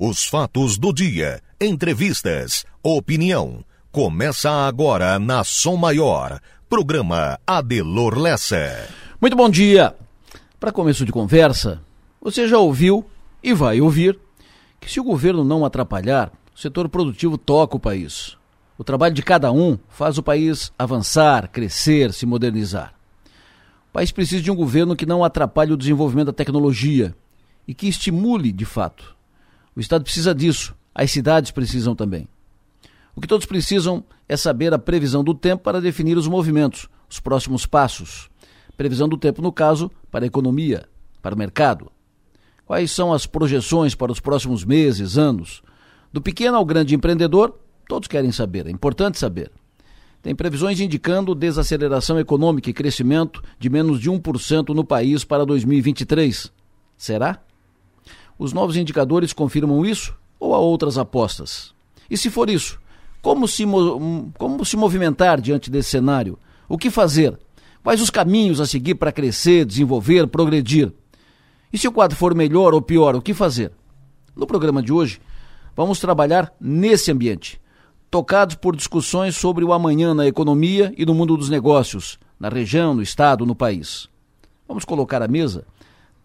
Os fatos do dia, entrevistas, opinião. Começa agora na Som Maior. Programa Adelor Lessa. Muito bom dia. Para começo de conversa, você já ouviu e vai ouvir que se o governo não atrapalhar, o setor produtivo toca o país. O trabalho de cada um faz o país avançar, crescer, se modernizar. O país precisa de um governo que não atrapalhe o desenvolvimento da tecnologia e que estimule de fato. O Estado precisa disso, as cidades precisam também. O que todos precisam é saber a previsão do tempo para definir os movimentos, os próximos passos. Previsão do tempo, no caso, para a economia, para o mercado. Quais são as projeções para os próximos meses, anos? Do pequeno ao grande empreendedor, todos querem saber, é importante saber. Tem previsões indicando desaceleração econômica e crescimento de menos de 1% no país para 2023. Será? Os novos indicadores confirmam isso ou há outras apostas? E se for isso, como se, como se movimentar diante desse cenário? O que fazer? Quais os caminhos a seguir para crescer, desenvolver, progredir? E se o quadro for melhor ou pior, o que fazer? No programa de hoje, vamos trabalhar nesse ambiente tocados por discussões sobre o amanhã na economia e no mundo dos negócios, na região, no estado, no país. Vamos colocar à mesa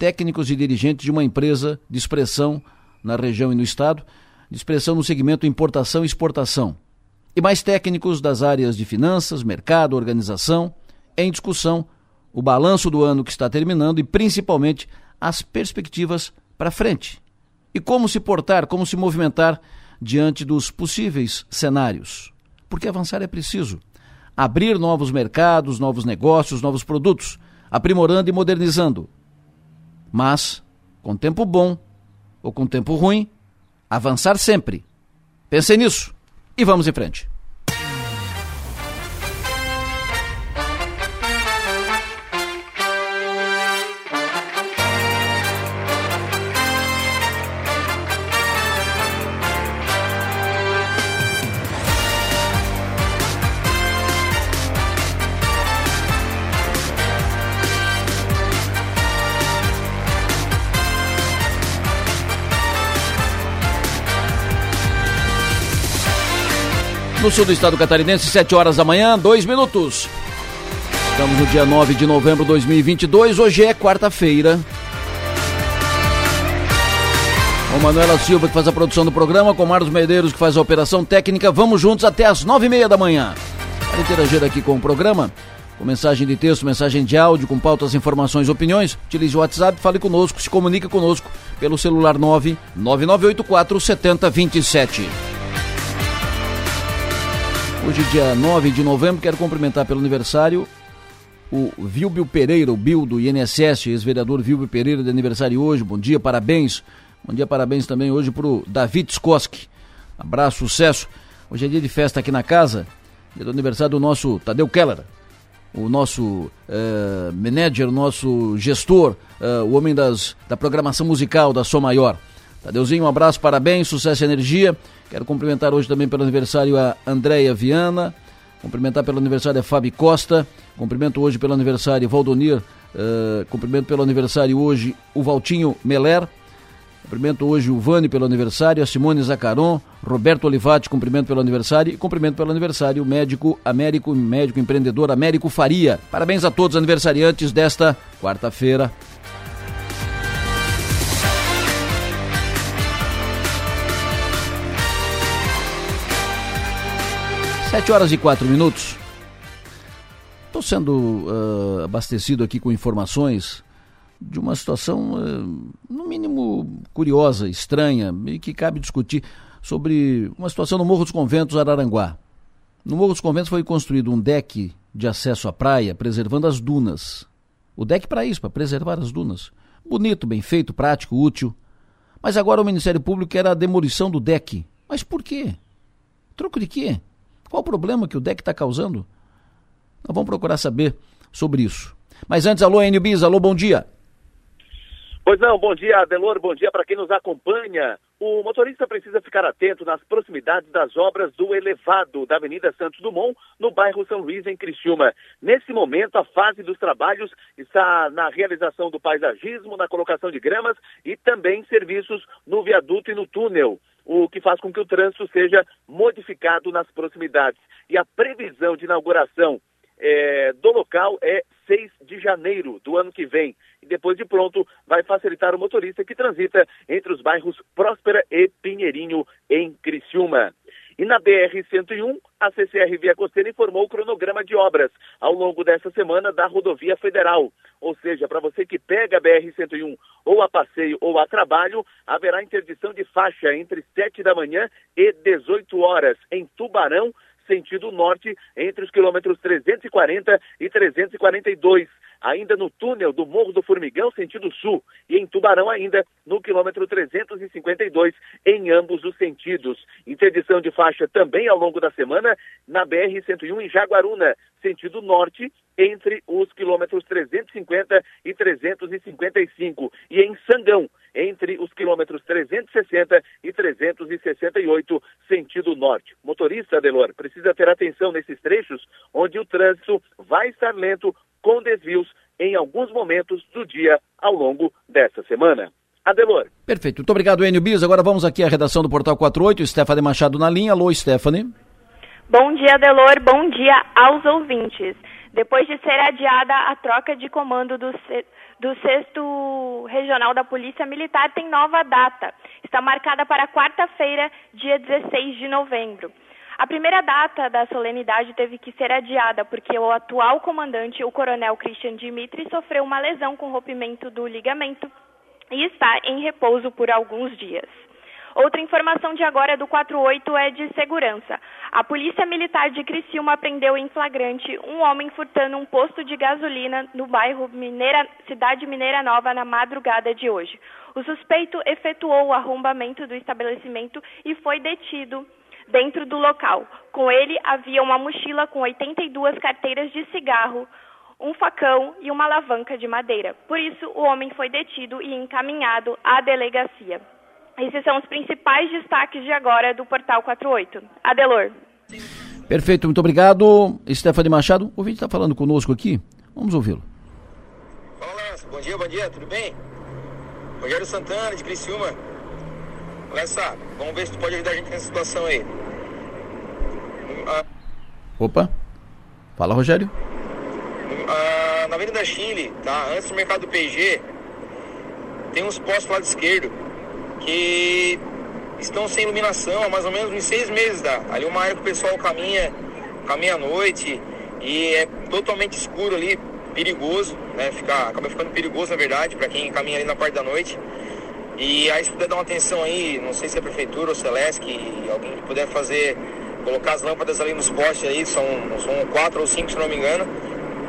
técnicos e dirigentes de uma empresa de expressão na região e no estado, de expressão no segmento importação e exportação, e mais técnicos das áreas de finanças, mercado, organização, em discussão o balanço do ano que está terminando e principalmente as perspectivas para frente. E como se portar, como se movimentar diante dos possíveis cenários. Porque avançar é preciso. Abrir novos mercados, novos negócios, novos produtos, aprimorando e modernizando. Mas, com tempo bom ou com tempo ruim, avançar sempre. Pensem nisso e vamos em frente. No sul do estado catarinense, 7 horas da manhã, 2 minutos. Estamos no dia 9 de novembro de 2022, hoje é quarta-feira. Com Manuela Silva que faz a produção do programa, com Marcos Medeiros que faz a operação técnica. Vamos juntos até as nove e meia da manhã. Para interagir aqui com o programa, com mensagem de texto, mensagem de áudio, com pautas, informações, opiniões, utilize o WhatsApp, fale conosco, se comunique conosco pelo celular 99984 7027. Hoje, dia 9 de novembro, quero cumprimentar pelo aniversário o Vilbio Pereira, o Bill do INSS, ex-vereador Vilbio Pereira de aniversário hoje. Bom dia, parabéns. Bom dia, parabéns também hoje para o David Skoski. Abraço, sucesso. Hoje é dia de festa aqui na casa, dia do aniversário do nosso Tadeu Keller, o nosso uh, manager, o nosso gestor, uh, o homem das, da programação musical da Som Maior. Tadeuzinho, um abraço, parabéns, sucesso e energia. Quero cumprimentar hoje também pelo aniversário a Andréia Viana, cumprimentar pelo aniversário a Fábio Costa, cumprimento hoje pelo aniversário Valdonir, uh, cumprimento pelo aniversário hoje o Valtinho Meler, cumprimento hoje o Vani pelo aniversário, a Simone Zacaron, Roberto Olivati, cumprimento pelo aniversário e cumprimento pelo aniversário o médico Américo, médico empreendedor Américo Faria. Parabéns a todos os aniversariantes desta quarta-feira. Sete horas e quatro minutos. Estou sendo uh, abastecido aqui com informações de uma situação, uh, no mínimo, curiosa, estranha, e que cabe discutir sobre uma situação no Morro dos Conventos, Araranguá. No Morro dos Conventos foi construído um deck de acesso à praia, preservando as dunas. O deck para isso, para preservar as dunas. Bonito, bem feito, prático, útil. Mas agora o Ministério Público quer a demolição do deck. Mas por quê? Troco de quê? Qual o problema que o deck está causando? Nós vamos procurar saber sobre isso. Mas antes, alô, NBIS, alô, bom dia. Pois não, bom dia, Adelor, bom dia para quem nos acompanha. O motorista precisa ficar atento nas proximidades das obras do elevado da Avenida Santos Dumont, no bairro São Luís, em Criciúma. Nesse momento, a fase dos trabalhos está na realização do paisagismo, na colocação de gramas e também serviços no viaduto e no túnel o que faz com que o trânsito seja modificado nas proximidades. E a previsão de inauguração é, do local é 6 de janeiro do ano que vem. E depois de pronto, vai facilitar o motorista que transita entre os bairros Próspera e Pinheirinho, em Criciúma. E na BR-101, a CCR Via Costeira informou o cronograma de obras ao longo dessa semana da rodovia federal. Ou seja, para você que pega a BR-101 ou a passeio ou a trabalho, haverá interdição de faixa entre 7 da manhã e 18 horas em Tubarão, sentido norte, entre os quilômetros 340 e 342 ainda no túnel do Morro do Formigão, sentido sul, e em Tubarão ainda no quilômetro 352, em ambos os sentidos. Interdição de faixa também ao longo da semana na BR-101 em Jaguaruna, sentido norte, entre os quilômetros 350 e 355, e em Sangão, entre os quilômetros 360 e 368, sentido norte. Motorista, Adelor, precisa ter atenção nesses trechos onde o trânsito vai estar lento com desvios em alguns momentos do dia ao longo dessa semana. Adelor. Perfeito. Muito obrigado, Enio Bis. Agora vamos aqui à redação do Portal 48. Stephanie Machado na linha. Alô, Stephanie. Bom dia, Adelor. Bom dia aos ouvintes. Depois de ser adiada a troca de comando do, do 6 Regional da Polícia Militar, tem nova data. Está marcada para quarta-feira, dia 16 de novembro. A primeira data da solenidade teve que ser adiada porque o atual comandante, o coronel Christian Dimitri, sofreu uma lesão com rompimento do ligamento e está em repouso por alguns dias. Outra informação de agora do 48 é de segurança. A Polícia Militar de Criciúma prendeu em flagrante um homem furtando um posto de gasolina no bairro Mineira, Cidade Mineira Nova na madrugada de hoje. O suspeito efetuou o arrombamento do estabelecimento e foi detido dentro do local. Com ele havia uma mochila com 82 carteiras de cigarro, um facão e uma alavanca de madeira. Por isso, o homem foi detido e encaminhado à delegacia. Esses são os principais destaques de agora do Portal 48. Adelor. Perfeito, muito obrigado. Stephanie Machado, o vídeo está falando conosco aqui. Vamos ouvi-lo. Olá, bom dia, bom dia, tudo bem? Rogério Santana, de Criciúma. Vamos ver se tu pode ajudar a gente nessa situação aí. Ah, Opa, fala Rogério. Ah, na Avenida Chile, tá? Antes do mercado do PG, tem uns postos do lado esquerdo que estão sem iluminação há mais ou menos uns seis meses. Tá? Ali uma área que o pessoal caminha, caminha à noite e é totalmente escuro ali, perigoso, né? Fica, acaba ficando perigoso na verdade para quem caminha ali na parte da noite. E aí se puder dar uma atenção aí, não sei se é a prefeitura ou Celeste, que alguém que puder fazer, colocar as lâmpadas ali nos postes aí, são, são quatro ou cinco se não me engano.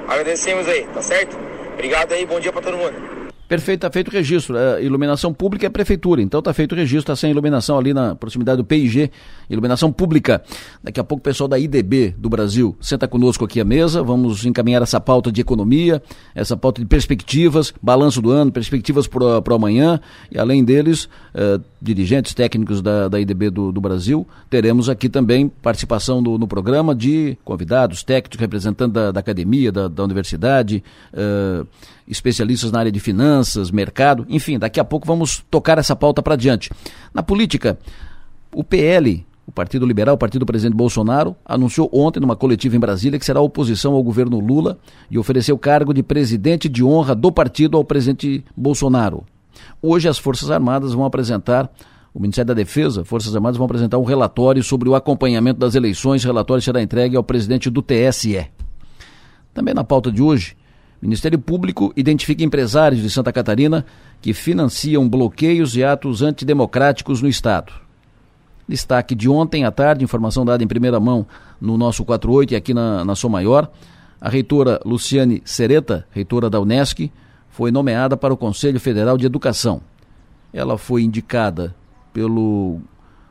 Agradecemos aí, tá certo? Obrigado aí, bom dia para todo mundo. Perfeito, está feito o registro. A iluminação pública é prefeitura, então está feito o registro, está sem iluminação ali na proximidade do PIG, iluminação pública. Daqui a pouco o pessoal da IDB do Brasil senta conosco aqui à mesa, vamos encaminhar essa pauta de economia, essa pauta de perspectivas, balanço do ano, perspectivas para amanhã, e além deles, eh, dirigentes técnicos da, da IDB do, do, Brasil, teremos aqui também participação do, no programa de convidados, técnicos, representantes da, da academia, da, da universidade, eh, especialistas na área de finanças, mercado, enfim, daqui a pouco vamos tocar essa pauta para diante. Na política, o PL, o Partido Liberal, o partido do presidente Bolsonaro, anunciou ontem numa coletiva em Brasília que será oposição ao governo Lula e ofereceu o cargo de presidente de honra do partido ao presidente Bolsonaro. Hoje as Forças Armadas vão apresentar o Ministério da Defesa, Forças Armadas vão apresentar um relatório sobre o acompanhamento das eleições. O relatório será entregue ao presidente do TSE. Também na pauta de hoje, Ministério Público identifica empresários de Santa Catarina que financiam bloqueios e atos antidemocráticos no Estado. Destaque de ontem à tarde, informação dada em primeira mão no nosso 48 e aqui na, na Som Maior. A reitora Luciane Sereta, reitora da Unesc, foi nomeada para o Conselho Federal de Educação. Ela foi indicada pelo,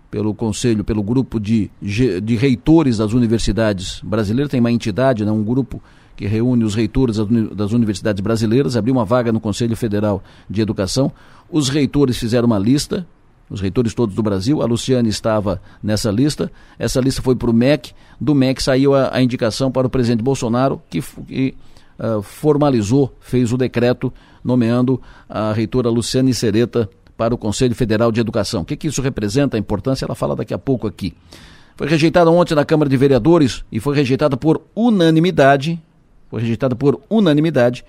pelo Conselho, pelo grupo de, de reitores das universidades brasileiras, tem uma entidade, né, um grupo que reúne os reitores das universidades brasileiras, abriu uma vaga no Conselho Federal de Educação. Os reitores fizeram uma lista, os reitores todos do Brasil. A Luciane estava nessa lista. Essa lista foi para o MEC. Do MEC saiu a, a, indicação para o presidente Bolsonaro, que, que uh, formalizou, fez o decreto nomeando a reitora Luciane Sereta para o Conselho Federal de Educação. O que, que isso representa, a importância, ela fala daqui a pouco aqui. Foi rejeitada ontem na Câmara de Vereadores e foi rejeitada por unanimidade, foi rejeitada por unanimidade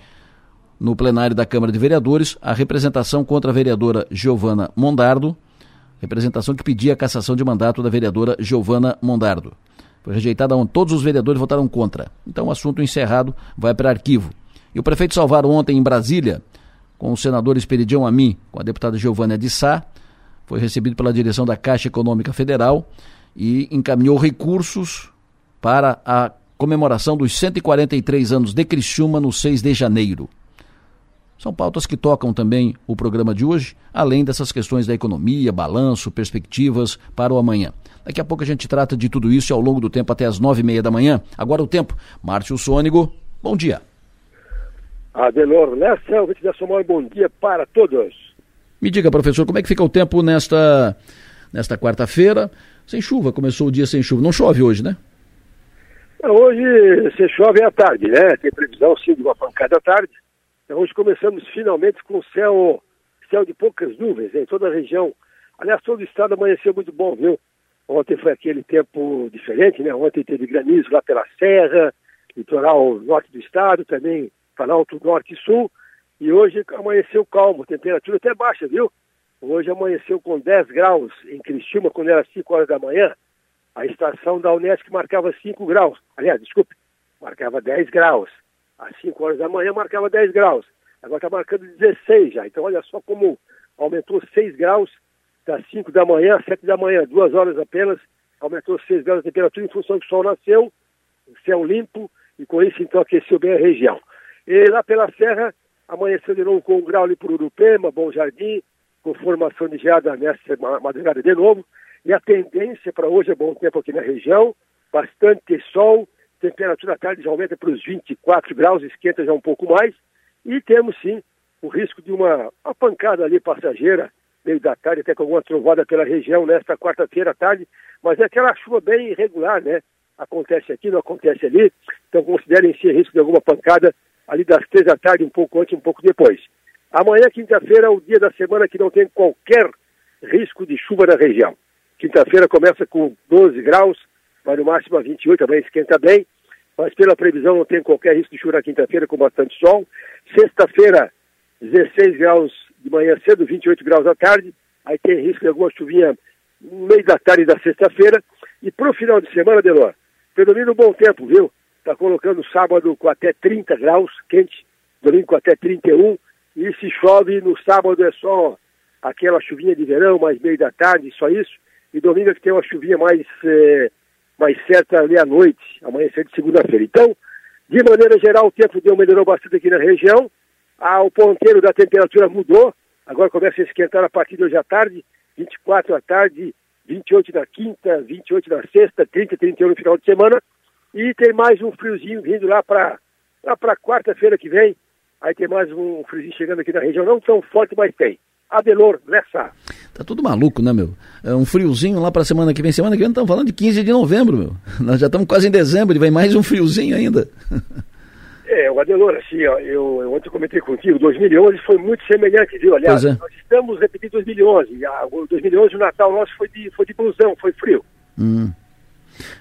no plenário da Câmara de Vereadores a representação contra a vereadora Giovana Mondardo, representação que pedia a cassação de mandato da vereadora Giovana Mondardo. Foi rejeitada todos os vereadores votaram contra. Então o assunto encerrado vai para arquivo. E o prefeito Salvaro ontem em Brasília, com o senador Esperidião Amin, com a deputada Giovânia de Sá, foi recebido pela direção da Caixa Econômica Federal e encaminhou recursos para a comemoração dos 143 anos de Criciúma no 6 de janeiro. São pautas que tocam também o programa de hoje, além dessas questões da economia, balanço, perspectivas para o amanhã. Daqui a pouco a gente trata de tudo isso ao longo do tempo até as nove e meia da manhã. Agora o tempo. Márcio Sônigo, bom dia. Adelor Lessa, ouvinte da Somar, bom dia para todos. Me diga, professor, como é que fica o tempo nesta, nesta quarta-feira? Sem chuva, começou o dia sem chuva. Não chove hoje, né? Hoje se chove à tarde, né? Tem previsão sim de uma pancada à tarde. Então, hoje começamos finalmente com céu, céu de poucas nuvens em toda a região. Aliás, todo o estado amanheceu muito bom, viu? Ontem foi aquele tempo diferente, né? Ontem teve granizo lá pela Serra, litoral norte do estado, também Planalto Norte e Sul. E hoje amanheceu calmo, temperatura até baixa, viu? Hoje amanheceu com 10 graus em Criciúma, quando era 5 horas da manhã. A estação da Unesco marcava 5 graus. Aliás, desculpe, marcava 10 graus às 5 horas da manhã marcava 10 graus. Agora está marcando 16 já. Então olha só como aumentou 6 graus das 5 da manhã às 7 da manhã, duas horas apenas, aumentou 6 graus a temperatura em função que o sol nasceu, céu limpo, e com isso então aqueceu bem a região. E lá pela serra, amanheceu de novo com um grau ali por Urupema, Bom Jardim, com formação de geada nessa madrugada de novo. E a tendência para hoje é bom tempo aqui na região, bastante sol, temperatura à tarde já aumenta para os 24 graus, esquenta já um pouco mais, e temos sim o risco de uma, uma pancada ali passageira, meio da tarde, até com alguma trovada pela região nesta quarta-feira à tarde, mas é aquela chuva bem irregular, né? Acontece aqui, não acontece ali, então considerem esse risco de alguma pancada ali das três da tarde, um pouco antes, um pouco depois. Amanhã, quinta-feira, é o dia da semana que não tem qualquer risco de chuva na região. Quinta-feira começa com 12 graus, vai no máximo a 28, também esquenta bem, mas pela previsão não tem qualquer risco de chuva na quinta-feira com bastante sol. Sexta-feira, 16 graus de manhã cedo, 28 graus à tarde, aí tem risco de alguma chuvinha no meio da tarde da sexta-feira. E para o final de semana, Delor, predomina um bom tempo, viu? Está colocando sábado com até 30 graus, quente, domingo com até 31, e se chove no sábado é só aquela chuvinha de verão, mais meio da tarde, só isso. E domingo é que tem uma chuvinha mais eh, mais certa ali à noite, amanhecer de segunda-feira. Então, de maneira geral, o tempo deu melhorou bastante aqui na região. Ah, o ponteiro da temperatura mudou, agora começa a esquentar a partir de hoje à tarde, 24 à tarde, 28 na quinta, 28 na sexta, 30, 31 no final de semana. E tem mais um friozinho vindo lá para lá para quarta-feira que vem. Aí tem mais um friozinho chegando aqui na região, não tão forte, mas tem. Adelor Lessa. Tá tudo maluco, né, meu? É um friozinho lá para semana que vem. Semana que vem estamos falando de 15 de novembro, meu. Nós já estamos quase em dezembro e vem mais um friozinho ainda. É, o Adelor, assim, ó, eu, eu ontem comentei contigo, 2011 foi muito semelhante, viu? Aliás, é. nós estamos repetindo 2011. A, 2011 o Natal nosso foi de, foi de blusão, foi frio. Hum.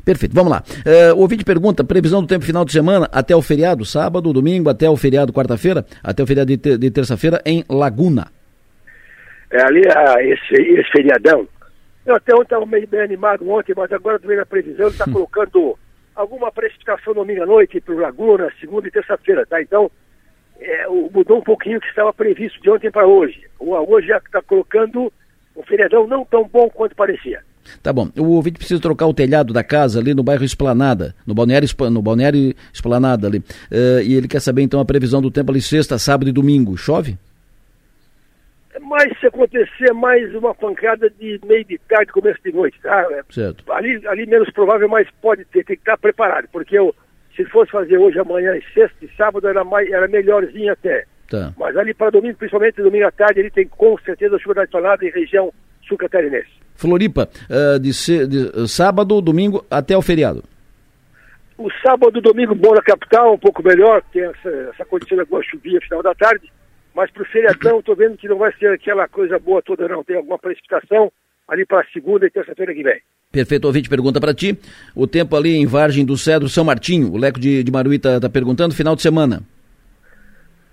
Perfeito, vamos lá. Uh, o ouvinte pergunta: previsão do tempo final de semana até o feriado, sábado, domingo, até o feriado quarta-feira, até o feriado de, te, de terça-feira em Laguna é, ali a, esse, esse feriadão. Eu até ontem estava meio bem animado ontem, mas agora também na previsão está colocando alguma precipitação domingo à noite para o Laguna, segunda e terça-feira, tá? Então, é, mudou um pouquinho o que estava previsto de ontem para hoje. Hoje já está colocando um feriadão não tão bom quanto parecia. Tá bom. O ouvinte precisa trocar o telhado da casa ali no bairro Esplanada, no balneário, no balneário Esplanada ali. Uh, e ele quer saber então a previsão do tempo ali sexta, sábado e domingo. Chove? Mas se acontecer mais uma pancada de meio de tarde, começo de noite, tá? Certo. Ali, ali menos provável, mas pode ter, tem que estar preparado, porque eu, se fosse fazer hoje, amanhã, sexta e sábado, era, mais, era melhorzinho até. Tá. Mas ali para domingo, principalmente domingo à tarde, ele tem com certeza chuva tonada em região sul catarinense. Floripa, uh, de, de uh, sábado, domingo até o feriado. O sábado, domingo, bom na capital, um pouco melhor, tem essa, essa condição da boa chuvinha final da tarde, mas para o feriadão estou vendo que não vai ser aquela coisa boa toda não, tem alguma precipitação ali para segunda e terça-feira que vem. Perfeito, ouvinte pergunta para ti, o tempo ali em Vargem do Cedro, São Martinho, o Leco de, de Maruí está tá perguntando, final de semana.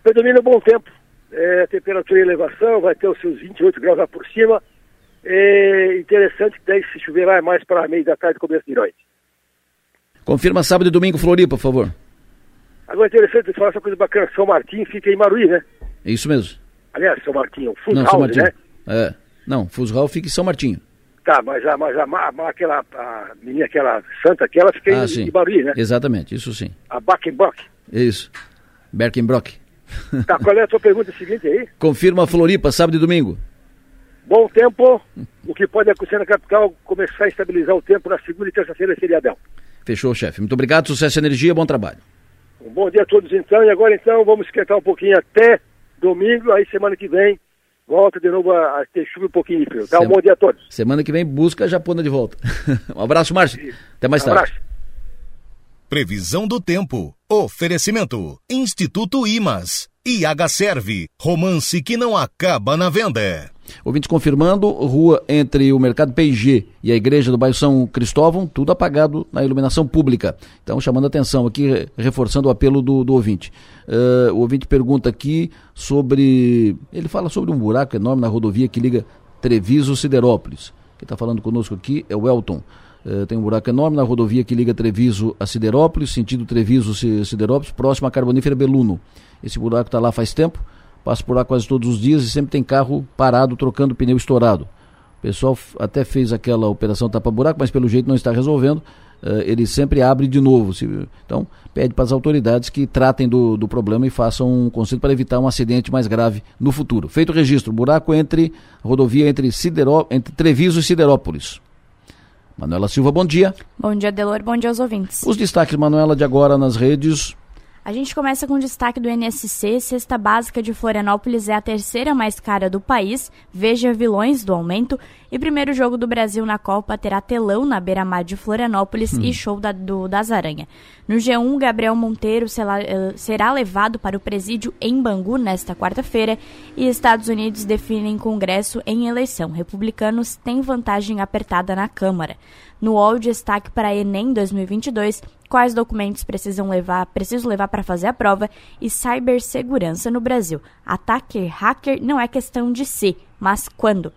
Predomina bom tempo, é, temperatura e elevação, vai ter os seus 28 graus lá por cima, é interessante que daí se chover lá é mais para meio da tarde, começo de noite. Confirma sábado e domingo, Floripa, por favor. Agora é interessante falar essa coisa bacana, São Martinho fica em Maruí, né? É isso mesmo. Aliás, São Martinho, Fusral, né? É. Não, Fusral fica em São Martinho. Tá, mas a, mas a, a, aquela a menina, aquela santa, aquela fica ah, em, sim. em Baruí, né? Exatamente, isso sim. A Backenbrock. Isso. Berkenbrock. Tá, qual é a sua pergunta seguinte aí? Confirma Floripa, sábado e domingo. Bom tempo, o que pode acontecer na capital, começar a estabilizar o tempo na segunda e terça-feira, feriadão. Fechou, chefe. Muito obrigado, sucesso e energia, bom trabalho. Um bom dia a todos então, e agora então vamos esquentar um pouquinho até domingo, aí semana que vem volta de novo a, a ter chuva um pouquinho de frio. Tá? Um bom dia a todos. Semana que vem busca a Japona de volta. um abraço, Márcio. Até mais tarde. Um abraço. Previsão do tempo. Oferecimento. Instituto Imas. IH Serve. Romance que não acaba na venda. Ouvintes confirmando, rua entre o Mercado PG e a Igreja do Bairro São Cristóvão, tudo apagado na iluminação pública. Então, chamando a atenção aqui, reforçando o apelo do, do ouvinte. Uh, o ouvinte pergunta aqui sobre. Ele fala sobre um buraco enorme na rodovia que liga Treviso Siderópolis. Quem está falando conosco aqui é o Elton. Uh, tem um buraco enorme na rodovia que liga Treviso a Siderópolis, sentido Treviso Siderópolis, próximo à Carbonífera Beluno. Esse buraco está lá faz tempo passo por lá quase todos os dias e sempre tem carro parado trocando pneu estourado. O pessoal até fez aquela operação tapa-buraco, mas pelo jeito não está resolvendo. Uh, ele sempre abre de novo. Se, então, pede para as autoridades que tratem do, do problema e façam um conselho para evitar um acidente mais grave no futuro. Feito o registro, buraco entre rodovia entre, Sideró, entre Treviso e Siderópolis. Manuela Silva, bom dia. Bom dia, Delor. Bom dia aos ouvintes. Os destaques, Manuela, de agora nas redes. A gente começa com o destaque do NSC. Cesta básica de Florianópolis é a terceira mais cara do país. Veja vilões do aumento. E primeiro jogo do Brasil na Copa terá telão na beira-mar de Florianópolis hum. e show da, do, das Aranha. No G1, Gabriel Monteiro será, eh, será levado para o presídio em Bangu nesta quarta-feira. E Estados Unidos definem Congresso em eleição. Republicanos têm vantagem apertada na Câmara. No UOL, destaque para Enem 2022 quais documentos precisam levar, preciso levar para fazer a prova e cibersegurança no Brasil. Ataque hacker não é questão de se, mas quando.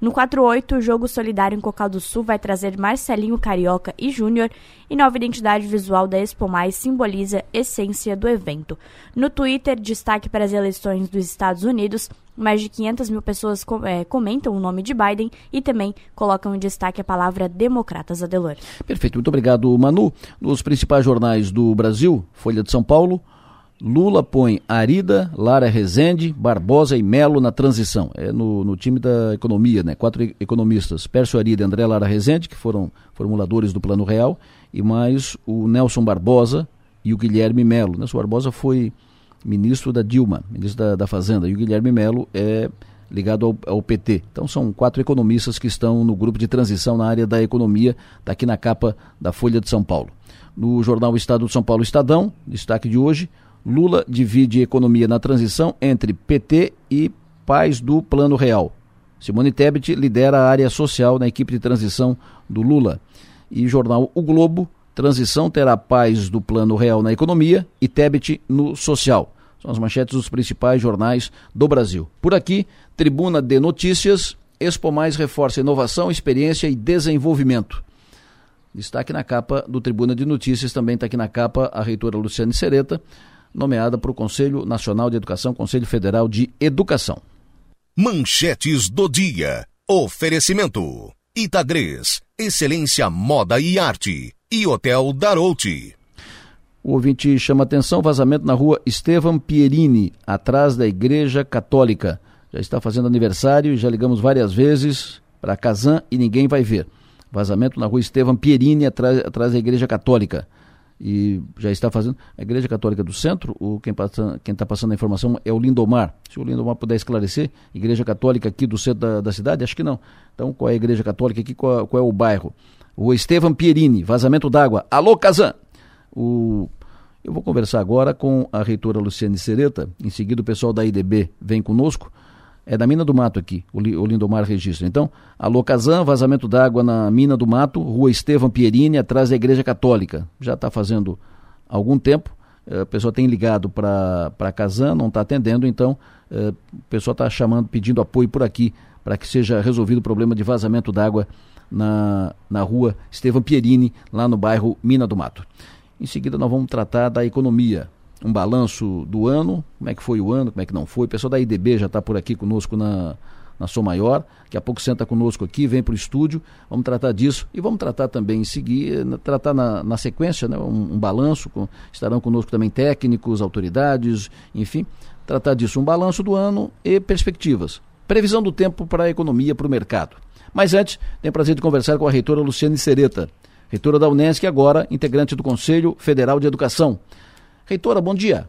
No 48, o jogo solidário em Cocal do Sul vai trazer Marcelinho Carioca e Júnior e nova identidade visual da Expo Mais simboliza essência do evento. No Twitter, destaque para as eleições dos Estados Unidos, mais de 500 mil pessoas é, comentam o nome de Biden e também colocam em destaque a palavra democratas Adelor. Perfeito, muito obrigado, Manu. Nos principais jornais do Brasil, Folha de São Paulo, Lula põe Arida, Lara Rezende, Barbosa e Melo na transição. É no, no time da economia, né? Quatro economistas, Pércio Arida e André Lara Rezende, que foram formuladores do Plano Real, e mais o Nelson Barbosa e o Guilherme Melo. Nelson Barbosa foi ministro da Dilma, ministro da, da Fazenda, e o Guilherme Melo é ligado ao, ao, PT. Então são quatro economistas que estão no grupo de transição na área da economia, está aqui na capa da Folha de São Paulo. No jornal Estado de São Paulo Estadão, destaque de hoje, Lula divide economia na transição entre PT e pais do Plano Real. Simone Tebet lidera a área social na equipe de transição do Lula. E jornal O Globo, transição terá pais do Plano Real na economia e Tebet no social. São as manchetes dos principais jornais do Brasil. Por aqui, Tribuna de Notícias, Expo Mais reforça inovação, experiência e desenvolvimento. Destaque na capa do Tribuna de Notícias, também está aqui na capa a reitora Luciane Sereta, nomeada para o Conselho Nacional de Educação, Conselho Federal de Educação. Manchetes do dia. Oferecimento. Itagres, Excelência Moda e Arte. E Hotel Darouti. O ouvinte chama atenção, vazamento na rua Estevam Pierini, atrás da Igreja Católica. Já está fazendo aniversário, já ligamos várias vezes para Kazan e ninguém vai ver. Vazamento na rua Estevam Pierini, atrás, atrás da Igreja Católica. E já está fazendo. A Igreja Católica do Centro, o, quem está passando a informação é o Lindomar. Se o Lindomar puder esclarecer, Igreja Católica aqui do centro da, da cidade, acho que não. Então, qual é a Igreja Católica aqui, qual, qual é o bairro? O Estevam Pierini, vazamento d'água. Alô, Kazan! O... Eu vou conversar agora com a reitora Luciane Sereta, em seguida o pessoal da IDB vem conosco. É da Mina do Mato aqui, o, Lindomar registra. Então, alô Kazan, vazamento d'água na Mina do Mato, rua Estevam Pierini, atrás da Igreja Católica. Já está fazendo algum tempo. Eh, a pessoa tem ligado para Kazan, não está atendendo, então eh, o pessoal está chamando, pedindo apoio por aqui para que seja resolvido o problema de vazamento d'água na, na rua Estevam Pierini, lá no bairro Mina do Mato. Em seguida, nós vamos tratar da economia um balanço do ano, como é que foi o ano, como é que não foi. O pessoal da IDB já está por aqui conosco na, na Som Maior. Daqui a pouco senta conosco aqui, vem para o estúdio. Vamos tratar disso e vamos tratar também em seguir, tratar na, na sequência, né, um, um balanço. Com, estarão conosco também técnicos, autoridades, enfim, tratar disso. Um balanço do ano e perspectivas. Previsão do tempo para a economia, para o mercado. Mas antes, tenho o prazer de conversar com a reitora Luciane Sereta, reitora da Unesco e agora integrante do Conselho Federal de Educação. Reitora, bom dia.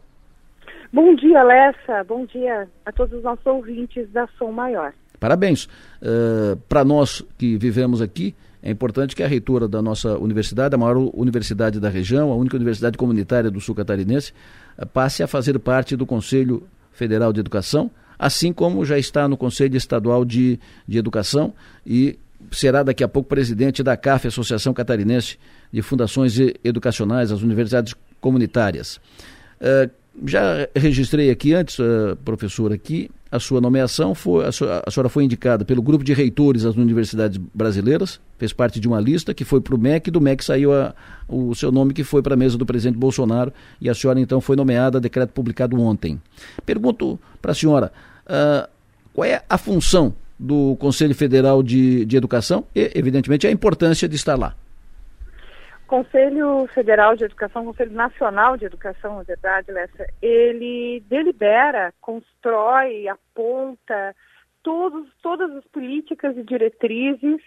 Bom dia, Lessa. Bom dia a todos os nossos ouvintes da Som Maior. Parabéns. Uh, Para nós que vivemos aqui, é importante que a reitora da nossa universidade, a maior universidade da região, a única universidade comunitária do sul catarinense, uh, passe a fazer parte do Conselho Federal de Educação, assim como já está no Conselho Estadual de, de Educação e será daqui a pouco presidente da CAF, Associação Catarinense de Fundações Educacionais, as universidades comunitárias. Uh, já registrei aqui antes, uh, professor, aqui, a sua nomeação, foi, a, sua, a, senhora foi indicada pelo grupo de reitores das universidades brasileiras, fez parte de uma lista que foi para o MEC, do MEC saiu a, o seu nome que foi para a mesa do presidente Bolsonaro e a senhora então foi nomeada, decreto publicado ontem. Pergunto para a senhora, uh, qual é a função do Conselho Federal de, de Educação e, evidentemente, a importância de estar lá? Conselho Federal de Educação, Conselho Nacional de Educação, na verdade, Lessa, ele delibera, constrói, aponta todos, todas as políticas e diretrizes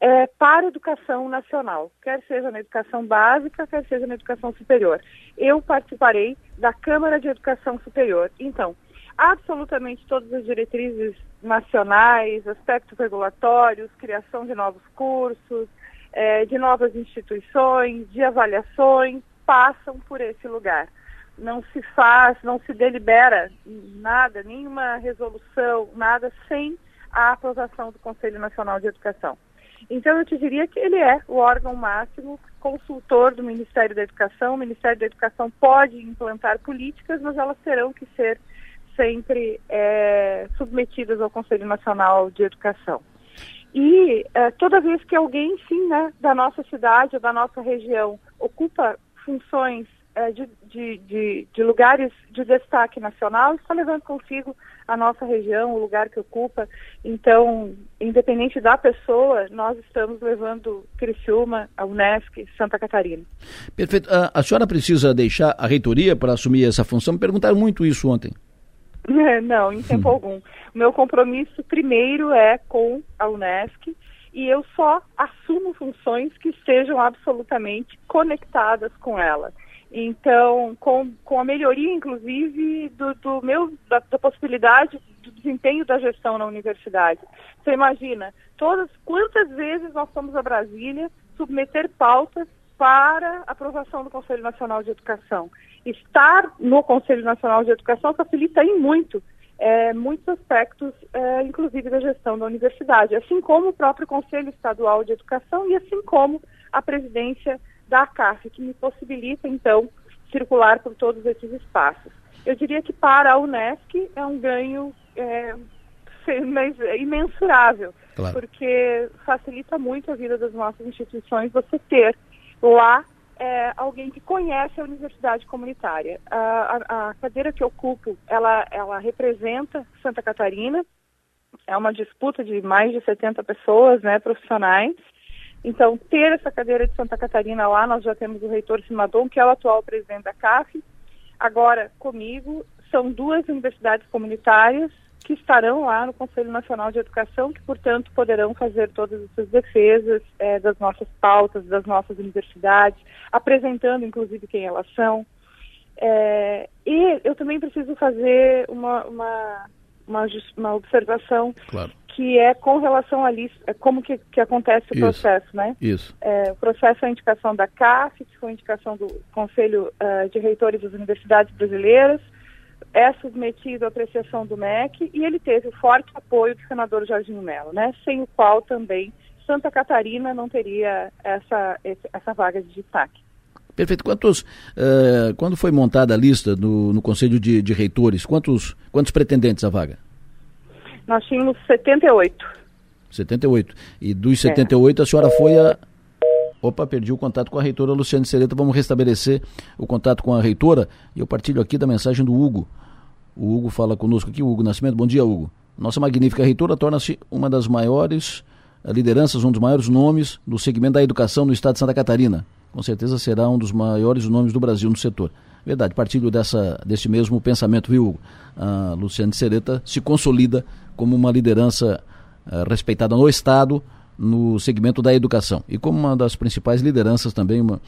é, para a educação nacional, quer seja na educação básica, quer seja na educação superior. Eu participarei da Câmara de Educação Superior. Então, absolutamente todas as diretrizes nacionais, aspectos regulatórios, criação de novos cursos, é, de novas instituições, de avaliações, passam por esse lugar. Não se faz, não se delibera nada, nenhuma resolução, nada sem a aprovação do Conselho Nacional de Educação. Então, eu te diria que ele é o órgão máximo consultor do Ministério da Educação. O Ministério da Educação pode implantar políticas, mas elas terão que ser sempre é, submetidas ao Conselho Nacional de Educação. E é, toda vez que alguém, sim, né, da nossa cidade ou da nossa região ocupa funções é, de, de, de, de, lugares de destaque nacional, está levando consigo a nossa região, o lugar que ocupa. Então, independente da pessoa, nós estamos levando Criciúma, a Unesc, Santa Catarina. Perfeito. A, a senhora precisa deixar a reitoria para assumir essa função? Me perguntaram muito isso ontem. Não, em tempo hum. algum. O meu compromisso primeiro é com a Unesc e eu só assumo funções que estejam absolutamente conectadas com ela. Então, com, com a melhoria, inclusive, do, do meu, da, da, possibilidade do desempenho da gestão na universidade. Você imagina, todas, quantas vezes nós fomos a Brasília submeter pautas para aprovação do Conselho Nacional de Educação. Estar no Conselho Nacional de Educação facilita em muito é, muitos aspectos, é, inclusive da gestão da universidade, assim como o próprio Conselho Estadual de Educação e assim como a presidência da ACAF, que me possibilita, então, circular por todos esses espaços. Eu diria que para a Unesc é um ganho é, imensurável, claro. porque facilita muito a vida das nossas instituições você ter lá é, alguém que conhece a universidade comunitária. A, a, a, cadeira que eu ocupo, ela, ela representa Santa Catarina, é uma disputa de mais de 70 pessoas, né, profissionais. Então, ter essa cadeira de Santa Catarina lá, nós já temos o reitor Simadon, que é o atual presidente da CAF. Agora, comigo, são duas universidades comunitárias, que estarão lá no Conselho Nacional de Educação, que, portanto, poderão fazer todas essas defesas é, das nossas pautas, das nossas universidades, apresentando, inclusive, quem elas são. É, e eu também preciso fazer uma, uma, uma, uma observação claro. que é com relação a lista, é como que, que acontece o Isso. processo, né? Isso. É, o processo é a indicação da CAF, que foi a indicação do Conselho uh, de Reitores das Universidades Brasileiras, é submetido à apreciação do MEC e ele teve o forte apoio do senador Jorginho Mello, né? Sem o qual também Santa Catarina não teria essa, essa vaga de destaque. Perfeito. Quantos, uh, quando foi montada a lista no, no Conselho de, de, Reitores, quantos, quantos pretendentes à vaga? Nós tínhamos 78. 78. E dos 78, é. a senhora foi a. Opa, perdi o contato com a reitora Luciane Sereta. Vamos restabelecer o contato com a reitora. E eu partilho aqui da mensagem do Hugo. O Hugo fala conosco aqui, Hugo Nascimento. Bom dia, Hugo. Nossa magnífica reitora torna-se uma das maiores lideranças, um dos maiores nomes do segmento da educação no estado de Santa Catarina com certeza será um dos maiores nomes do Brasil no setor. Verdade, partilho dessa, desse mesmo pensamento, viu, Hugo? A Luciane Sereta se consolida como uma liderança uh, respeitada no Estado, no segmento da educação. E como uma das principais lideranças também, uma,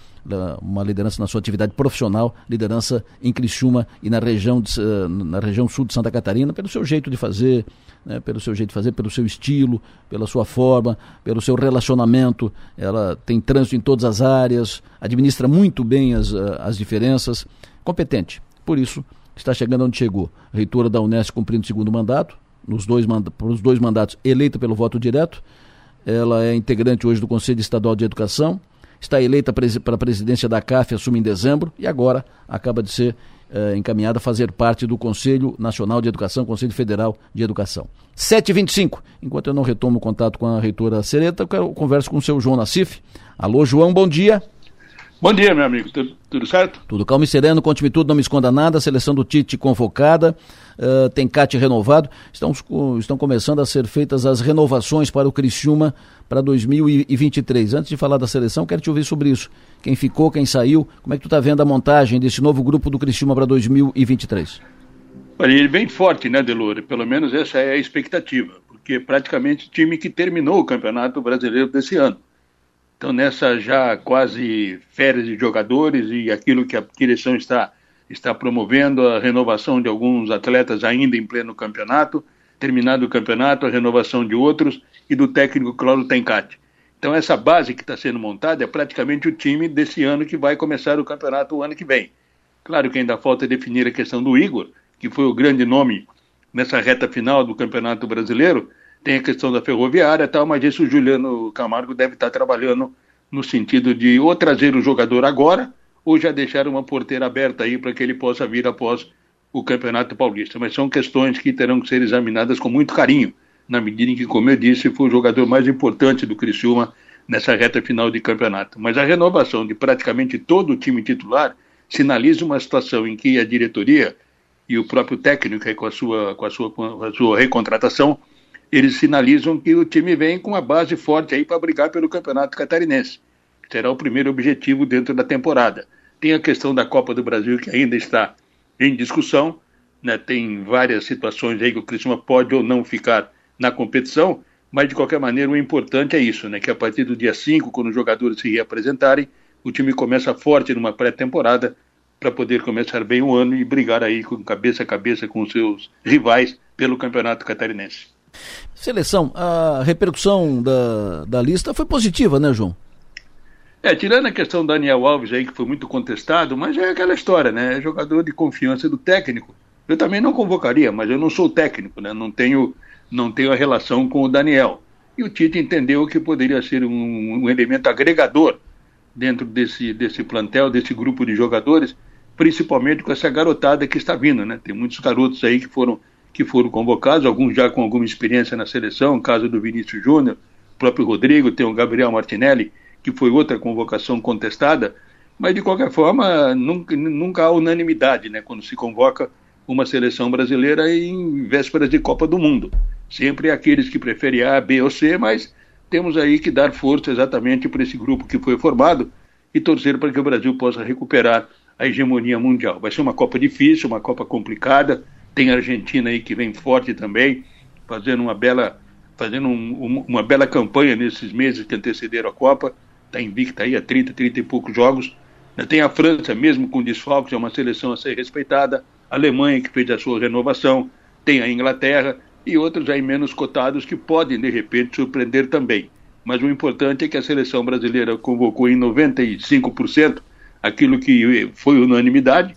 uma liderança na sua atividade profissional, liderança em Criciúma e na região, de, na região sul de Santa Catarina, pelo seu jeito de fazer, né, pelo seu jeito de fazer, pelo seu estilo, pela sua forma, pelo seu relacionamento. Ela tem trânsito em todas as áreas, administra muito bem as, as diferenças, competente. Por isso, está chegando onde chegou. Reitora da Unesco cumprindo o segundo mandato, nos dois, os dois mandatos eleita pelo voto direto. Ela é integrante hoje do Conselho Estadual de Educação, está eleita para a presidência da CAF, assume em dezembro e agora acaba de ser eh, encaminhada a fazer parte do Conselho Nacional de Educação, Conselho Federal de Educação. 7h25, enquanto eu não retomo o contato com a reitora Sereta, eu converso com o seu João Nassif. Alô, João, bom dia. Bom dia, meu amigo. Tudo, tudo certo? Tudo calmo e sereno, conte-me tudo, não me esconda nada. A seleção do Tite convocada, uh, tem CAT renovado. Estão, estão começando a ser feitas as renovações para o Criciúma para 2023. Antes de falar da seleção, quero te ouvir sobre isso. Quem ficou, quem saiu, como é que tu está vendo a montagem desse novo grupo do Criciúma para 2023? Olha, ele vem forte, né, Delore? Pelo menos essa é a expectativa, porque praticamente o time que terminou o Campeonato Brasileiro desse ano. Então, nessa já quase férias de jogadores e aquilo que a direção está, está promovendo, a renovação de alguns atletas ainda em pleno campeonato, terminado o campeonato, a renovação de outros e do técnico Cláudio Tencati. Então, essa base que está sendo montada é praticamente o time desse ano que vai começar o campeonato o ano que vem. Claro que ainda falta definir a questão do Igor, que foi o grande nome nessa reta final do Campeonato Brasileiro, tem a questão da ferroviária e tal, mas isso o Juliano Camargo deve estar trabalhando no sentido de ou trazer o jogador agora, ou já deixar uma porteira aberta aí para que ele possa vir após o Campeonato Paulista. Mas são questões que terão que ser examinadas com muito carinho, na medida em que, como eu disse, foi o jogador mais importante do Criciúma nessa reta final de campeonato. Mas a renovação de praticamente todo o time titular sinaliza uma situação em que a diretoria e o próprio técnico, com a sua, com a sua, com a sua recontratação, eles sinalizam que o time vem com uma base forte aí para brigar pelo Campeonato Catarinense. Será o primeiro objetivo dentro da temporada. Tem a questão da Copa do Brasil que ainda está em discussão, né? Tem várias situações aí que o Criciúma pode ou não ficar na competição, mas de qualquer maneira o importante é isso, né? Que a partir do dia 5, quando os jogadores se reapresentarem, o time começa forte numa pré-temporada para poder começar bem o ano e brigar aí com cabeça a cabeça com os seus rivais pelo Campeonato Catarinense. Seleção, a repercussão da, da lista foi positiva, né, João? É, tirando a questão do Daniel Alves aí, que foi muito contestado, mas é aquela história, né? É jogador de confiança do técnico. Eu também não convocaria, mas eu não sou técnico, né? Não tenho, não tenho a relação com o Daniel. E o Tite entendeu que poderia ser um, um elemento agregador dentro desse, desse plantel, desse grupo de jogadores, principalmente com essa garotada que está vindo, né? Tem muitos garotos aí que foram que foram convocados, alguns já com alguma experiência na seleção, caso do Vinícius Júnior, próprio Rodrigo, tem o Gabriel Martinelli, que foi outra convocação contestada, mas de qualquer forma nunca, nunca há unanimidade né, quando se convoca uma seleção brasileira em vésperas de Copa do Mundo. Sempre aqueles que preferem A, B ou C, mas temos aí que dar força exatamente para esse grupo que foi formado e torcer para que o Brasil possa recuperar a hegemonia mundial. Vai ser uma Copa difícil, uma Copa complicada, Tem a Argentina aí que vem forte também, fazendo uma bela, fazendo um, uma bela campanha nesses meses que antecederam a Copa. Está invicta aí a 30, 30 e poucos jogos. Tem a França, mesmo com desfalques, é uma seleção a ser respeitada. A Alemanha, que fez a sua renovação. Tem a Inglaterra e outros aí menos cotados que podem, de repente, surpreender também. Mas o importante é que a seleção brasileira convocou em 95% aquilo que foi unanimidade.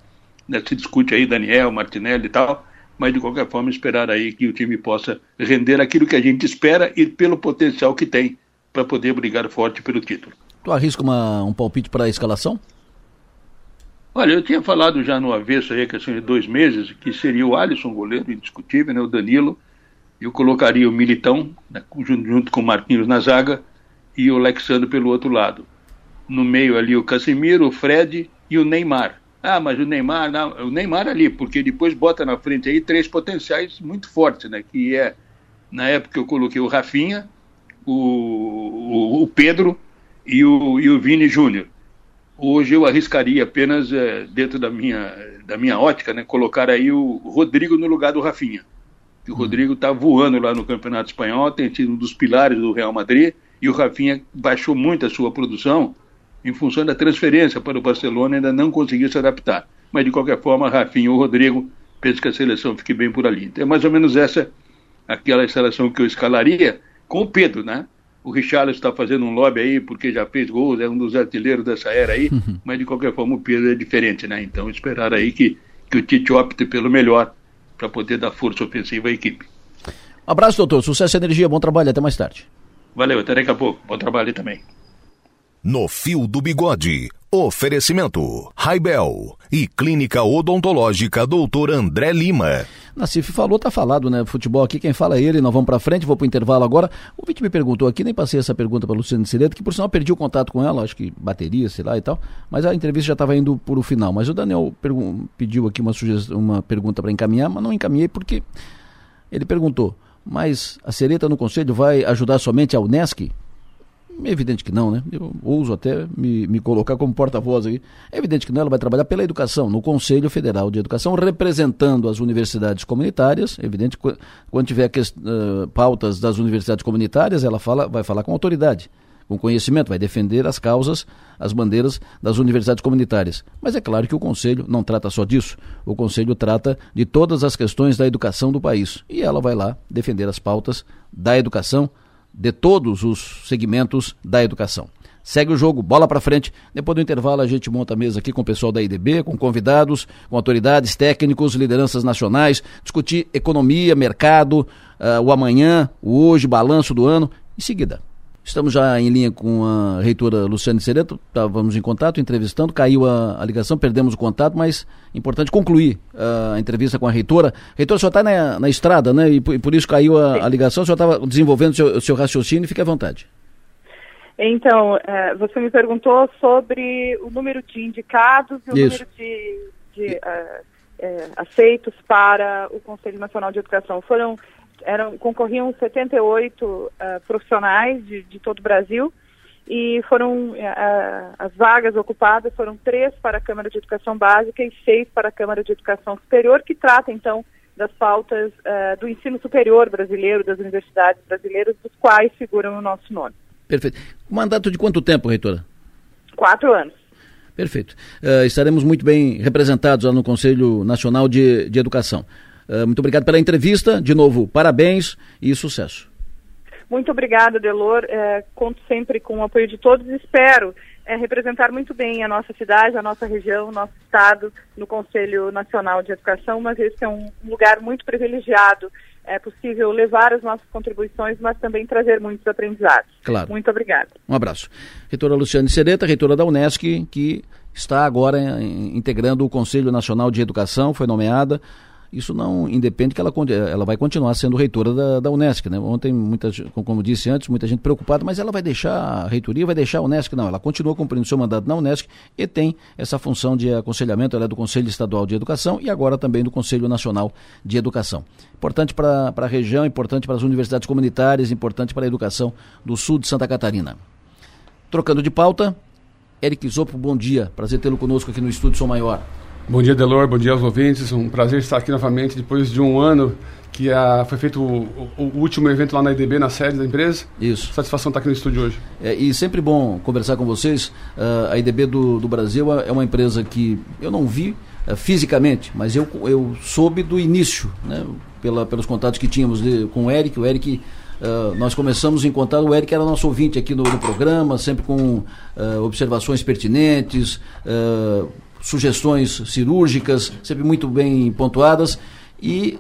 Se discute aí Daniel, Martinelli e tal, mas de qualquer forma esperar aí que o time possa render aquilo que a gente espera e pelo potencial que tem para poder brigar forte pelo título. Tu arrisca uma, um palpite para a escalação? Olha, eu tinha falado já no avesso aí, questão de dois meses, que seria o Alisson, goleiro indiscutível, né, o Danilo, eu colocaria o Militão, né, junto com o Marquinhos na zaga, e o Alexandre pelo outro lado. No meio ali o Casemiro, o Fred e o Neymar. Ah, mas o Neymar, não, o Neymar ali, porque depois bota na frente aí três potenciais muito fortes, né? Que é, na época eu coloquei o Rafinha, o, o, o Pedro e o, e o Vini Júnior. Hoje eu arriscaria apenas, é, dentro da minha, da minha ótica, né, colocar aí o Rodrigo no lugar do Rafinha que o Rodrigo está voando lá no Campeonato Espanhol, tem sido um dos pilares do Real Madrid, e o Rafinha baixou muito a sua produção em função da transferência para o Barcelona, ainda não conseguiu se adaptar. Mas de qualquer forma, Rafinha ou Rodrigo, penso que a seleção fique bem por ali. Então é mais ou menos essa aquela instalação que eu escalaria com o Pedro, né? O Richarlison está fazendo um lobby aí porque já fez gols, é um dos artilheiros dessa era aí, mas de qualquer forma o Pedro é diferente, né? Então esperar aí que, que o Tite opte pelo melhor para poder dar força ofensiva à equipe. Um abraço, doutor. Sucesso e energia. Bom trabalho. Até mais tarde. Valeu. Até daqui a pouco. Bom trabalho também. No Fio do Bigode. Oferecimento: Raibel e Clínica Odontológica Doutor André Lima. Nacife falou, tá falado, né? Futebol aqui, quem fala é ele, nós vamos pra frente, vou pro intervalo agora. O Vite me perguntou aqui, nem passei essa pergunta para Luciano Cireto, que por sinal perdi o contato com ela, acho que bateria, sei lá e tal, mas a entrevista já estava indo por o final. Mas o Daniel pediu aqui uma, uma pergunta para encaminhar, mas não encaminhei porque ele perguntou, mas a Sereta no Conselho vai ajudar somente a Unesc? É evidente que não, né? Eu ouso até me, me colocar como porta-voz aqui. É evidente que não, ela vai trabalhar pela educação, no Conselho Federal de Educação, representando as universidades comunitárias. É evidente que quando tiver que, uh, pautas das universidades comunitárias, ela fala, vai falar com autoridade, com conhecimento, vai defender as causas, as bandeiras das universidades comunitárias. Mas é claro que o Conselho não trata só disso. O Conselho trata de todas as questões da educação do país. E ela vai lá defender as pautas da educação de todos os segmentos da educação. Segue o jogo, bola para frente. Depois do intervalo, a gente monta a mesa aqui com o pessoal da IDB, com convidados, com autoridades, técnicos, lideranças nacionais, discutir economia, mercado, uh, o amanhã, o hoje, balanço do ano. Em seguida, Estamos já em linha com a reitora Luciane Sereto, estávamos em contato, entrevistando, caiu a, a, ligação, perdemos o contato, mas importante concluir uh, a entrevista com a reitora. Reitora, o senhor está na, na, estrada, né? E por, e por isso caiu a, a, ligação, o senhor estava desenvolvendo o seu, seu raciocínio, fique à vontade. Então, é, você me perguntou sobre o número de indicados e o isso. número de, de uh, aceitos para o Conselho Nacional de Educação. Foram eram, concorriam 78 uh, profissionais de, de, todo o Brasil e foram uh, as vagas ocupadas foram três para a Câmara de Educação Básica e seis para a Câmara de Educação Superior, que trata então das pautas uh, do ensino superior brasileiro, das universidades brasileiras, dos quais figuram o nosso nome. Perfeito. Mandato de quanto tempo, reitora? Quatro anos. Perfeito. Uh, estaremos muito bem representados lá no Conselho Nacional de, de Educação. Uh, muito obrigado pela entrevista. De novo, parabéns e sucesso. Muito obrigada, Delor. É, conto sempre com o apoio de todos e espero é, representar muito bem a nossa cidade, a nossa região, o nosso estado no Conselho Nacional de Educação, mas esse é um lugar muito privilegiado. É possível levar as nossas contribuições, mas também trazer muitos aprendizados. Claro. Muito obrigada. Um abraço. Reitora Luciane Sereta, reitora da Unesc, que está agora integrando o Conselho Nacional de Educação, foi nomeada isso não independe que ela, ela vai continuar sendo reitora da, da Unesc. Né? Ontem, muita, como disse antes, muita gente preocupada, mas ela vai deixar a reitoria, vai deixar a Unesc? Não, ela continua cumprindo seu mandato na Unesc e tem essa função de aconselhamento, ela é do Conselho Estadual de Educação e agora também do Conselho Nacional de Educação. Importante para a região, importante para as universidades comunitárias, importante para a educação do sul de Santa Catarina. Trocando de pauta, Eric Zopo, bom dia. Prazer tê-lo conosco aqui no Estúdio Som Maior. Bom dia, Delor. Bom dia aos ouvintes. Um prazer estar aqui novamente depois de um ano que a, foi feito o, o, último evento lá na IDB, na sede da empresa. Isso. Satisfação estar aqui no estúdio hoje. É, e sempre bom conversar com vocês. Uh, a IDB do, do Brasil é uma empresa que eu não vi uh, fisicamente, mas eu, eu soube do início, né, pela, pelos contatos que tínhamos de, com o Eric. O Eric Uh, nós começamos a encontrar, o Eric era nosso ouvinte aqui no, no programa, sempre com uh, observações pertinentes, uh, sugestões cirúrgicas, sempre muito bem pontuadas, e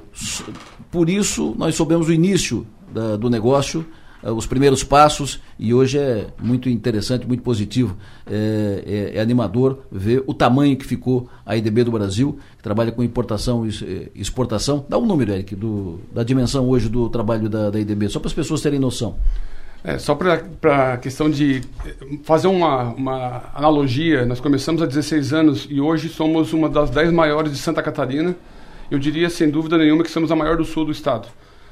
por isso nós soubemos o início da, do negócio, uh, os primeiros passos, e hoje é muito interessante, muito positivo, é, é, é, animador ver o tamanho que ficou a IDB do Brasil, que trabalha com importação e eh, exportação. Dá um número, Eric, do, da dimensão hoje do trabalho da, da IDB, só para as pessoas terem noção. É, só para a questão de fazer uma, uma analogia, nós começamos há 16 anos e hoje somos uma das 10 maiores de Santa Catarina. Eu diria, sem dúvida nenhuma, que somos a maior do sul do estado.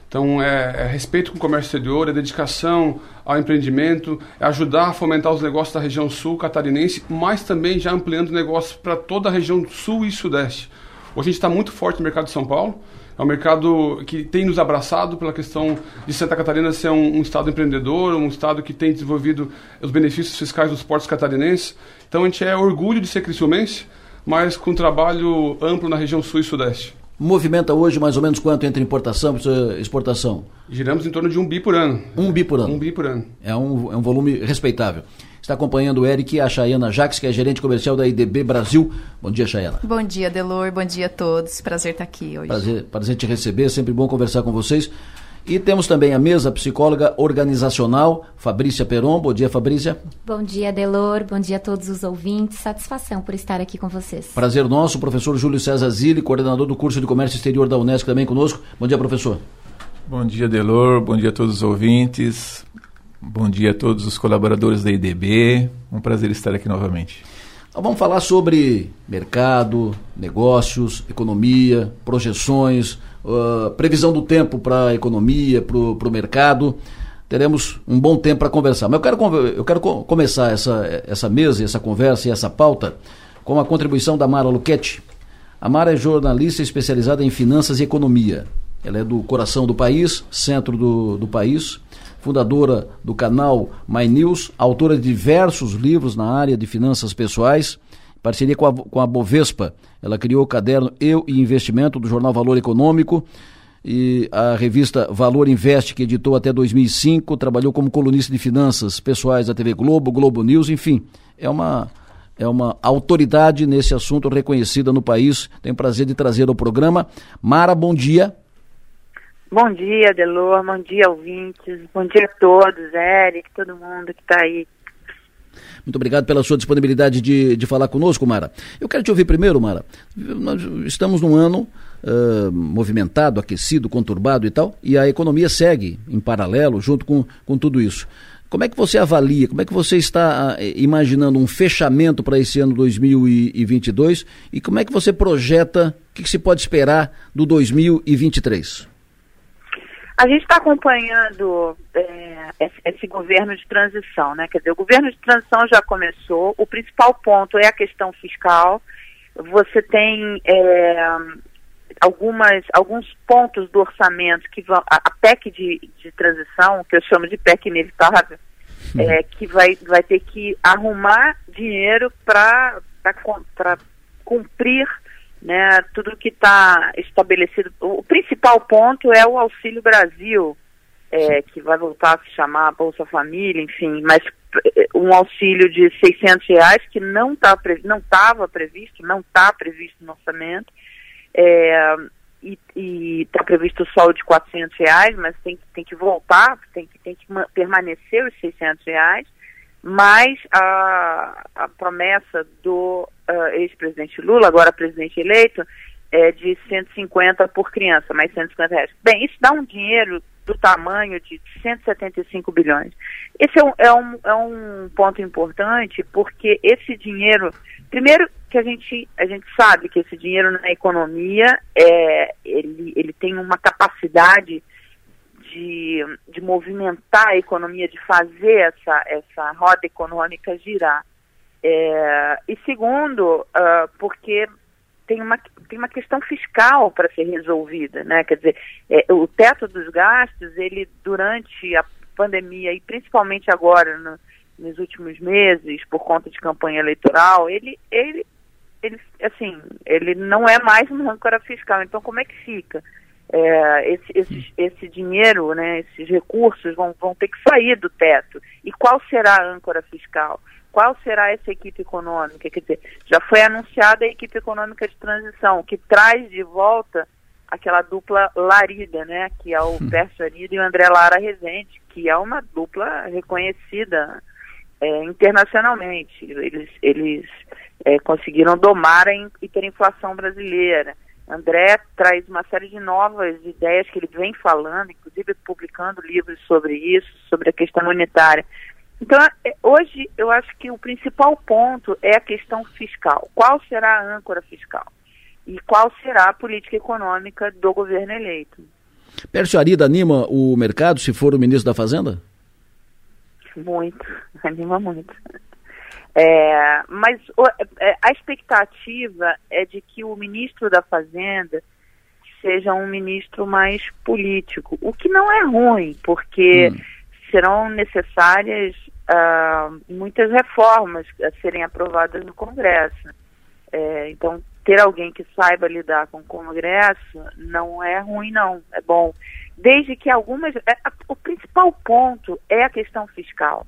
Então, é, é, respeito com o comércio exterior, é dedicação ao empreendimento, é ajudar a fomentar os negócios da região sul catarinense, mas também já ampliando negócios para toda a região sul e sudeste. Hoje a gente está muito forte no mercado de São Paulo, é um mercado que tem nos abraçado pela questão de Santa Catarina ser um, um estado empreendedor, um estado que tem desenvolvido os benefícios fiscais dos portos catarinenses. Então a gente é orgulho de ser criciumense, mas com trabalho amplo na região sul e sudeste. Movimenta hoje mais ou menos quanto entre importação e exportação? Giramos em torno de um bi por ano. Um bi por ano? Um bi por ano. É um, é um volume respeitável. Está acompanhando o Eric e a Chayana Jaques, que é gerente comercial da IDB Brasil. Bom dia, Chayana. Bom dia, Delor. Bom dia a todos. Prazer estar aqui hoje. Prazer, prazer te receber. Sempre bom conversar com vocês. E temos também a mesa psicóloga organizacional, Fabrícia Peron. Bom dia, Fabrícia. Bom dia, Delor. Bom dia a todos os ouvintes. Satisfação por estar aqui com vocês. Prazer nosso, professor Júlio César Zilli, coordenador do curso de Comércio Exterior da Unesco, também conosco. Bom dia, professor. Bom dia, Delor. Bom dia a todos os ouvintes. Bom dia a todos os colaboradores da IDB. Um prazer estar aqui novamente. Então, vamos falar sobre mercado, negócios, economia, projeções, uh, previsão do tempo para a economia, para o mercado. Teremos um bom tempo para conversar. Mas eu quero, eu quero começar essa, essa mesa, essa conversa e essa pauta com a contribuição da Mara Luquete. A Mara é jornalista especializada em finanças e economia. Ela é do coração do país, centro do, do país fundadora do canal My News, autora de diversos livros na área de finanças pessoais, parceria com a, com a Bovespa. Ela criou o caderno Eu e Investimento do jornal Valor Econômico e a revista Valor Investe, que editou até 2005, trabalhou como colunista de finanças pessoais da TV Globo, Globo News, enfim, é uma é uma autoridade nesse assunto reconhecida no país. Tenho o prazer de trazer ao programa. Mara, bom dia. Bom dia, Delor, bom dia, ouvintes, bom dia a todos, Eric, todo mundo que está aí. Muito obrigado pela sua disponibilidade de, de falar conosco, Mara. Eu quero te ouvir primeiro, Mara. Nós estamos num ano uh, movimentado, aquecido, conturbado e tal, e a economia segue em paralelo, junto com, com tudo isso. Como é que você avalia, como é que você está imaginando um fechamento para esse ano 2022 e como é que você projeta, o que, que se pode esperar do 2023? A gente está acompanhando é, esse governo de transição, né? Quer dizer, o governo de transição já começou. O principal ponto é a questão fiscal. Você tem é, algumas, alguns pontos do orçamento que vão. A, PEC de, de transição, que eu chamo de PEC inevitável, é, que vai, vai ter que arrumar dinheiro para cumprir né, tudo que está estabelecido. O principal ponto é o Auxílio Brasil, é, que vai voltar a se chamar Bolsa Família, enfim, mas é, um auxílio de 600 reais que não tá, não estava previsto, não está previsto no orçamento, é, e está previsto só o de 400 reais, mas tem, tem que voltar, tem que, tem que permanecer os 600 reais, mas a, a promessa do uh, ex-presidente Lula, agora presidente eleito, é de 150 por criança, mais 150 reais. Bem, isso dá um dinheiro do tamanho de 175 bilhões. Esse é um, é um, é um ponto importante porque esse dinheiro, primeiro que a gente, a gente sabe que esse dinheiro na economia é, ele, ele tem uma capacidade de, de movimentar a economia, de fazer essa, essa roda econômica girar. É, e segundo, uh, porque tem uma, tem uma questão fiscal para ser resolvida, né? Quer dizer, é, o teto dos gastos, ele durante a pandemia e principalmente agora no, nos últimos meses por conta de campanha eleitoral, ele, ele, ele, assim, ele não é mais uma âncora fiscal. Então, como é que fica? É, esse, esse, esse dinheiro, né, esses recursos vão, vão ter que sair do teto. E qual será a âncora fiscal? Qual será essa equipe econômica? Quer dizer, já foi anunciada a equipe econômica de transição, que traz de volta aquela dupla Larida, né, que é o Pércio Arida e o André Lara Rezende, que é uma dupla reconhecida é, internacionalmente. Eles, eles é, conseguiram domar a hiperinflação brasileira. André traz uma série de novas ideias que ele vem falando, inclusive publicando livros sobre isso, sobre a questão monetária. Então, é, hoje, eu acho que o principal ponto é a questão fiscal. Qual será a âncora fiscal? E qual será a política econômica do governo eleito? Pércio Arida anima o mercado se for o ministro da Fazenda? Muito, anima muito. É, mas o, é, a expectativa é de que o ministro da Fazenda seja um ministro mais político, o que não é ruim, porque hum. serão necessárias uh, muitas reformas a serem aprovadas no Congresso. É, então, ter alguém que saiba lidar com o Congresso não é ruim, não, é bom. Desde que algumas. É, o principal ponto é a questão fiscal.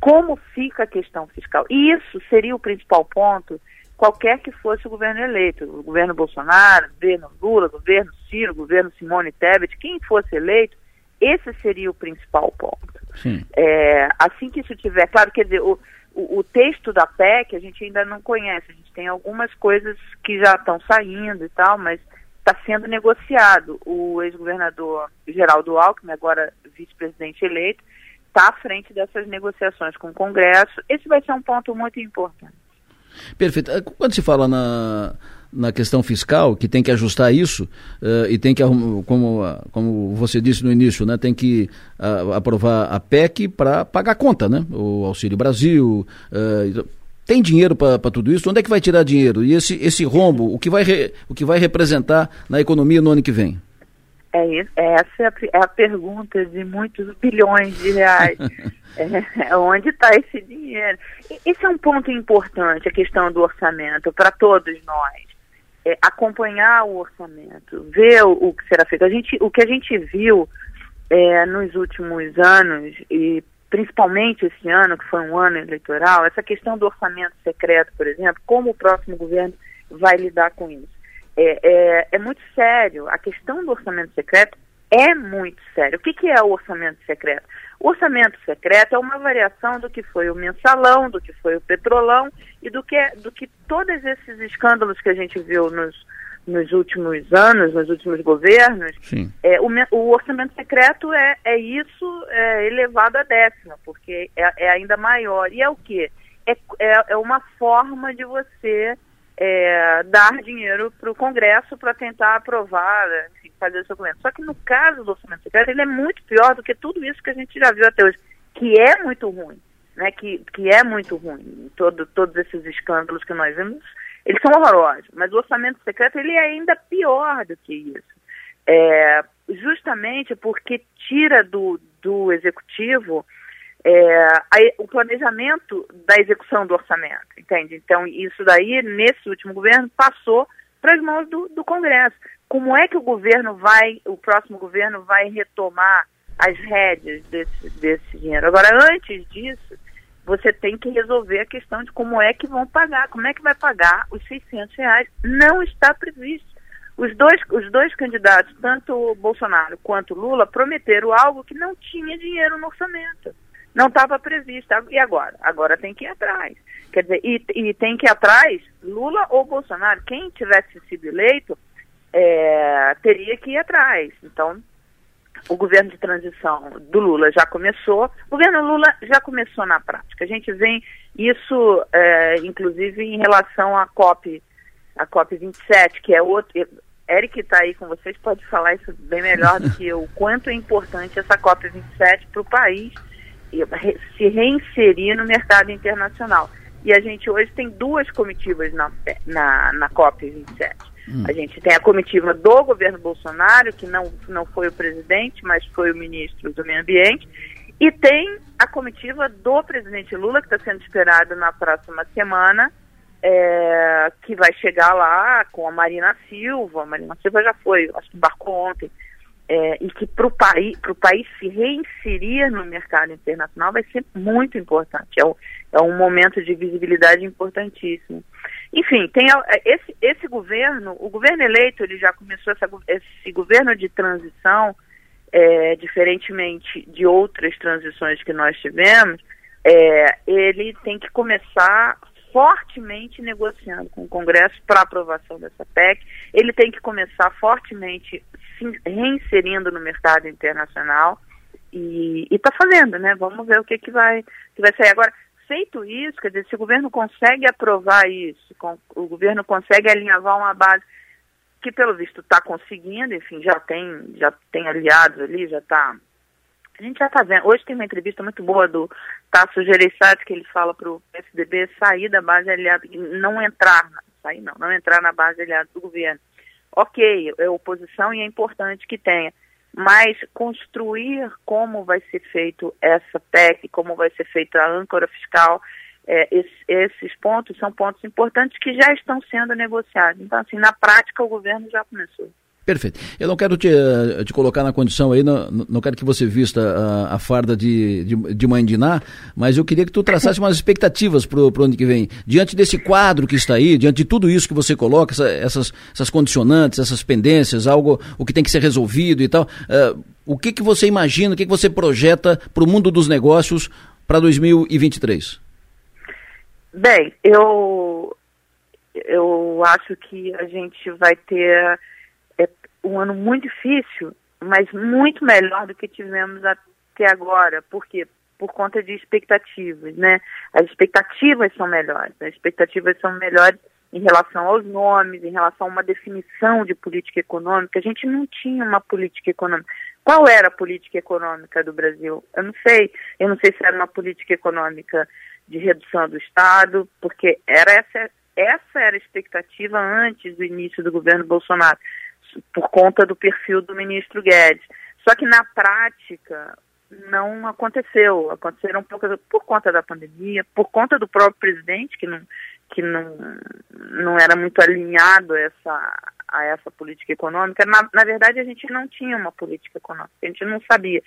Como fica a questão fiscal? E isso seria o principal ponto, qualquer que fosse o governo eleito. O governo Bolsonaro, governo Lula, governo Ciro, governo Simone Tebet, quem fosse eleito, esse seria o principal ponto. É, assim que isso tiver, claro, quer dizer, o, o, o, texto da PEC a gente ainda não conhece, a gente tem algumas coisas que já estão saindo e tal, mas está sendo negociado. O ex-governador Geraldo Alckmin, agora vice-presidente eleito, está à frente dessas negociações com o Congresso. Esse vai ser um ponto muito importante. Perfeito. Eh, quando se fala na, na questão fiscal, que tem que ajustar isso, uh, e tem que, como, como você disse no início, né, tem que uh, aprovar a PEC para pagar a conta, né? O Auxílio Brasil. Uh, tem dinheiro para tudo isso? Onde é que vai tirar dinheiro? E esse, esse rombo, o que, vai re, o que vai representar na economia no ano que vem? É, essa é a, é a pergunta de muitos bilhões de reais. é, onde está esse dinheiro? Esse é um ponto importante, a questão do orçamento, para todos nós é, acompanhar o orçamento, ver o, o, que será feito. A gente, o que a gente viu é, nos últimos anos, e principalmente esse ano, que foi um ano eleitoral, essa questão do orçamento secreto, por exemplo, como o próximo governo vai lidar com isso. É, é, é muito sério. A questão do orçamento secreto é muito sério. O que, que é o orçamento secreto? O orçamento secreto é uma variação do que foi o mensalão, do que foi o petrolão e do que, do que todos esses escândalos que a gente viu nos, nos últimos anos, nos últimos governos. É, o, o, orçamento secreto é, é isso é, elevado a décima, porque é, é ainda maior. E é o quê? É, é, é uma forma de você é, dar dinheiro para o Congresso para tentar aprovar, enfim, fazer esse documento. Só que no caso do orçamento secreto, ele é muito pior do que tudo isso que a gente já viu até hoje, que é muito ruim, né? Que, que é muito ruim. Todo, todos esses escândalos que nós vimos, eles são horrorosos. Mas o orçamento secreto ele é ainda pior do que isso. É, justamente porque tira do, do executivo é, a, o planejamento da execução do orçamento, entende? Então, isso daí, nesse último governo, passou para as mãos do, do Congresso. Como é que o governo vai, o próximo governo vai retomar as rédeas desse, desse dinheiro? Agora, antes disso, você tem que resolver a questão de como é que vão pagar, como é que vai pagar os 600 reais. Não está previsto. Os dois, os dois candidatos, tanto Bolsonaro quanto Lula, prometeram algo que não tinha dinheiro no orçamento não estava prevista. E agora? Agora tem que ir atrás. Quer dizer, e, e, tem que ir atrás, Lula ou Bolsonaro. Quem tivesse sido eleito é, teria que ir atrás. Então, o governo de transição do Lula já começou, o governo Lula já começou na prática. A gente vê isso, é, inclusive, em relação à COP, a COP 27, que é outro. Eric está aí com vocês, pode falar isso bem melhor do que eu, o quanto é importante essa COP 27 para o país se reinserir no mercado internacional. E a gente hoje tem duas comitivas na, na, na COP27. Hum. A gente tem a comitiva do governo Bolsonaro, que não, não foi o presidente, mas foi o ministro do Meio Ambiente, e tem a comitiva do presidente Lula, que está sendo esperado na próxima semana, é, que vai chegar lá com a Marina Silva. A Marina Silva já foi, acho que embarcou ontem. É, e que para o país, país se reinserir no mercado internacional vai ser muito importante. É um, é um momento de visibilidade importantíssimo. Enfim, tem esse, esse governo, o governo eleito, ele já começou essa, esse governo de transição, é, diferentemente de outras transições que nós tivemos, é, ele tem que começar fortemente negociando com o Congresso para aprovação dessa PEC. Ele tem que começar fortemente se reinserindo no mercado internacional e está fazendo, né? Vamos ver o que, que, vai, que vai sair. Agora, feito isso, quer dizer, se o governo consegue aprovar isso, com, o governo consegue alinhavar uma base que pelo visto está conseguindo, enfim, já tem, já tem aliados ali, já está. A gente já está vendo. Hoje tem uma entrevista muito boa do Tasso Gereissati, que ele fala para o PSDB sair da base aliada, não entrar, sair não, não entrar na base aliada do governo. Ok, é oposição e é importante que tenha, mas construir como vai ser feito essa PEC, como vai ser feita a âncora fiscal, é, esses, esses pontos são pontos importantes que já estão sendo negociados. Então, assim, na prática, o governo já começou. Perfeito. Eu não quero te, te colocar na condição aí, não, não quero que você vista a, a farda de, de, de mãe de Ná, mas eu queria que tu traçasse umas expectativas para o ano que vem. Diante desse quadro que está aí, diante de tudo isso que você coloca, essa, essas, essas condicionantes, essas pendências, algo o que tem que ser resolvido e tal, uh, o que, que você imagina, o que, que você projeta para o mundo dos negócios para 2023? Bem, eu, eu acho que a gente vai ter um ano muito difícil, mas muito melhor do que tivemos até agora. Por quê? Por conta de expectativas, né? As expectativas são melhores. As expectativas são melhores em relação aos nomes, em relação a uma definição de política econômica. A gente não tinha uma política econômica. Qual era a política econômica do Brasil? Eu não sei. Eu não sei se era uma política econômica de redução do Estado, porque era essa, essa era a expectativa antes do início do governo Bolsonaro, por conta do perfil do ministro Guedes. Só que na prática não aconteceu. Aconteceram por, por conta da pandemia, por conta do próprio presidente, que não, que não, não era muito alinhado a essa, a essa política econômica. Na, na verdade, a gente não tinha uma política econômica, a gente não sabia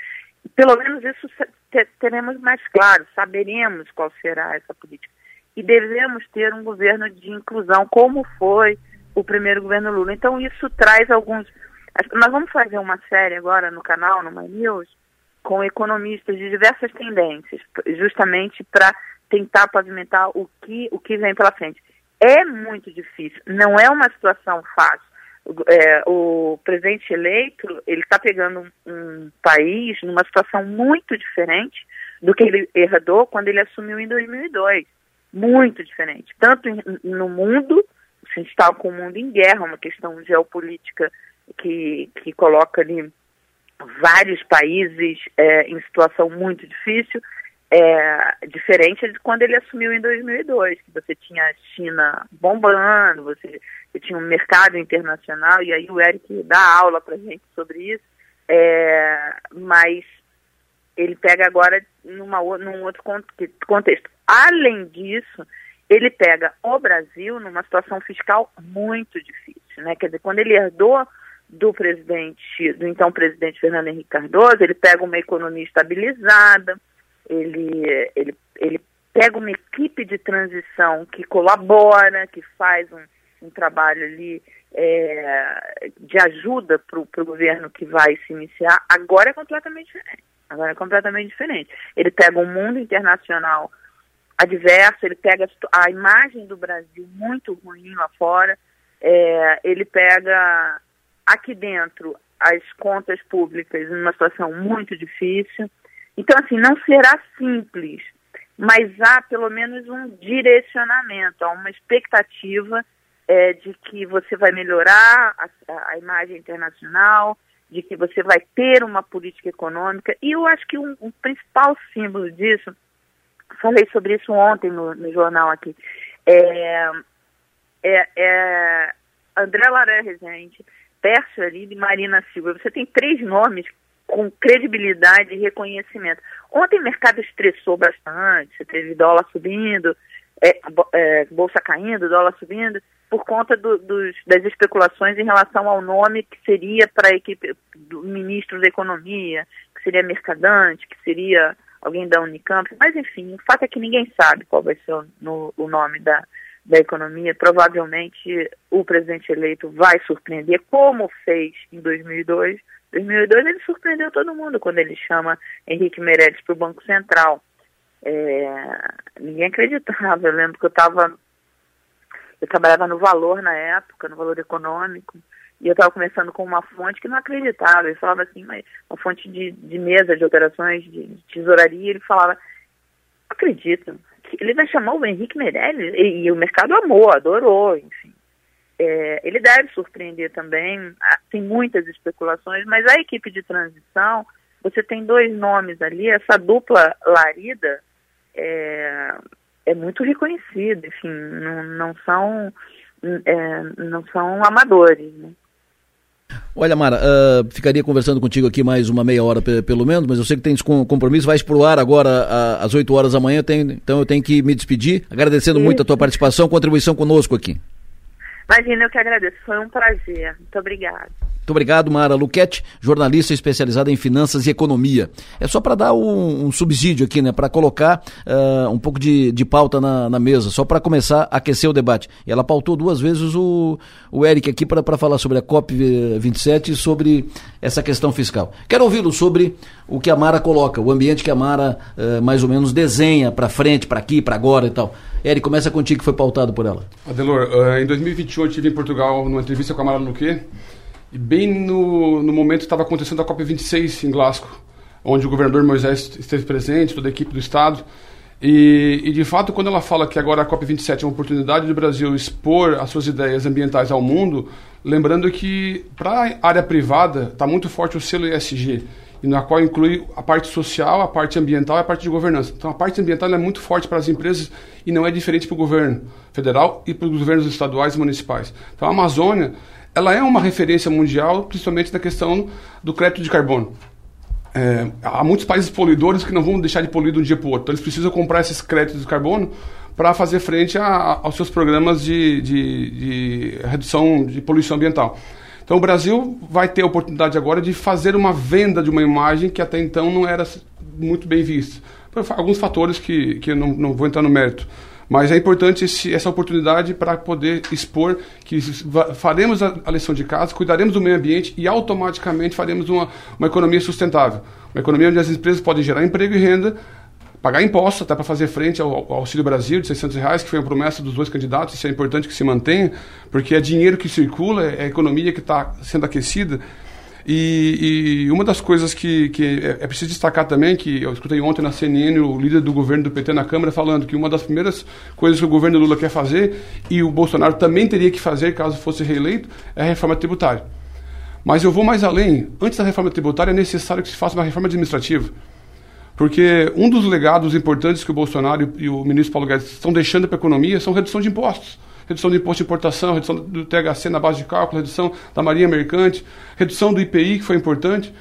pelo menos isso teremos mais claro, saberemos qual será essa política. E devemos ter um governo de inclusão, como foi o primeiro governo Lula. Então, isso traz alguns. Nós vamos fazer uma série agora no canal, no My News, com economistas de diversas tendências, justamente para tentar pavimentar o que, o que vem pela frente. É muito difícil, não é uma situação fácil é, o presidente eleito ele está pegando um, um, país numa situação muito diferente do que ele herdou quando ele assumiu em 2002. Muito diferente. Tanto no mundo, se está com o mundo em guerra, uma questão geopolítica que, que coloca ali vários países é, em situação muito difícil, é, diferente de quando ele assumiu em 2002, que você tinha a China bombando, você, você tinha um mercado internacional, e aí o Eric dá aula para gente sobre isso, é, mas ele pega agora numa, num outro contexto. Além disso, ele pega o Brasil numa situação fiscal muito difícil, né? Quer dizer, quando ele herdou do presidente, do então presidente Fernando Henrique Cardoso, ele pega uma economia estabilizada, ele, ele, ele pega uma equipe de transição que colabora, que faz um, um trabalho ali é, de ajuda para o governo que vai se iniciar, agora é completamente diferente. Agora é completamente diferente. Ele pega um mundo internacional adverso, ele pega a imagem do Brasil muito ruim lá fora, é, ele pega aqui dentro as contas públicas numa situação muito difícil, então, assim, não será simples, mas há pelo menos um direcionamento, há uma expectativa é, de que você vai melhorar a, a, imagem internacional, de que você vai ter uma política econômica. E eu acho que um, um principal símbolo disso falei sobre isso ontem no, no jornal aqui. É, é, é André Laré Rezende, Pércio Arida e Marina Silva. Você tem três nomes com credibilidade e reconhecimento. Ontem o mercado estressou bastante, você teve dólar subindo, é, é, bolsa caindo, dólar subindo, por conta do, dos, das especulações em relação ao nome que seria para a equipe do ministro da Economia, que seria Mercadante, que seria alguém da Unicamp, mas enfim, o fato é que ninguém sabe qual vai ser o, no, o nome da, da economia. Provavelmente o presidente eleito vai surpreender, como fez em 2002. 2002 ele surpreendeu todo mundo quando ele chama Henrique Meirelles para o Banco Central. É, ninguém acreditava. Eu lembro que eu estava. Eu trabalhava no valor na época, no valor econômico, e eu estava conversando com uma fonte que não acreditava. Ele falava assim, mas uma fonte de, de mesa de operações, de, de tesouraria, ele falava, acredito, ele vai chamar o Henrique Meirelles, e, e o mercado amou, adorou, enfim. É, ele deve surpreender também, ah, tem muitas especulações, mas a equipe de transição, você tem dois nomes ali, essa dupla Larida é, é muito reconhecida, enfim, não, não são é, não são amadores, né? Olha, Mara, uh, ficaria conversando contigo aqui mais uma meia hora pelo menos, mas eu sei que tens compromisso, vais pro ar agora às 8 horas da manhã, tenho, então eu tenho que me despedir, agradecendo Isso. muito a tua participação, contribuição conosco aqui. Imagina, eu que agradeço, foi um prazer, muito obrigada. Muito obrigado, Mara Luquete, jornalista especializada em finanças e economia. É só para dar um, um, subsídio aqui, né? Para colocar uh, um pouco de, de pauta na, na mesa, só para começar a aquecer o debate. E ela pautou duas vezes o, o Eric aqui para falar sobre a COP27 e sobre essa questão fiscal. Quero ouvi-lo sobre o que a Mara coloca, o ambiente que a Mara uh, mais ou menos desenha para frente, para aqui, para agora e tal. Eric, começa contigo que foi pautado por ela. Adelor, uh, em 2021 eu estive em Portugal numa entrevista com a Mara Luque e bem no, no momento estava acontecendo a COP26 em Glasgow, onde o governador Moisés esteve presente, toda a equipe do Estado. E, e, de fato, quando ela fala que agora a COP27 é uma oportunidade do Brasil expor as suas ideias ambientais ao mundo, lembrando que para a área privada está muito forte o selo ESG, e na qual inclui a parte social, a parte ambiental e a parte de governança. Então a parte ambiental é muito forte para as empresas e não é diferente para o governo federal e para os governos estaduais e municipais. Então a Amazônia ela é uma referência mundial, principalmente na questão do crédito de carbono. É, há muitos países poluidores que não vão deixar de poluir de um dia para o outro. Então, eles precisam comprar esses créditos de carbono para fazer frente a, a, aos seus programas de, de, de, redução de poluição ambiental. Então, o Brasil vai ter a oportunidade agora de fazer uma venda de uma imagem que até então não era muito bem vista. Por alguns fatores que, que eu não, não vou entrar no mérito. Mas é importante esse, essa oportunidade para poder expor que faremos a, a, lição de casa, cuidaremos do meio ambiente e automaticamente faremos uma, uma economia sustentável. Uma economia onde as empresas podem gerar emprego e renda, pagar impostos até para fazer frente ao, ao, Auxílio Brasil de 600 reais, que foi uma promessa dos dois candidatos, isso é importante que se mantenha, porque é dinheiro que circula, é a economia que está sendo aquecida. E, e, uma das coisas que, que é, é, preciso destacar também, que eu escutei ontem na CNN o líder do governo do PT na Câmara falando que uma das primeiras coisas que o governo Lula quer fazer, e o Bolsonaro também teria que fazer caso fosse reeleito, é a reforma tributária. Mas eu vou mais além. Antes da reforma tributária é necessário que se faça uma reforma administrativa. Porque um dos legados importantes que o Bolsonaro e o ministro Paulo Guedes estão deixando para a economia são redução de impostos redução do imposto de importação, redução do THC na base de cálculo, redução da marinha mercante, redução do IPI, que foi importante.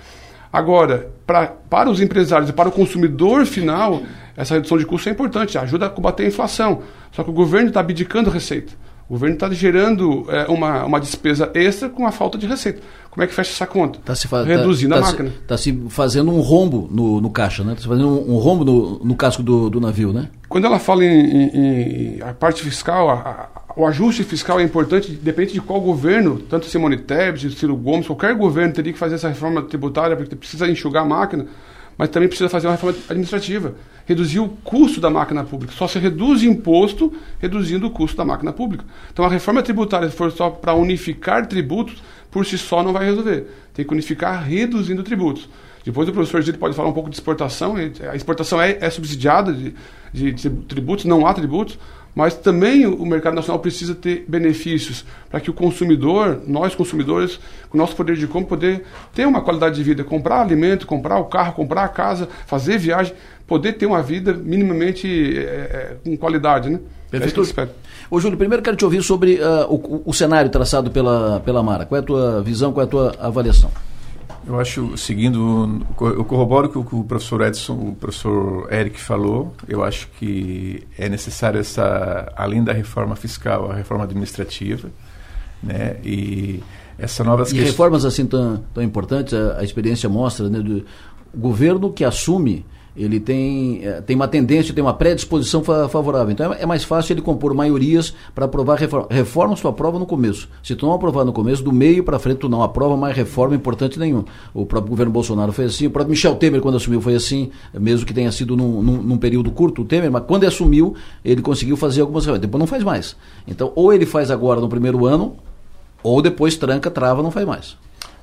Agora, pra, para os empresários e para o consumidor final, essa redução de custo é importante, ajuda a combater a inflação. Só que o governo está abdicando receita. O governo está gerando é, uma, uma despesa extra com a falta de receita. Como é que fecha essa conta? Tá se faz, Reduzindo tá, a tá máquina. Está se, se, fazendo um rombo no, no caixa, né? Está se fazendo um, um rombo no, no casco do, do, navio, né? Quando ela fala em, em, em a parte fiscal, a, o ajuste fiscal é importante, depende de qual governo, tanto Simone Tebet, Ciro Gomes, qualquer governo teria que fazer essa reforma tributária, porque precisa enxugar a máquina, mas também precisa fazer uma reforma administrativa, reduzir o custo da máquina pública. Só se reduz imposto reduzindo o custo da máquina pública. Então a reforma tributária, se for só para unificar tributos, por si só não vai resolver. Tem que unificar reduzindo tributos. Depois o professor Gito pode falar um pouco de exportação. A exportação é, é subsidiada de, de, de tributos, não há tributos, mas também o mercado nacional precisa ter benefícios para que o consumidor, nós consumidores, com o nosso poder de compra, poder ter uma qualidade de vida, comprar alimento, comprar o carro, comprar a casa, fazer viagem, poder ter uma vida minimamente é, com qualidade, né? Perfeito. É Ô, Júlio, primeiro quero te ouvir sobre uh, o, o, cenário traçado pela, pela Mara. Qual é a tua visão, qual é a tua avaliação? Eu acho, seguindo, eu corroboro o que o professor Edson, o professor Eric falou. Eu acho que é necessário essa, além da reforma fiscal, a reforma administrativa, né? E essa novas e reformas assim tão, tão importantes, a, a experiência mostra, né, do governo que assume ele tem, é, tem uma tendência, tem uma predisposição favorável. Então é, é mais fácil ele compor maiorias para aprovar reformas. Reformas tu aprova no começo. Se tu não aprovar no começo, do meio para frente tu não aprova mais reforma importante nenhum. O próprio governo Bolsonaro foi assim, o próprio Michel Temer, quando assumiu, foi assim, mesmo que tenha sido num, num, num período curto, o Temer, mas quando ele assumiu, ele conseguiu fazer algumas reformas. Depois não faz mais. Então, ou ele faz agora no primeiro ano, ou depois tranca, trava, não faz mais.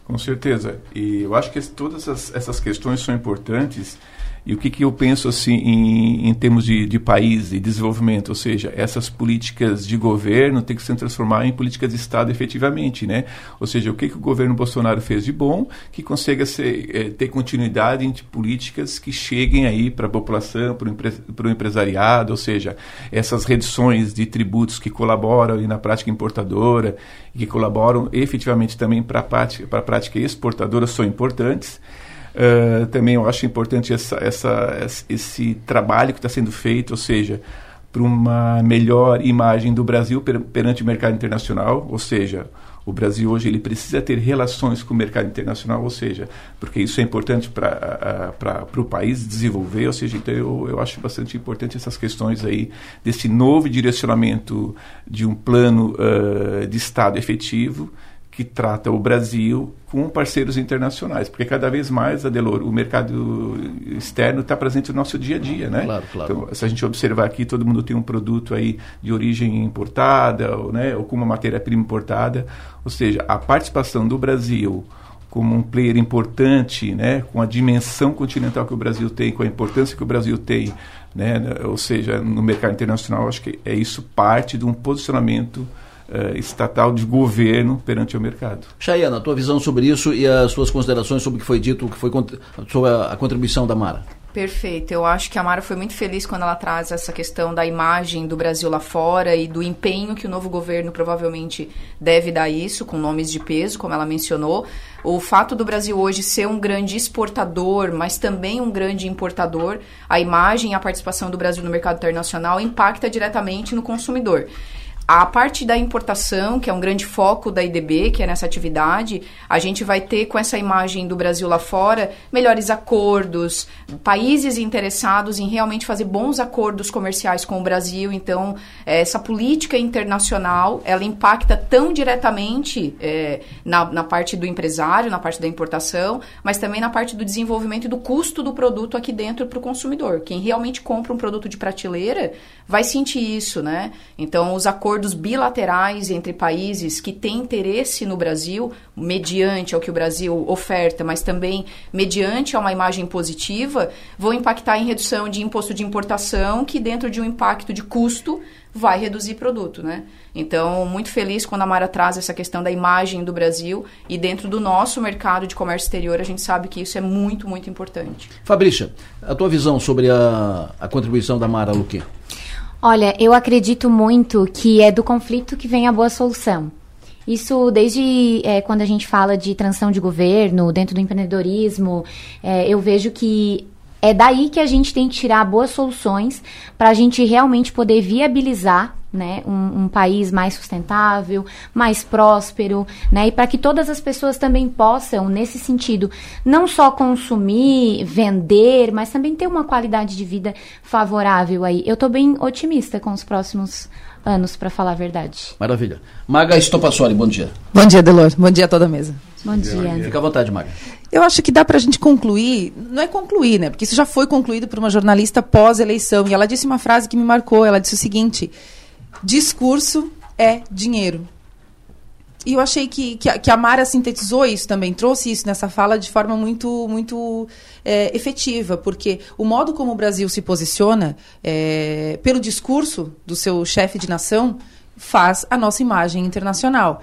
Com certeza. E eu acho que todas essas, essas questões são importantes e o que, que eu penso assim em, em termos de, de país e desenvolvimento, ou seja, essas políticas de governo têm que se transformar em políticas de Estado efetivamente, né? Ou seja, o que, que o governo Bolsonaro fez de bom que consiga ser, é, ter continuidade entre políticas que cheguem aí para a população, para o empre, empresariado, ou seja, essas reduções de tributos que colaboram e na prática importadora que colaboram efetivamente também para a prática, para a prática exportadora são importantes. Uh, também eu acho importante essa, essa, esse trabalho que está sendo feito, ou seja, para uma melhor imagem do Brasil per, perante o mercado internacional, ou seja, o Brasil hoje ele precisa ter relações com o mercado internacional, ou seja, porque isso é importante para o país desenvolver, ou seja, então eu, eu acho bastante importante essas questões aí desse novo direcionamento de um plano uh, de Estado efetivo que trata o Brasil com parceiros internacionais, porque cada vez mais, Adelor, o mercado externo está presente no nosso dia a dia, né? Claro, claro. Então, se a gente observar aqui, todo mundo tem um produto aí de origem importada, ou, né, ou com uma matéria-prima importada, ou seja, a participação do Brasil como um player importante, né, com a dimensão continental que o Brasil tem, com a importância que o Brasil tem, né, ou seja, no mercado internacional, acho que é isso parte de um posicionamento uh, estatal de governo perante o mercado. Chayana, a tua visão sobre isso e as suas considerações sobre o que foi dito, o que foi sobre a, a contribuição da Mara. Perfeito. Eu acho que a Mara foi muito feliz quando ela traz essa questão da imagem do Brasil lá fora e do empenho que o novo governo provavelmente deve dar isso, com nomes de peso, como ela mencionou. O fato do Brasil hoje ser um grande exportador, mas também um grande importador, a imagem e a participação do Brasil no mercado internacional impacta diretamente no consumidor. A parte da importação, que é um grande foco da IDB, que é nessa atividade, a gente vai ter com essa imagem do Brasil lá fora melhores acordos, países interessados em realmente fazer bons acordos comerciais com o Brasil. Então, essa política internacional, ela impacta tão diretamente é, na, na parte do empresário, na parte da importação, mas também na parte do desenvolvimento e do custo do produto aqui dentro para o consumidor. Quem realmente compra um produto de prateleira vai sentir isso, né? Então, os acordos acordos bilaterais entre países que têm interesse no Brasil, mediante ao que o Brasil oferta, mas também mediante a uma imagem positiva, vão impactar em redução de imposto de importação, que dentro de um impacto de custo vai reduzir produto, né? Então, muito feliz quando a Mara traz essa questão da imagem do Brasil e dentro do nosso mercado de comércio exterior, a gente sabe que isso é muito, muito importante. Fabrícia, a tua visão sobre a, a contribuição da Mara Luque? Olha, eu acredito muito que é do conflito que vem a boa solução. Isso desde é, quando a gente fala de transição de governo, dentro do empreendedorismo, é, eu vejo que é daí que a gente tem que tirar boas soluções para a gente realmente poder viabilizar né, um, um, país mais sustentável, mais próspero, né, e para que todas as pessoas também possam, nesse sentido, não só consumir, vender, mas também ter uma qualidade de vida favorável aí. Eu estou bem otimista com os próximos anos, para falar a verdade. Maravilha. Maga Estopassoli, bom dia. Bom dia, Delor. Bom dia a toda a mesa. Bom dia. Fica à vontade, Maga. Eu acho que dá para a gente concluir, não é concluir, né? Porque isso já foi concluído por uma jornalista pós-eleição. E ela disse uma frase que me marcou. Ela disse o seguinte: discurso é dinheiro. e eu achei que, que, que a Mara sintetizou isso também, trouxe isso nessa fala de forma muito, muito é, efetiva, porque o modo como o Brasil se posiciona, é, pelo discurso do seu chefe de nação, faz a nossa imagem internacional.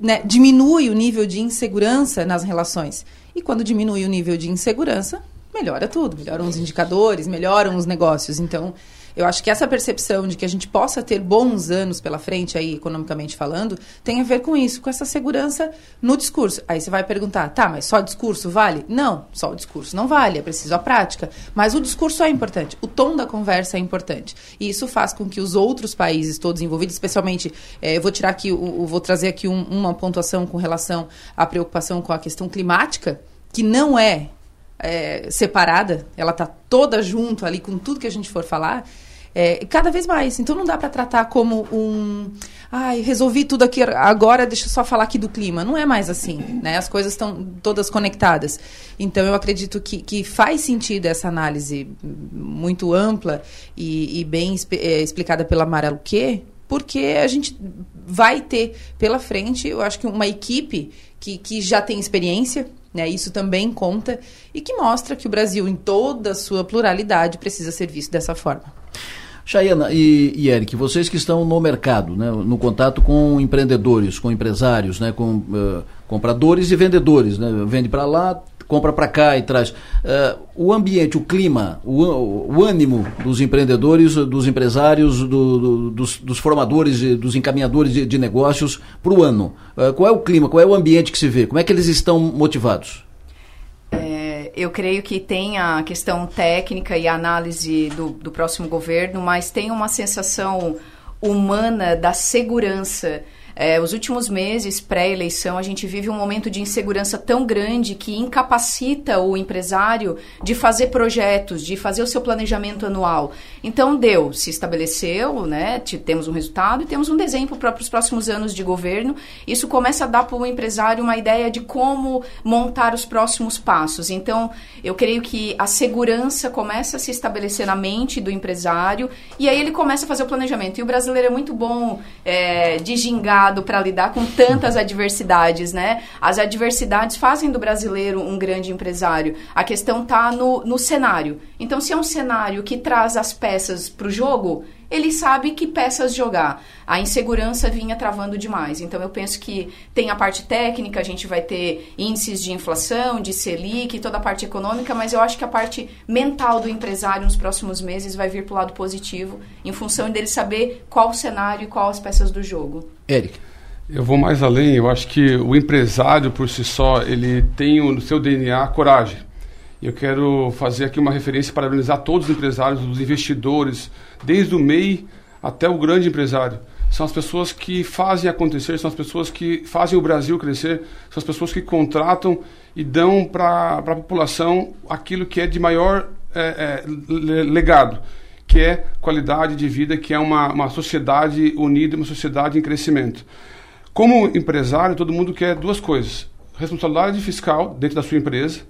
Né? Diminui o nível de insegurança nas relações. E quando diminui o nível de insegurança, melhora tudo, melhoram os indicadores, melhoram os negócios. Então, eu acho que essa percepção de que a gente possa ter bons anos pela frente, aí, economicamente falando, tem a ver com isso, com essa segurança no discurso. Aí você vai perguntar, tá, mas só discurso vale? Não, só o discurso não vale, é preciso a prática. Mas o discurso é importante, o tom da conversa é importante. E isso faz com que os outros países todos envolvidos, especialmente, é, eu vou tirar aqui, eu vou trazer aqui um, uma pontuação com relação à preocupação com a questão climática, que não é é, separada, ela está toda junto ali com tudo que a gente for falar, é, cada vez mais. Então não dá para tratar como um. Ai, resolvi tudo aqui agora, deixa eu só falar aqui do clima. Não é mais assim, né? As coisas estão todas conectadas. Então eu acredito que, que faz sentido essa análise muito ampla e, e bem é, explicada pela Mara Luque, porque a gente vai ter pela frente, eu acho que uma equipe que, que já tem experiência, né? Isso também conta e que mostra que o Brasil, em toda a sua pluralidade, precisa ser visto dessa forma. Chayana e, e Eric, vocês que estão no mercado, né, no contato com empreendedores, com empresários, né, com uh, compradores e vendedores, né, vende para lá, compra para cá e traz. Uh, o ambiente, o clima, o, o, ânimo dos empreendedores, dos empresários, do, do, dos, dos, formadores, dos encaminhadores de, de negócios para o ano. Uh, qual é o clima, qual é o ambiente que se vê? Como é que eles estão motivados? Eu creio que tem a questão técnica e a análise do, do próximo governo, mas tem uma sensação humana da segurança é, os últimos meses pré-eleição, a gente vive um momento de insegurança tão grande que incapacita o empresário de fazer projetos, de fazer o seu planejamento anual. Então, deu, se estabeleceu, né, temos um resultado e temos um desenho para os próximos anos de governo. Isso começa a dar para o empresário uma ideia de como montar os próximos passos. Então, eu creio que a segurança começa a se estabelecer na mente do empresário e aí ele começa a fazer o planejamento. E o brasileiro é muito bom é, de gingar preparado para lidar com tantas adversidades, né? As adversidades fazem do brasileiro um grande empresário. A questão está no, no cenário. Então, se é um cenário que traz as peças para o jogo, ele sabe que peças jogar. A insegurança vinha travando demais. Então eu penso que tem a parte técnica, a gente vai ter índices de inflação, de Selic, toda a parte econômica, mas eu acho que a parte mental do empresário nos próximos meses vai vir para o lado positivo, em função dele saber qual o cenário e qual as peças do jogo. Eric. Eu vou mais além, eu acho que o empresário por si só, ele tem no seu DNA coragem. Eu quero fazer aqui uma referência para parabenizar todos os empresários, os investidores, desde o MEI até o grande empresário. São as pessoas que fazem acontecer, são as pessoas que fazem o Brasil crescer, são as pessoas que contratam e dão para a população aquilo que é de maior é, é, legado, que é qualidade de vida, que é uma, uma sociedade unida, uma sociedade em crescimento. Como empresário, todo mundo quer duas coisas: responsabilidade fiscal dentro da sua empresa,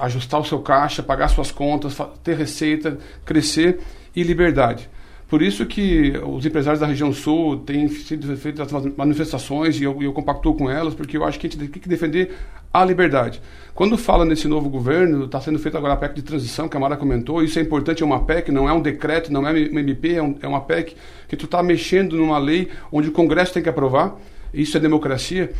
ajustar o seu caixa, pagar suas contas, ter receita, crescer e liberdade. Por isso que os empresários da região sul têm sido feitas manifestações e eu, eu compactuo com elas, porque eu acho que a gente tem que defender a liberdade. Quando fala nesse novo governo, está sendo feita agora a PEC de transição, que a Mara comentou, isso é importante, é uma PEC, não é um decreto, não é uma MP, é, um, é uma PEC, que tu está mexendo numa lei onde o Congresso tem que aprovar, isso é democracia.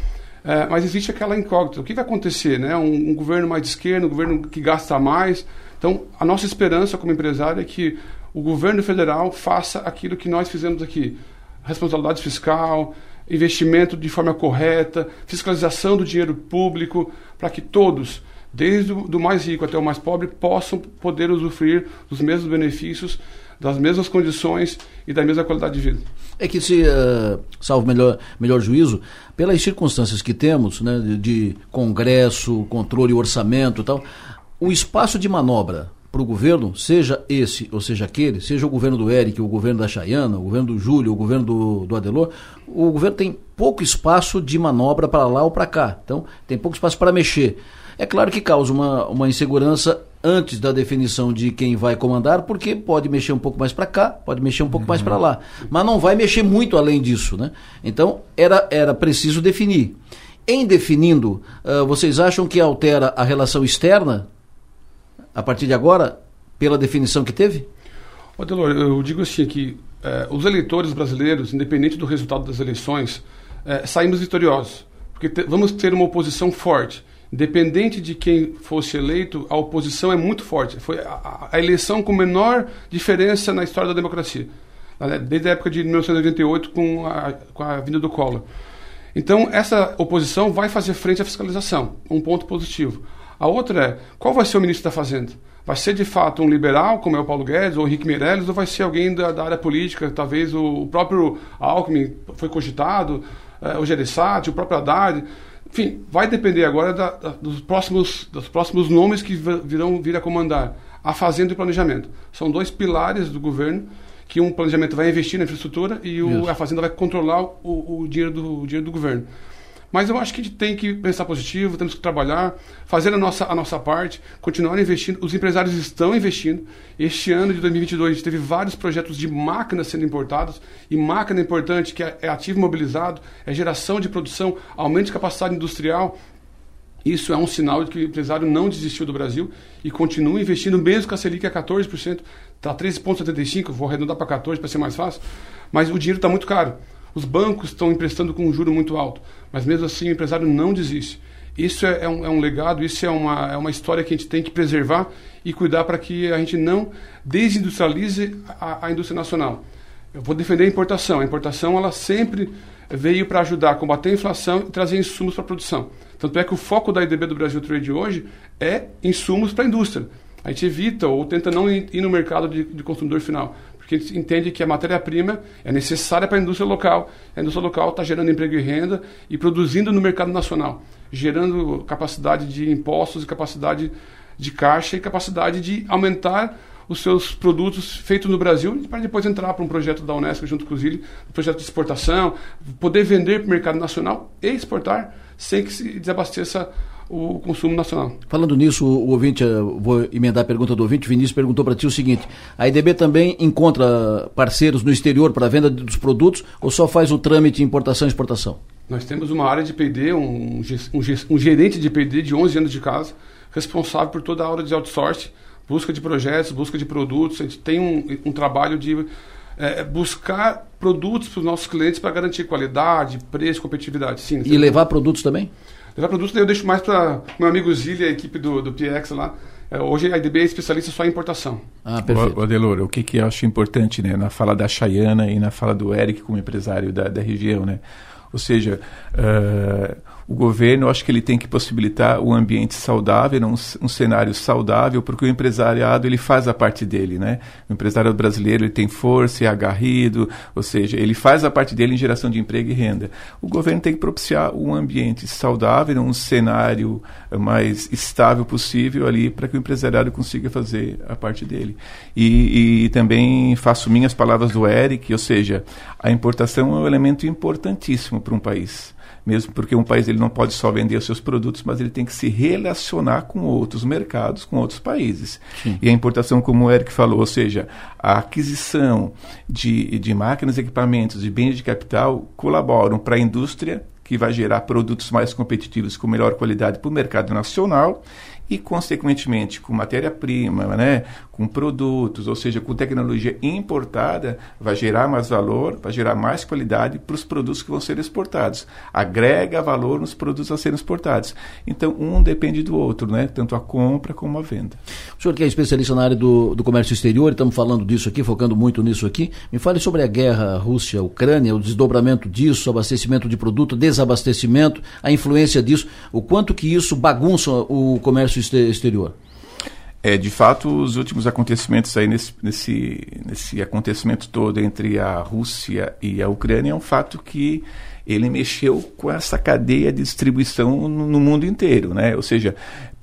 É, mas existe aquela incógnita. O que vai acontecer? Né? Um, um, governo mais de esquerda, um governo que gasta mais. Então, a nossa esperança como empresário é que o governo federal faça aquilo que nós fizemos aqui: responsabilidade fiscal, investimento de forma correta, fiscalização do dinheiro público, para que todos, desde o mais rico até o mais pobre, possam poder usufruir dos mesmos benefícios das mesmas condições e da mesma qualidade de vida. É que se, uh, salvo melhor, melhor juízo, pelas circunstâncias que temos, né, de, congresso, controle, orçamento e tal, o espaço de manobra para o governo, seja esse ou seja aquele, seja o governo do Eric, o governo da Chayana, o governo do Júlio, o governo do, do Adelor, o governo tem pouco espaço de manobra para lá ou para cá. Então, tem pouco espaço para mexer. É claro que causa uma, uma insegurança antes da definição de quem vai comandar, porque pode mexer um pouco mais para cá, pode mexer um pouco uhum. mais para lá, mas não vai mexer muito além disso, né? Então era era preciso definir. Em definindo, uh, vocês acham que altera a relação externa a partir de agora pela definição que teve? Adelor, eu digo assim que eh, os eleitores brasileiros, independente do resultado das eleições, eh, saímos vitoriosos, porque te, vamos ter uma oposição forte Independente de quem fosse eleito, a oposição é muito forte. Foi a, a eleição com menor diferença na história da democracia, né, desde a época de 1988 com a, com a vinda do Collor. Então, essa oposição vai fazer frente à fiscalização, um ponto positivo. A outra é, qual vai ser o ministro da Fazenda? Vai ser de fato um liberal, como é o Paulo Guedes, ou o Henrique Meirelles, ou vai ser alguém da, da área política, talvez o, o próprio Alckmin foi cogitado, é, o Gereissati, o próprio Haddad. Enfim, vai depender agora da, da, dos, próximos, dos próximos nomes que virão vir a comandar a Fazenda e o Planejamento. São dois pilares do governo que um planejamento vai investir na infraestrutura e o, a Fazenda vai controlar o, o, dinheiro do, o dinheiro do governo. Mas eu acho que a gente tem que pensar positivo, temos que trabalhar, fazer a nossa, a nossa parte, continuar investindo. Os empresários estão investindo. Este ano de 2022 a gente teve vários projetos de máquinas sendo importados. E máquina importante, que é, é ativo mobilizado, é geração de produção, aumento de capacidade industrial. Isso é um sinal de que o empresário não desistiu do Brasil e continua investindo, mesmo com a Selic a 14%, está 13,75%, vou arredondar para 14% para ser mais fácil, mas o dinheiro está muito caro. Os bancos estão emprestando com um juro muito alto, mas mesmo assim o empresário não desiste. Isso é, é, um, é um, legado, isso é uma, é uma história que a gente tem que preservar e cuidar para que a gente não desindustrialize a, a indústria nacional. Eu vou defender a importação. A importação ela sempre veio para ajudar a combater a inflação e trazer insumos para a produção. Tanto é que o foco da IDB do Brasil Trade hoje é insumos para a indústria. A gente evita ou tenta não ir no mercado de, de consumidor final porque entende que a matéria-prima é necessária para a indústria local. A indústria local está gerando emprego e renda e produzindo no mercado nacional, gerando capacidade de impostos, capacidade de caixa e capacidade de aumentar os seus produtos feitos no Brasil para depois entrar para um projeto da Unesco junto com o Zile, um projeto de exportação, poder vender para o mercado nacional e exportar sem que se desabasteça o consumo nacional. Falando nisso, o ouvinte, vou emendar a pergunta do ouvinte, Vinícius perguntou para ti o seguinte, a IDB também encontra parceiros no exterior para a venda dos produtos ou só faz o trâmite de importação e exportação? Nós temos uma área de P&D, um, um, um gerente de P&D de 11 anos de casa, responsável por toda a área de outsourcing, busca de projetos, busca de produtos, a gente tem um, um trabalho de é, buscar produtos para os nossos clientes para garantir qualidade, preço, competitividade. Sim, e levar produtos também? Levar produtos eu deixo mais para meu amigo Zili, a equipe do, do PX lá. É, hoje a IDB é especialista só em importação. Ah, perfeito. O, Adelor, o que, que eu acho importante né, na fala da Chayana e na fala do Eric como empresário da, da região, né? Ou seja, uh, o governo, acho que ele tem que possibilitar um ambiente saudável, um, um, cenário saudável, porque o empresariado ele faz a parte dele, né? O empresário brasileiro ele tem força, é agarrido, ou seja, ele faz a parte dele em geração de emprego e renda. O governo tem que propiciar um ambiente saudável, um cenário mais estável possível ali para que o empresariado consiga fazer a parte dele. E, e também faço minhas palavras do Eric, ou seja, a importação é um elemento importantíssimo para um país mesmo porque um país ele não pode só vender os seus produtos, mas ele tem que se relacionar com outros mercados, com outros países. Sim. E a importação, como o Eric falou, ou seja, a aquisição de, de máquinas, equipamentos e bens de capital colaboram para a indústria que vai gerar produtos mais competitivos com melhor qualidade para o mercado nacional e, consequentemente, com matéria-prima, né, com produtos, ou seja, com tecnologia importada, vai gerar mais valor, vai gerar mais qualidade para os produtos que vão ser exportados. Agrega valor nos produtos a serem exportados. Então, um depende do outro, né, tanto a compra como a venda. O senhor que é especialista na área do, do comércio exterior, estamos falando disso aqui, focando muito nisso aqui, me fale sobre a guerra Rússia-Ucrânia, o desdobramento disso, abastecimento de produto, desabastecimento, a influência disso, o quanto que isso bagunça o comércio comércio exterior? É, de fato, os últimos acontecimentos aí nesse, nesse, nesse acontecimento todo entre a Rússia e a Ucrânia é um fato que ele mexeu com essa cadeia de distribuição no, no mundo inteiro, né? Ou seja,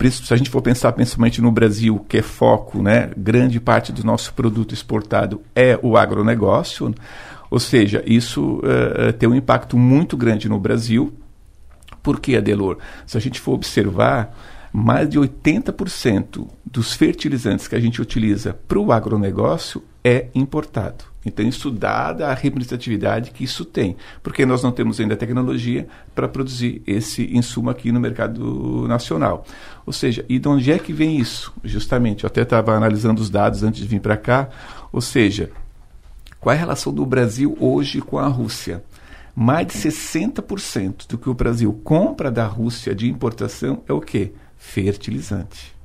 se a gente for pensar principalmente no Brasil, que é foco, né? Grande parte do nosso produto exportado é o agronegócio, ou seja, isso uh, tem um impacto muito grande no Brasil. Por que, Adelor? Se a gente for observar, mais de 80% dos fertilizantes que a gente utiliza para o agronegócio é importado. Então, isso dada a representatividade que isso tem, porque nós não temos ainda tecnologia para produzir esse insumo aqui no mercado nacional. Ou seja, e de onde é que vem isso? Justamente, eu até estava analisando os dados antes de vir para cá, ou seja, qual é a relação do Brasil hoje com a Rússia? Mais de 60% do que o Brasil compra da Rússia de importação é o quê? Fertilizante.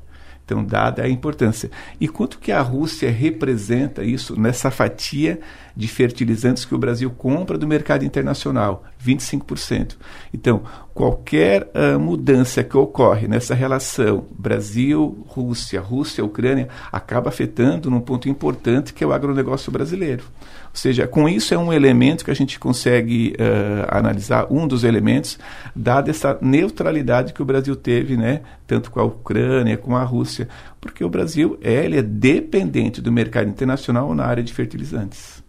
Então, dada a importância. E quanto que a Rússia representa isso nessa fatia de fertilizantes que o Brasil compra do mercado internacional? 25%. Então, qualquer uh, mudança que ocorre nessa relação Brasil-Rússia, Rússia-Ucrânia, acaba afetando num ponto importante que é o agronegócio brasileiro. Ou seja, com isso é um elemento que a gente consegue uh, analisar, um dos elementos, dada essa neutralidade que o Brasil teve, né, tanto com a Ucrânia como a Rússia, porque o Brasil é, ele é dependente do mercado internacional na área de fertilizantes.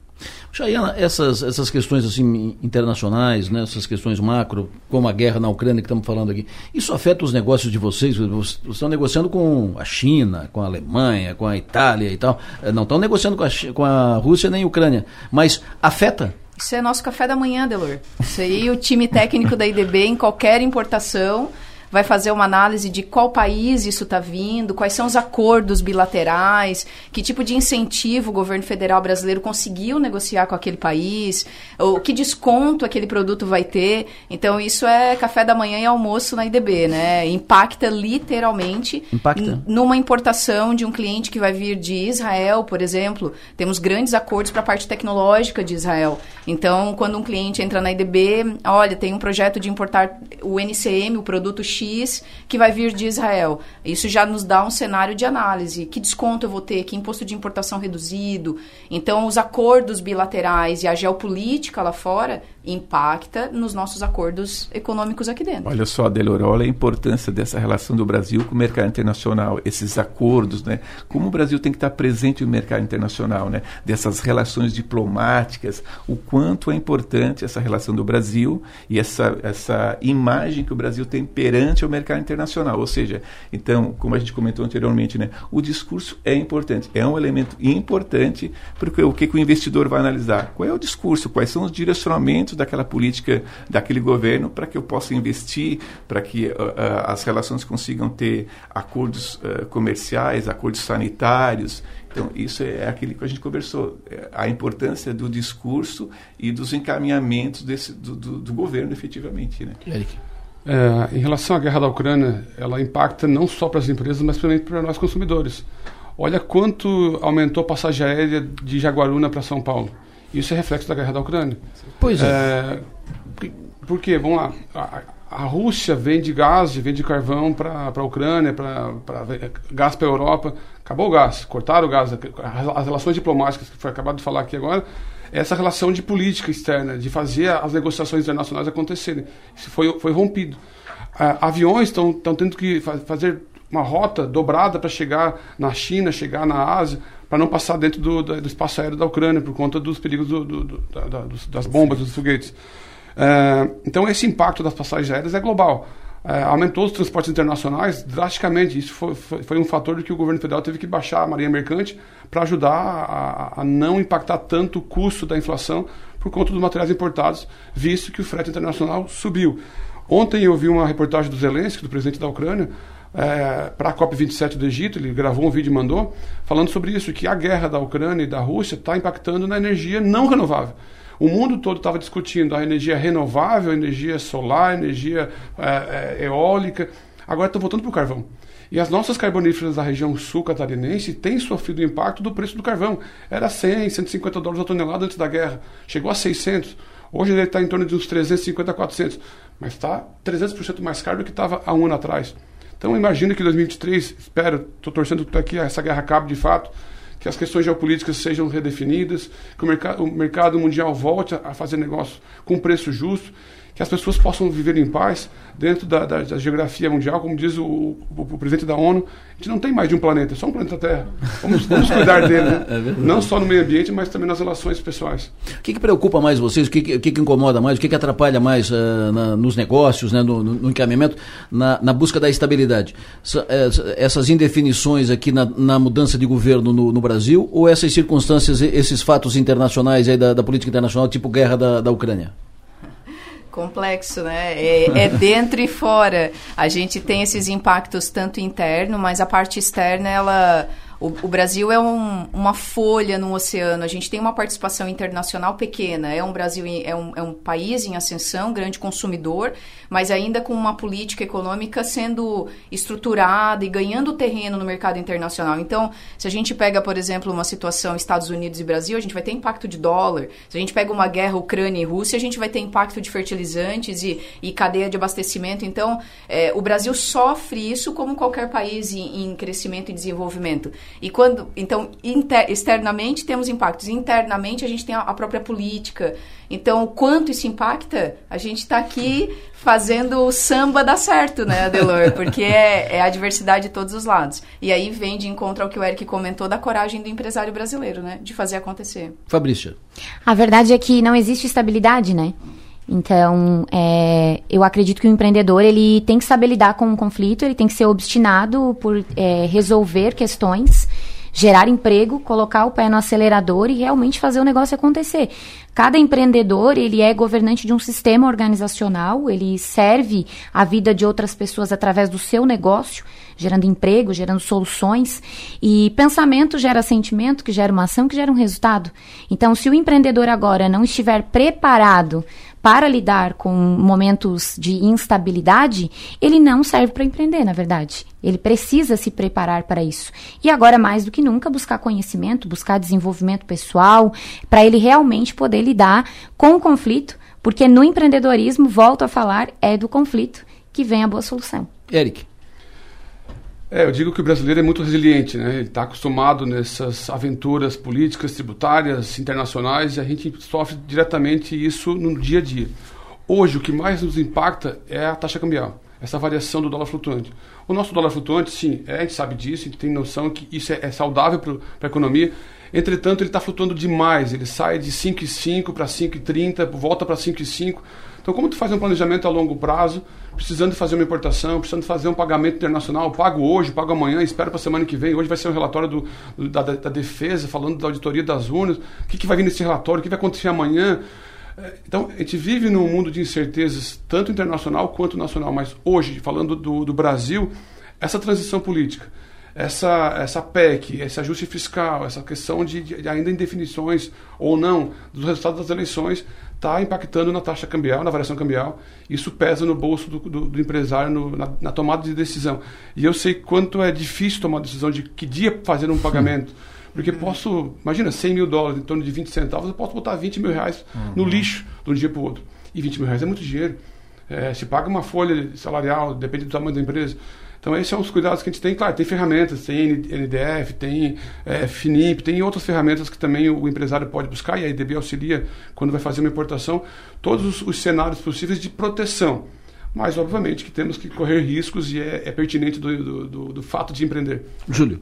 Chayana, essas, essas questões assim internacionais, né, essas questões macro, como a guerra na Ucrânia que estamos falando aqui, isso afeta os negócios de vocês? Vocês estão negociando com a China, com a Alemanha, com a Itália e tal. Eh, não estão negociando com a, com a Rússia nem a Ucrânia. Mas afeta? Isso é nosso café da manhã, Delor. Isso aí, o time técnico da IDB em qualquer importação vai fazer uma análise de qual país isso está vindo, quais são os acordos bilaterais, que tipo de incentivo o governo federal brasileiro conseguiu negociar com aquele país, o que desconto aquele produto vai ter. Então, isso é café da manhã e almoço na IDB, né? Impacta literalmente Impacta. numa importação de um cliente que vai vir de Israel, por exemplo. Temos grandes acordos para a parte tecnológica de Israel. Então, quando um cliente entra na IDB, olha, tem um projeto de importar o NCM, o produto X, Que vai vir de Israel. Isso já nos dá um cenário de análise. Que desconto eu vou ter? Que imposto de importação reduzido? Então, os acordos bilaterais e a geopolítica lá fora impacta nos nossos acordos econômicos aqui dentro. Olha só, Delor, olha a importância dessa relação do Brasil com o mercado internacional, esses acordos, né? Como o Brasil tem que estar presente no mercado internacional, né? Dessas relações diplomáticas, o quanto é importante essa relação do Brasil e essa, essa imagem que o Brasil tem perante o mercado internacional. Ou seja, então, como a gente comentou anteriormente, né? O discurso é importante, é um elemento importante porque o que, que o investidor vai analisar? Qual é o discurso? Quais são os direcionamentos dentro daquela política daquele governo para que eu possa investir, para que uh, uh, as relações consigam ter acordos uh, comerciais, acordos sanitários. Então, isso é aquilo que a gente conversou, a importância do discurso e dos encaminhamentos desse, do, do, do governo, efetivamente. Né? Eric. É, em relação à guerra da Ucrânia, ela impacta não só para as empresas, mas também para nós consumidores. Olha quanto aumentou a passagem aérea de Jaguaruna para São Paulo. Isso é reflexo da guerra da Ucrânia. Pois é. é por quê? Vamos lá. A, a Rússia vende gás, vende carvão para a Ucrânia, para gás para a Europa. Acabou o gás, cortaram o gás. As relações diplomáticas, que foi acabado de falar aqui agora, essa relação de política externa, de fazer as negociações internacionais acontecerem. Isso foi, foi rompido. aviões estão tendo que fazer uma rota dobrada para chegar na China, chegar na Ásia, para não passar dentro do, do, espaço aéreo da Ucrânia por conta dos perigos do, do, da, das bombas, dos foguetes. É, então, esse impacto das passagens aéreas é global. É, aumentou os transportes internacionais drasticamente. Isso foi, foi, foi, um fator de que o governo federal teve que baixar a marinha mercante para ajudar a, a, não impactar tanto o custo da inflação por conta dos materiais importados, visto que o frete internacional subiu. Ontem eu vi uma reportagem do Zelensky, do presidente da Ucrânia, é, para a COP27 do Egito, ele gravou um vídeo e mandou, falando sobre isso, que a guerra da Ucrânia e da Rússia está impactando na energia não renovável. O mundo todo estava discutindo a energia renovável, a energia solar, a energia é, é, eólica, agora estão voltando para o carvão. E as nossas carboníferas da região sul catarinense têm sofrido o impacto do preço do carvão. Era 100, 150 dólares a tonelada antes da guerra. Chegou a 600. Hoje ele está em torno de uns 350 a 400. Mas está 300% mais caro do que estava há um ano atrás. Então imagino que em 2023, espero, estou torcendo para que essa guerra acabe de fato, que as questões geopolíticas sejam redefinidas, que o mercado, o mercado mundial volte a, fazer negócio com preço justo que as pessoas possam viver em paz dentro da, da, da geografia mundial, como diz o, o, o, presidente da ONU, a gente não tem mais de um planeta, é só um planeta Terra. Vamos, vamos cuidar dele, né? é não só no meio ambiente, mas também nas relações pessoais. O que, que preocupa mais vocês? O que, que, que incomoda mais? O que, que atrapalha mais uh, na, nos negócios, né? no, no encaminhamento, na, na, busca da estabilidade? essas indefinições aqui na, na mudança de governo no, no, Brasil ou essas circunstâncias, esses fatos internacionais aí da, da política internacional, tipo guerra da, da Ucrânia? Complexo, né? É, é, dentro e fora. A gente tem esses impactos tanto interno, mas a parte externa, ela o, o Brasil é um, uma folha no oceano, a gente tem uma participação internacional pequena, é um Brasil é um, é um país em ascensão, grande consumidor, mas ainda com uma política econômica sendo estruturada e ganhando terreno no mercado internacional. Então, se a gente pega, por exemplo, uma situação Estados Unidos e Brasil, a gente vai ter impacto de dólar. Se a gente pega uma guerra Ucrânia e Rússia, a gente vai ter impacto de fertilizantes e, e cadeia de abastecimento. Então, é, o Brasil sofre isso como qualquer país em, em crescimento e desenvolvimento. E quando, então, inter, externamente temos impactos, internamente a gente tem a, a própria política. Então, o quanto isso impacta, a gente está aqui fazendo o samba dar certo, né, Adelor? Porque é, é, a diversidade de todos os lados. E aí vem de encontro ao que o Eric comentou da coragem do empresário brasileiro, né, de fazer acontecer. Fabrícia. A verdade é que não existe estabilidade, né? Então, é, eu acredito que o empreendedor ele tem que saber lidar com o conflito, ele tem que ser obstinado por é, resolver questões, gerar emprego, colocar o pé no acelerador e realmente fazer o negócio acontecer. Cada empreendedor, ele é governante de um sistema organizacional, ele serve a vida de outras pessoas através do seu negócio, gerando emprego, gerando soluções. E pensamento gera sentimento, que gera uma ação, que gera um resultado. Então, se o empreendedor agora não estiver preparado para lidar com momentos de instabilidade, ele não serve para empreender, na verdade. Ele precisa se preparar para isso. E agora, mais do que nunca, buscar conhecimento, buscar desenvolvimento pessoal, para ele realmente poder lidar com o conflito, porque no empreendedorismo, volto a falar, é do conflito que vem a boa solução. Eric. É, eu digo que o brasileiro é muito resiliente, né? Ele está acostumado nessas aventuras políticas, tributárias, internacionais, e a gente sofre diretamente isso no dia a dia. Hoje, o que mais nos impacta é a taxa cambial, essa variação do dólar flutuante. O nosso dólar flutuante, sim, é, a gente sabe disso, a gente tem noção que isso é, é saudável para a economia. Entretanto, ele está flutuando demais, ele sai de 5,5 para 5,30, volta para 5,5 então, como tu faz um planejamento a longo prazo, precisando fazer uma importação, precisando fazer um pagamento internacional, pago hoje, pago amanhã, espero para a semana que vem. Hoje vai ser um relatório do, da, da, defesa, falando da auditoria das urnas, o que, que vai vir nesse relatório, o que vai acontecer amanhã. É, então, a gente vive num mundo de incertezas, tanto internacional quanto nacional, mas hoje, falando do, do Brasil, essa transição política, essa, essa PEC, esse ajuste fiscal, essa questão de, de ainda indefinições ou não dos resultados das eleições, está impactando na taxa cambial, na variação cambial. Isso pesa no bolso do, do, do empresário no, na, na, tomada de decisão. E eu sei quanto é difícil tomar a decisão de que dia fazer um pagamento. Porque posso, imagina, 100 mil dólares em torno de 20 centavos, eu posso botar 20 mil reais uhum. no lixo de um dia para o outro. E 20 mil reais é muito dinheiro. É, se paga uma folha salarial, depende do tamanho da empresa. Então, esses são os cuidados que a gente tem. Claro, tem ferramentas, tem NDF, tem é, FINIP, tem outras ferramentas que também o empresário pode buscar e a IDB auxilia quando vai fazer uma importação. Todos os, os cenários possíveis de proteção. Mas, obviamente, que temos que correr riscos e é, é pertinente do, do, do, do, fato de empreender. Júlio.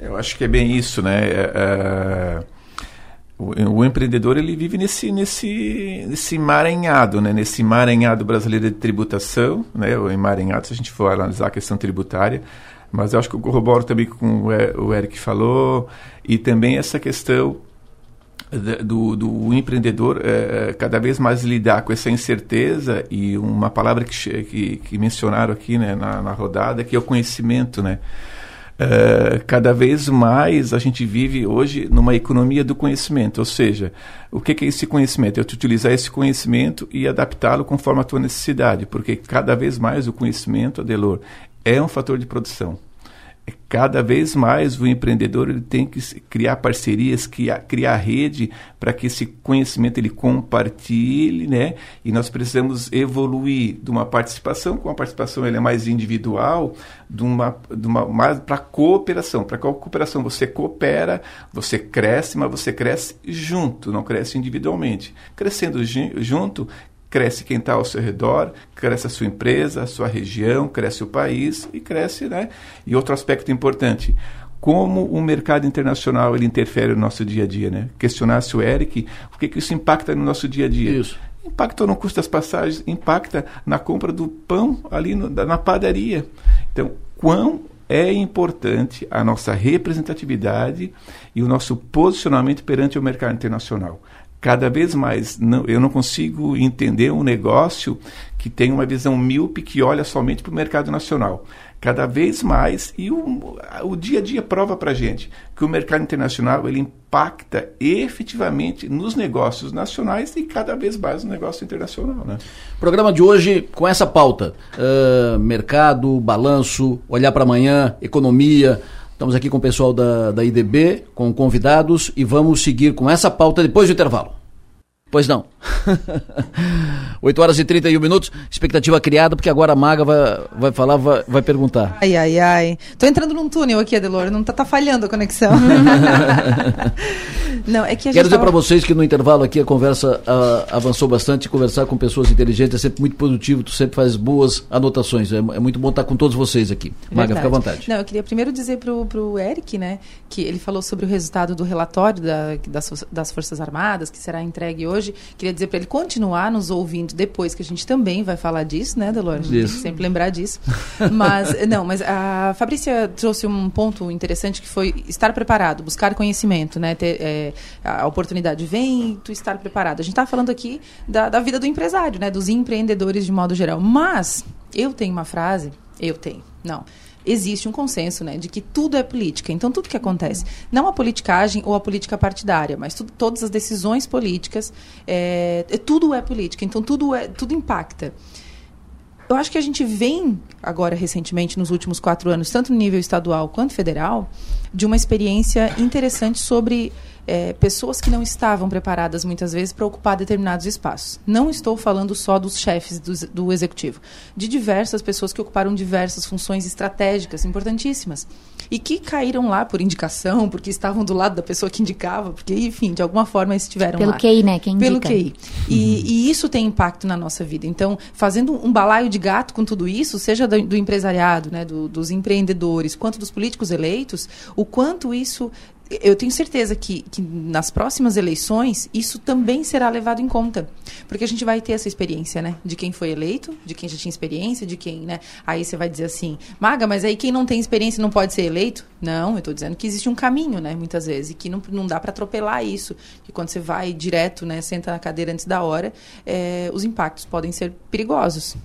Eu acho que é bem isso, né? É, é o, o, empreendedor ele vive nesse nesse nesse emaranhado, né? Nesse emaranhado brasileiro de tributação, né? O emaranhado, se a gente for analisar a questão tributária, mas eu acho que eu corroboro também com o Eric falou e também essa questão do, do empreendedor é, cada vez mais lidar com essa incerteza e uma palavra que, que, que mencionaram aqui né, na, na rodada que é o conhecimento, né? Uh, cada vez mais a gente vive hoje numa economia do conhecimento, ou seja, o que, é esse conhecimento? É utilizar esse conhecimento e adaptá-lo conforme a tua necessidade, porque cada vez mais o conhecimento, Adelor, é um fator de produção cada vez mais o empreendedor ele tem que criar parcerias, criar, criar rede para que esse conhecimento ele compartilhe, né? E nós precisamos evoluir de uma participação, com a participação ele é mais individual, de uma, de uma mais para cooperação. Para qual cooperação você coopera, você cresce, mas você cresce junto, não cresce individualmente. Crescendo junto, cresce quem está ao seu redor, cresce a sua empresa, a sua região, cresce o país e cresce, né? E outro aspecto importante, como o mercado internacional ele interfere no nosso dia a dia, né? Questionasse o Eric, o que, que isso impacta no nosso dia a dia? Isso. Impacta no custo das passagens, impacta na compra do pão ali no, na padaria. Então, quão é importante a nossa representatividade e o nosso posicionamento perante o mercado internacional cada vez mais não, eu não consigo entender um negócio que tem uma visão míope que olha somente para o mercado nacional. Cada vez mais, e o, o dia a dia prova para a gente que o mercado internacional ele impacta efetivamente nos negócios nacionais e cada vez mais no negócio internacional. Né? Programa de hoje com essa pauta: uh, mercado, balanço, olhar para amanhã, economia. Estamos aqui com o pessoal da, da IDB, com convidados, e vamos seguir com essa pauta depois do intervalo. Pois não. 8 horas e 31 minutos, expectativa criada, porque agora a Maga vai, vai falar, vai, vai perguntar. Ai, ai, ai. Tô entrando num túnel aqui, Adelor, não tá, tá falhando a conexão. não, é que a Quero dizer tava... para vocês que no intervalo aqui a conversa uh, avançou bastante, conversar com pessoas inteligentes é sempre muito produtivo, tu sempre faz boas anotações, é, é muito bom estar com todos vocês aqui. Maga, fica à vontade. Não, eu queria primeiro dizer pro, pro Eric, né, que ele falou sobre o resultado do relatório da, das, das Forças Armadas, que será entregue hoje. Queria dizer para ele continuar nos ouvindo depois, que a gente também vai falar disso, né, Delor? A gente Isso. tem que sempre lembrar disso. Mas, não, mas a Fabrícia trouxe um ponto interessante que foi estar preparado, buscar conhecimento, né? Ter, é, a oportunidade vem tu estar preparado. A gente está falando aqui da, da vida do empresário, né? Dos empreendedores de modo geral. Mas eu tenho uma frase, eu tenho, não existe um consenso né, de que tudo é política. Então, tudo que acontece, não a politicagem ou a política partidária, mas tu, todas as decisões políticas, é, tudo é política. Então, tudo, é, tudo impacta. Eu acho que a gente vem agora recentemente, nos últimos quatro anos, tanto no nível estadual quanto federal, de uma experiência interessante sobre é, pessoas que não estavam preparadas muitas vezes para ocupar determinados espaços. Não estou falando só dos chefes do, do, executivo, de diversas pessoas que ocuparam diversas funções estratégicas importantíssimas e que caíram lá por indicação, porque estavam do lado da pessoa que indicava, porque, enfim, de alguma forma estiveram Pelo lá. Pelo QI, né? Quem Pelo indica. QI. E, e, isso tem impacto na nossa vida. Então, fazendo um balaio de gato com tudo isso, seja do, do empresariado, né, do, dos empreendedores, quanto dos políticos eleitos, o quanto isso eu tenho certeza que, que, nas próximas eleições isso também será levado em conta. Porque a gente vai ter essa experiência, né? De quem foi eleito, de quem já tinha experiência, de quem, né? Aí você vai dizer assim, Maga, mas aí quem não tem experiência não pode ser eleito? Não, eu estou dizendo que existe um caminho, né? Muitas vezes, e que não, não dá para atropelar isso. Que quando você vai direto, né? Senta na cadeira antes da hora, é, os impactos podem ser perigosos.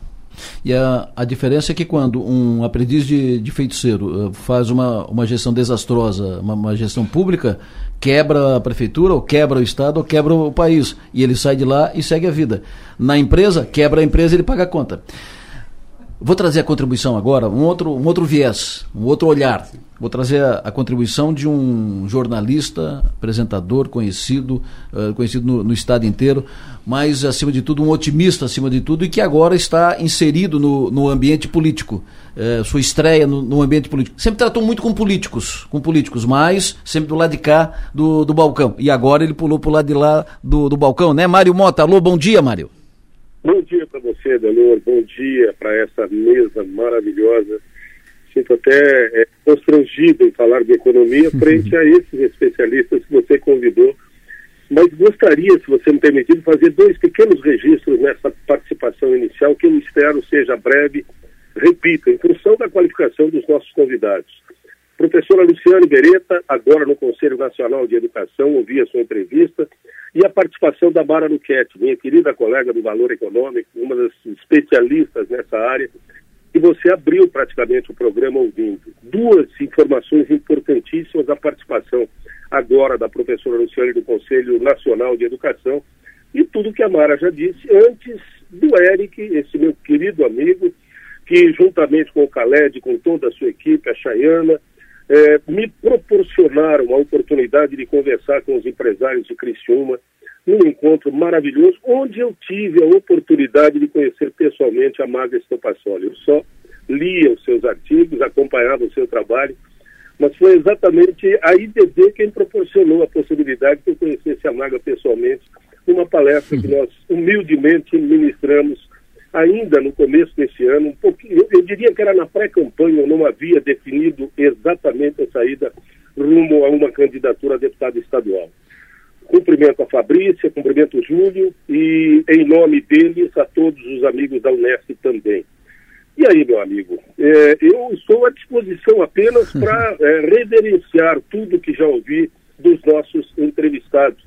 E a, a diferença é que quando um aprendiz de, de feiticeiro uh, faz uma, uma gestão desastrosa, uma, uma, gestão pública, quebra a prefeitura, ou quebra o Estado, ou quebra o país. E ele sai de lá e segue a vida. Na empresa, quebra a empresa e ele paga a conta. Vou trazer a contribuição agora, um outro, um outro viés, um outro olhar. Vou trazer a, a contribuição de um jornalista, apresentador conhecido, uh, conhecido no, no, estado inteiro, mas, acima de tudo, um otimista, acima de tudo, e que agora está inserido no, no ambiente político. Uh, sua estreia no, no, ambiente político. Sempre tratou muito com políticos, com políticos, mas sempre do lado de cá do, do balcão. E agora ele pulou para o lado de lá do, do balcão, né? Mário Mota, alô, bom dia, Mário. Bom dia você, Delor. Bom dia para essa mesa maravilhosa. Sinto até é, constrangido em falar de economia frente a esses especialistas que você convidou. Mas gostaria, se você me permitir, fazer dois pequenos registros nessa participação inicial, que eu espero seja breve. Repito, em função da qualificação dos nossos convidados. Professora Luciane Beretta, agora no Conselho Nacional de Educação, ouvi a sua entrevista, e a participação da Mara Luquete, minha querida colega do Valor Econômico, uma das especialistas nessa área, e você abriu praticamente o programa ouvindo. Duas informações importantíssimas da participação agora da professora Luciane do Conselho Nacional de Educação e tudo que a Mara já disse antes do Eric, esse meu querido amigo, que juntamente com o Khaled, com toda a sua equipe, a Chayana, é, me proporcionaram a oportunidade de conversar com os empresários de Criciúma num encontro maravilhoso, onde eu tive a oportunidade de conhecer pessoalmente a Maga Estopassoli. Eu só lia os seus artigos, acompanhava o seu trabalho, mas foi exatamente a IDB quem proporcionou a possibilidade de eu conhecesse a Maga pessoalmente numa palestra que nós humildemente ministramos ainda no começo desse ano, um pouquinho, eu, eu diria que era na pré-campanha, eu não havia definido exatamente a saída rumo a uma candidatura a deputado estadual. Cumprimento a Fabrícia, cumprimento o Júlio e, em nome deles, a todos os amigos da Unesp também. E aí, meu amigo, é, eu estou à disposição apenas para é, reverenciar tudo que já ouvi dos nossos entrevistados.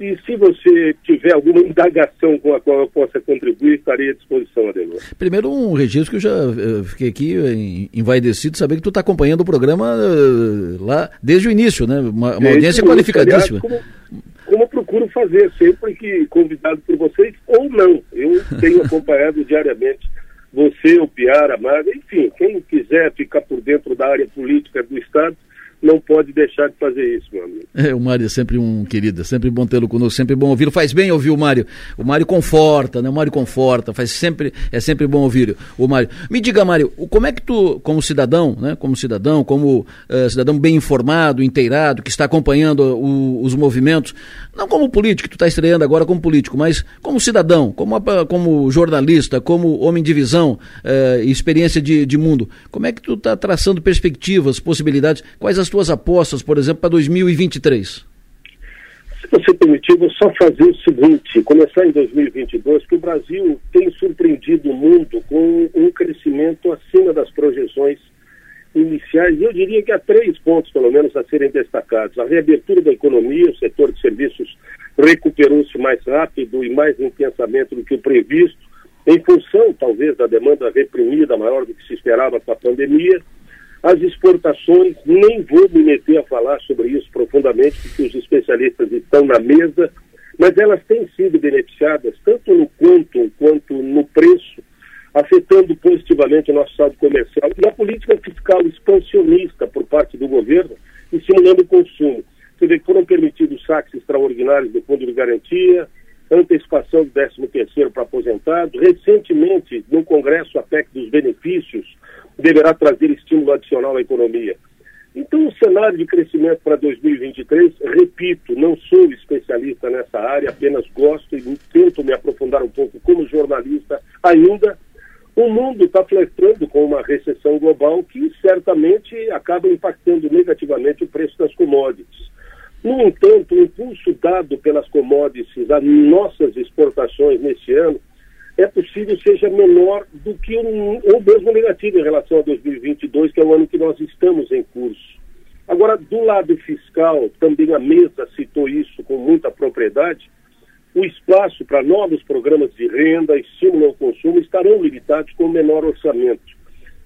E se você tiver alguma indagação com a qual eu possa contribuir, estarei à disposição, Adelor. Primeiro, um registro que eu já eu fiquei aqui envaidecido, saber que tu está acompanhando o programa uh, lá desde o início, né? Uma, uma audiência qualificadíssima. Aliás, como, como procuro fazer sempre que convidado por vocês, ou não. Eu tenho acompanhado diariamente você, o Piara, Maga, enfim, quem quiser ficar por dentro da área política do Estado, não pode deixar de fazer isso, meu amigo. É, o Mário é sempre um querido, é sempre bom tê-lo conosco, sempre bom ouvi-lo. Faz bem ouvir o Mário. O Mário conforta, né? O Mário conforta, faz sempre, é sempre bom ouvir o Mário. Me diga, Mário, como é que tu, como cidadão, né? Como cidadão, como uh, cidadão bem informado, inteirado, que está acompanhando o, os movimentos, não como político, tu está estreando agora como político, mas como cidadão, como, como jornalista, como homem de visão uh, experiência de, de mundo, como é que tu está traçando perspectivas, possibilidades, quais as tuas apostas, por exemplo, para 2023? Se você permitir, vou só fazer o seguinte: começar em 2022, que o Brasil tem surpreendido o mundo com um crescimento acima das projeções iniciais, e eu diria que há três pontos, pelo menos, a serem destacados. A reabertura da economia, o setor de serviços recuperou-se mais rápido e mais intensamente do que o previsto, em função, talvez, da demanda reprimida maior do que se esperava com a pandemia. As exportações, nem vou me meter a falar sobre isso profundamente, porque os especialistas estão na mesa, mas elas têm sido beneficiadas tanto no quanto quanto no preço, afetando positivamente o nosso saldo comercial e a política fiscal expansionista por parte do governo, estimulando o consumo. Você vê que foram permitidos saques extraordinários do Fundo de Garantia, antecipação do 13 terceiro para aposentados. Recentemente, no Congresso, a PEC dos benefícios deverá trazer estímulo adicional à economia. Então, o cenário de crescimento para 2023, repito, não sou especialista nessa área, apenas gosto e tento me aprofundar um pouco como jornalista ainda. O mundo está flertando com uma recessão global que certamente acaba impactando negativamente o preço das commodities. No entanto, o impulso dado pelas commodities às nossas exportações neste ano é possível seja menor do que um, ou mesmo negativo em relação a 2022, que é o ano que nós estamos em curso. Agora, do lado fiscal, também a mesa citou isso com muita propriedade, o espaço para novos programas de renda, estímulo ao consumo, estarão limitados com menor orçamento.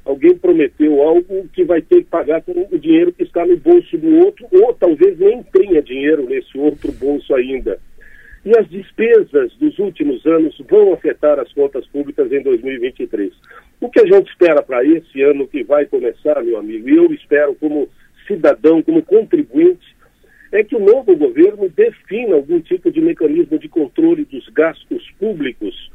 Alguém prometeu algo que vai ter que pagar com o dinheiro que está no bolso do outro, ou talvez nem tenha dinheiro nesse outro bolso ainda. E as despesas dos últimos anos vão afetar as contas públicas em 2023. O que a gente espera para esse ano que vai começar, meu amigo, e eu espero como cidadão, como contribuinte, é que o novo governo defina algum tipo de mecanismo de controle dos gastos públicos.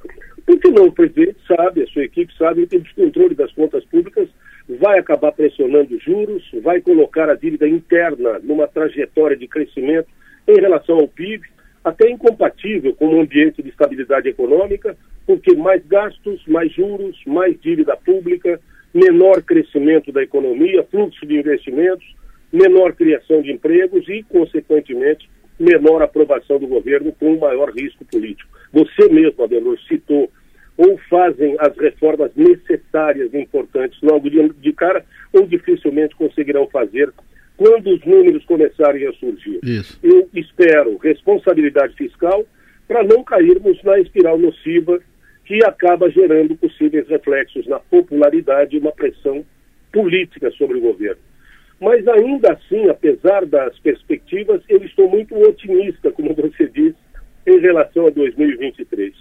Porque não, o presidente sabe, a sua equipe sabe que o descontrole das contas públicas vai acabar pressionando juros, vai colocar a dívida interna numa trajetória de crescimento em relação ao PIB, até incompatível com um ambiente de estabilidade econômica, porque mais gastos, mais juros, mais dívida pública, menor crescimento da economia, fluxo de investimentos, menor criação de empregos e, consequentemente, menor aprovação do governo com maior risco político. Você mesmo, Adelor, citou ou fazem as reformas necessárias e importantes logo de, de cara, ou dificilmente conseguirão fazer quando os números começarem a surgir. Isso. Eu espero responsabilidade fiscal para não cairmos na espiral nociva que acaba gerando possíveis reflexos na popularidade e uma pressão política sobre o governo. Mas ainda assim, apesar das perspectivas, eu estou muito otimista, como você disse, em relação a 2023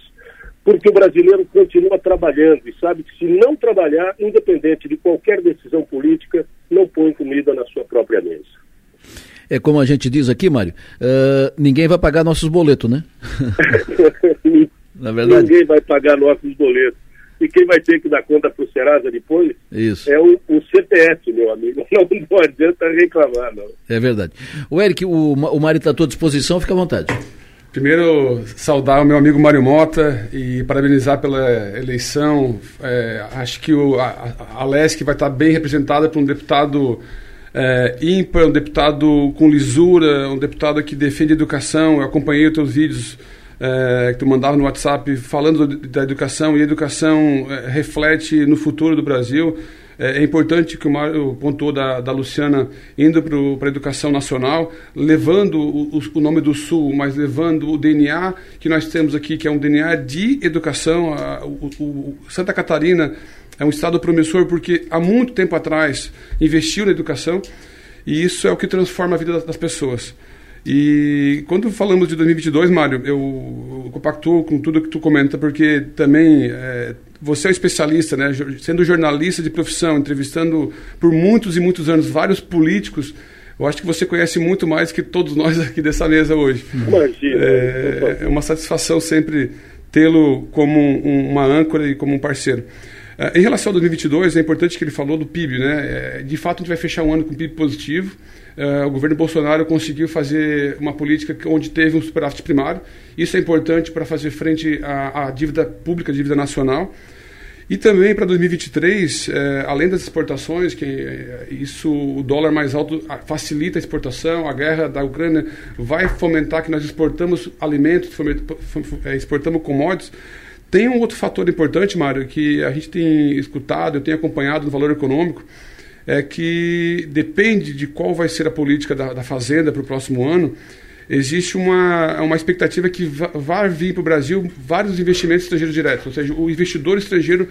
porque o brasileiro continua trabalhando e sabe que se não trabalhar, independente de qualquer decisão política, não põe comida na sua própria mesa. É como a gente diz aqui, Mário, uh, ninguém vai pagar nossos boletos, né? na verdade. Ninguém vai pagar nossos boletos. E quem vai ter que dar conta para o Serasa depois Isso. é o, o, CPF, meu amigo. Não, não adianta reclamar, não. É verdade. O Eric, o, o Mário está à tua disposição, fica à vontade. Primeiro, saudar o meu amigo Mário Mota e parabenizar pela eleição. É, acho que o, a, a Lesc vai estar bem representada por um deputado é, ímpar, um deputado com lisura, um deputado que defende a educação. Eu acompanhei os teus vídeos é, que tu mandava no WhatsApp falando da educação e a educação é, reflete no futuro do Brasil. É, é importante que o Mário pontuou da, da Luciana indo para a educação nacional, levando o, o, nome do Sul, mas levando o DNA que nós temos aqui, que é um DNA de educação. A, o, Santa Catarina é um estado promissor porque há muito tempo atrás investiu na educação e isso é o que transforma a vida das pessoas. E quando falamos de 2022, Mário, eu, eu compactuo com tudo que tu comenta, porque também é, você é um especialista, né? Sendo jornalista de profissão, entrevistando por muitos e muitos anos vários políticos, eu acho que você conhece muito mais que todos nós aqui dessa mesa hoje. Imagina. É, é uma satisfação sempre tê-lo como um, uma âncora e como um parceiro. Uh, em relação ao 2022, é importante que ele falou do PIB, né? É, de fato, a gente vai fechar um ano com PIB positivo. Uh, o governo Bolsonaro conseguiu fazer uma política onde teve um superávit primário. Isso é importante para fazer frente à, à dívida pública, à dívida nacional. E também para 2023, eh, além das exportações, que eh, isso o dólar mais alto facilita a exportação, a guerra da Ucrânia vai fomentar que nós exportamos alimentos, eh, exportamos commodities. Tem um outro fator importante, Mário, que a gente tem escutado, eu tenho acompanhado no valor econômico, é que depende de qual vai ser a política da, da Fazenda para o próximo ano, existe uma, uma expectativa que vai vir para o Brasil vários investimentos estrangeiros diretos, ou seja, o investidor estrangeiro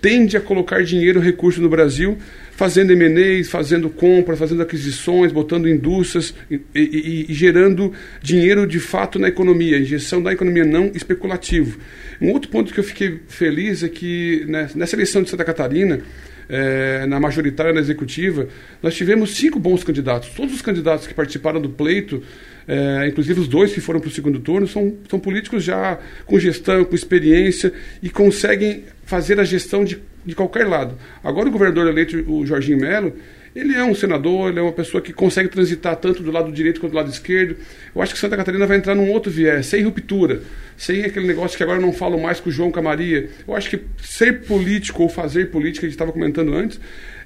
tende a colocar dinheiro, recurso no Brasil, fazendo M&As, fazendo compras, fazendo aquisições, botando indústrias e, e, e, gerando dinheiro de fato na economia, injeção da economia, não especulativo. Um outro ponto que eu fiquei feliz é que né, nessa eleição de Santa Catarina, é, na majoritária, na executiva, nós tivemos cinco bons candidatos. Todos os candidatos que participaram do pleito é, inclusive os dois que foram para o segundo turno, são, são políticos já com gestão, com experiência e conseguem fazer a gestão de, de qualquer lado. Agora o governador eleito, o Jorginho Melo, ele é um senador, ele é uma pessoa que consegue transitar tanto do lado direito quanto do lado esquerdo. Eu acho que Santa Catarina vai entrar num outro viés, sem ruptura, sem aquele negócio que agora não falo mais com o João Camaria. Eu acho que ser político ou fazer política, a gente estava comentando antes,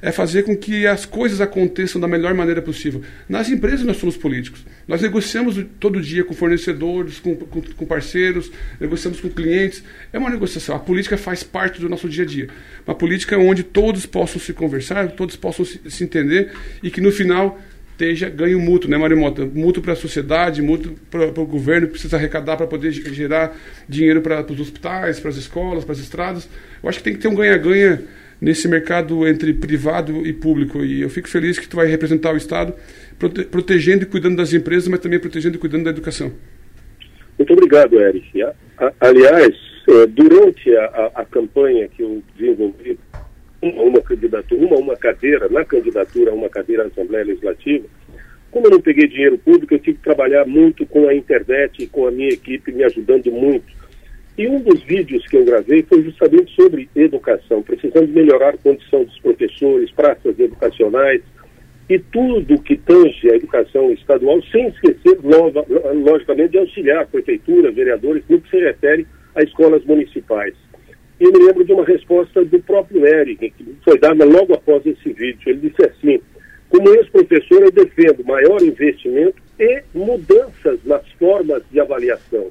é fazer com que as coisas aconteçam da melhor maneira possível. Nas empresas nós somos políticos. Nós negociamos todo dia com fornecedores, com, com, com, parceiros, negociamos com clientes. É uma negociação. A política faz parte do nosso dia a dia. Uma política onde todos possam se conversar, todos possam se, se entender e que no final esteja ganho mútuo, né, Mário Mota? Mútuo para a sociedade, mútuo para o governo, que precisa arrecadar para poder gerar dinheiro para os hospitais, para as escolas, para as estradas. Eu acho que tem que ter um ganha-ganha nesse mercado entre privado e público. E eu fico feliz que tu vai representar o Estado, prote protegendo e cuidando das empresas, mas também protegendo e cuidando da educação. Muito obrigado, Eric. Aliás, é, durante a, a, campanha que eu desenvolvi, uma, uma candidatura, uma, uma cadeira, na candidatura a uma cadeira na Assembleia Legislativa, como eu não peguei dinheiro público, eu tive que trabalhar muito com a internet e com a minha equipe me ajudando muito e um dos vídeos que eu gravei foi justamente sobre educação. Precisamos melhorar a condição dos professores, praças educacionais e tudo que tange a educação estadual, sem esquecer, logicamente, de auxiliar a prefeitura, vereadores, no que se refere a escolas municipais. E eu me lembro de uma resposta do próprio Eric, que foi dada logo após esse vídeo. Ele disse assim: como ex-professor, eu defendo maior investimento e mudanças nas formas de avaliação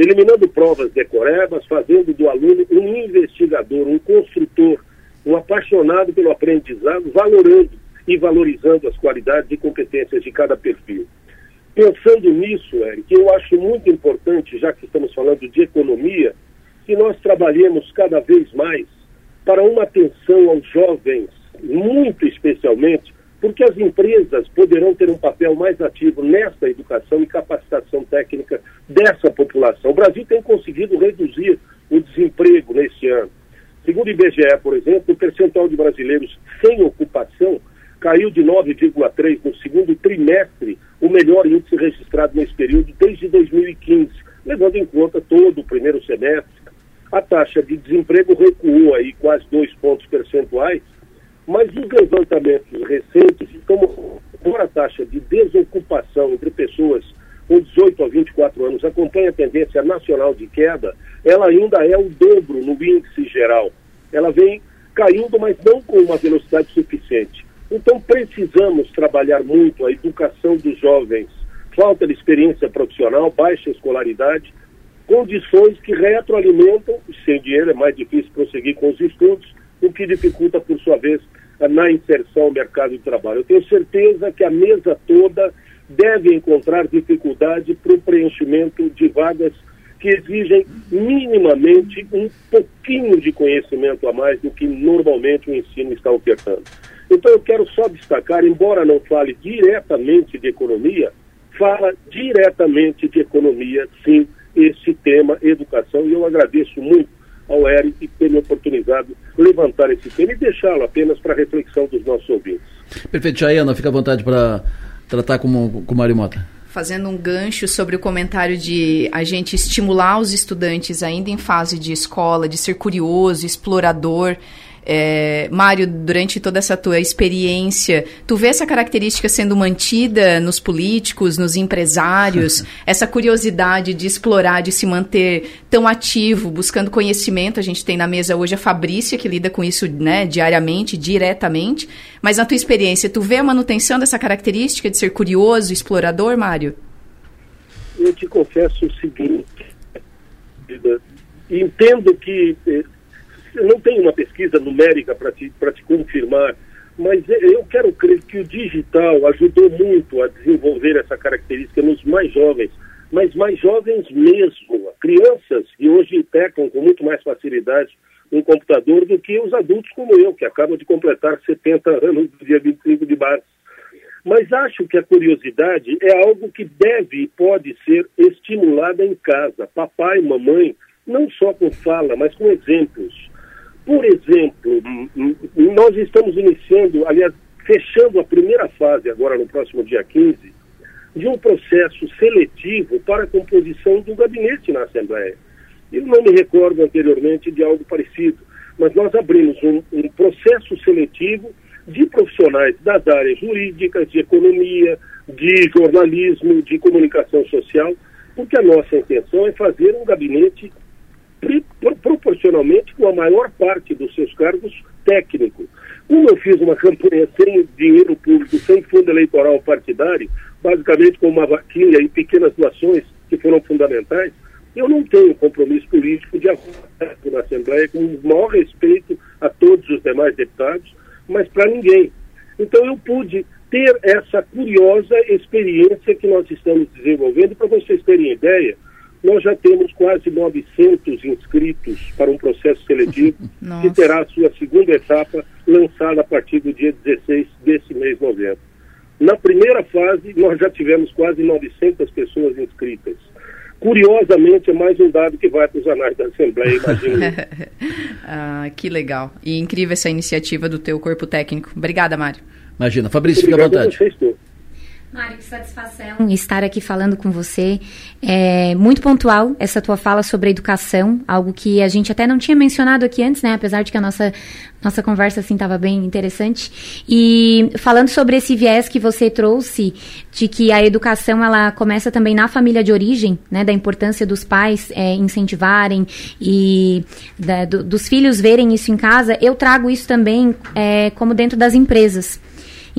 eliminando provas decorebas, fazendo do aluno um investigador, um construtor, um apaixonado pelo aprendizado, valorando e valorizando as qualidades e competências de cada perfil. Pensando nisso, Eric, eu acho muito importante, já que estamos falando de economia, que nós trabalhemos cada vez mais para uma atenção aos jovens, muito especialmente, porque as empresas poderão ter um papel mais ativo nessa educação e capacitação técnica dessa população. O Brasil tem conseguido reduzir o desemprego neste ano. Segundo o IBGE, por exemplo, o percentual de brasileiros sem ocupação caiu de 9,3% no segundo trimestre, o melhor índice registrado nesse período desde 2015, levando em conta todo o primeiro semestre. A taxa de desemprego recuou aí quase dois pontos percentuais, mas os levantamentos recentes estão a taxa de desocupação entre pessoas com 18 a 24 anos, acompanha a tendência nacional de queda, ela ainda é o dobro no índice geral. Ela vem caindo, mas não com uma velocidade suficiente. Então precisamos trabalhar muito a educação dos jovens. Falta de experiência profissional, baixa escolaridade, condições que retroalimentam, sem dinheiro é mais difícil prosseguir com os estudos, o que dificulta, por sua vez, na inserção ao mercado de trabalho. Eu tenho certeza que a mesa toda deve encontrar dificuldade para o preenchimento de vagas que exigem minimamente um pouquinho de conhecimento a mais do que normalmente o ensino está ofertando. Então eu quero só destacar, embora não fale diretamente de economia, fala diretamente de economia, sim, esse tema educação, e eu agradeço muito ao Eric ter me oportunizado levantar esse tema e deixá-lo apenas para reflexão dos nossos ouvintes. Perfeito, Jaiana, fica à vontade para tratar com, com o Mário Mota. Fazendo um gancho sobre o comentário de a gente estimular os estudantes ainda em fase de escola, de ser curioso, explorador, é, Mário, durante toda essa tua experiência, tu vê essa característica sendo mantida nos políticos, nos empresários, essa curiosidade de explorar, de se manter tão ativo, buscando conhecimento. A gente tem na mesa hoje a Fabrícia, que lida com isso né, diariamente, diretamente. Mas na tua experiência, tu vê a manutenção dessa característica de ser curioso, explorador, Mário? Eu te confesso o seguinte, entendo que eh, eu não tenho uma pesquisa numérica para te, te confirmar, mas eu quero crer que o digital ajudou muito a desenvolver essa característica nos mais jovens, mas mais jovens mesmo, crianças que hoje pecam com muito mais facilidade um computador do que os adultos como eu, que acabam de completar 70 anos no dia 25 de março. Mas acho que a curiosidade é algo que deve e pode ser estimulada em casa. Papai, mamãe, não só com fala, mas com exemplos. Por exemplo, nós estamos iniciando, aliás, fechando a primeira fase agora no próximo dia 15, de um processo seletivo para a composição do gabinete na Assembleia. Eu não me recordo anteriormente de algo parecido, mas nós abrimos um, um processo seletivo de profissionais das áreas jurídicas, de economia, de jornalismo, de comunicação social, porque a nossa intenção é fazer um gabinete proporcionalmente com a maior parte dos seus cargos técnicos. Como eu fiz uma campanha sem dinheiro público, sem fundo eleitoral partidário, basicamente com uma vaquinha e pequenas doações que foram fundamentais, eu não tenho compromisso político de acordo na Assembleia, com o maior respeito a todos os demais deputados, mas para ninguém. Então eu pude ter essa curiosa experiência que nós estamos desenvolvendo. Para vocês terem ideia, nós já temos quase 900 inscritos para um processo seletivo que terá a sua segunda etapa lançada a partir do dia 16 desse mês de novembro. Na primeira fase, nós já tivemos quase 900 pessoas inscritas. Curiosamente, é mais um dado que vai para os anais da Assembleia, imagino. ah, que legal. E incrível essa iniciativa do teu corpo técnico. Obrigada, Mário. Imagina. Fabrício, fica à vontade. Mário, que satisfação estar aqui falando com você. É muito pontual essa tua fala sobre a educação, algo que a gente até não tinha mencionado aqui antes, né? Apesar de que a nossa, nossa conversa assim estava bem interessante. E falando sobre esse viés que você trouxe de que a educação ela começa também na família de origem, né? Da importância dos pais é, incentivarem e da, do, dos filhos verem isso em casa. Eu trago isso também é, como dentro das empresas.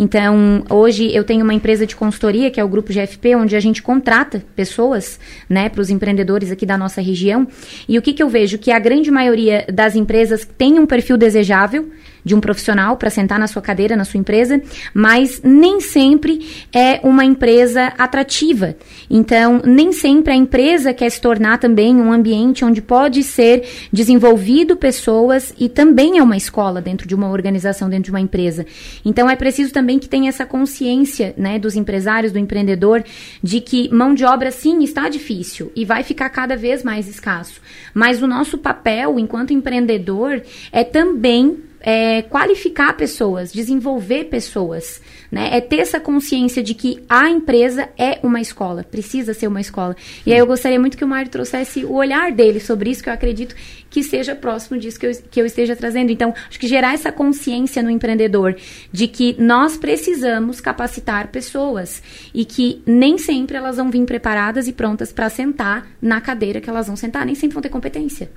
Então, hoje eu tenho uma empresa de consultoria, que é o Grupo GFP, onde a gente contrata pessoas, né, para os empreendedores aqui da nossa região. E o que, que eu vejo? Que a grande maioria das empresas tem um perfil desejável, de um profissional para sentar na sua cadeira, na sua empresa, mas nem sempre é uma empresa atrativa. Então, nem sempre a empresa quer se tornar também um ambiente onde pode ser desenvolvido pessoas e também é uma escola dentro de uma organização, dentro de uma empresa. Então, é preciso também que tenha essa consciência, né, dos empresários, do empreendedor, de que mão de obra sim está difícil e vai ficar cada vez mais escasso. Mas o nosso papel enquanto empreendedor é também é, qualificar pessoas, desenvolver pessoas, né? É ter essa consciência de que a empresa é uma escola, precisa ser uma escola. E aí eu gostaria muito que o Mário trouxesse o olhar dele sobre isso, que eu acredito que seja próximo disso que eu, que eu esteja trazendo. Então, acho que gerar essa consciência no empreendedor de que nós precisamos capacitar pessoas e que nem sempre elas vão vir preparadas e prontas para sentar na cadeira que elas vão sentar, nem sempre vão ter competência.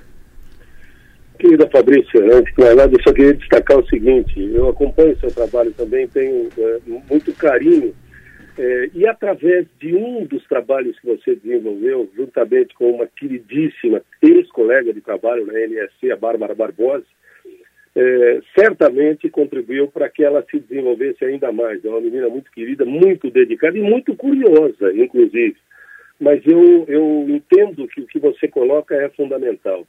Querida Fabrícia, antes de mais nada, eu só queria destacar o seguinte: eu acompanho seu trabalho também, tenho é, muito carinho, é, e através de um dos trabalhos que você desenvolveu, juntamente com uma queridíssima ex-colega de trabalho na NSC, a Bárbara Barbosa, é, certamente contribuiu para que ela se desenvolvesse ainda mais. É uma menina muito querida, muito dedicada e muito curiosa, inclusive. Mas eu, eu entendo que o que você coloca é fundamental.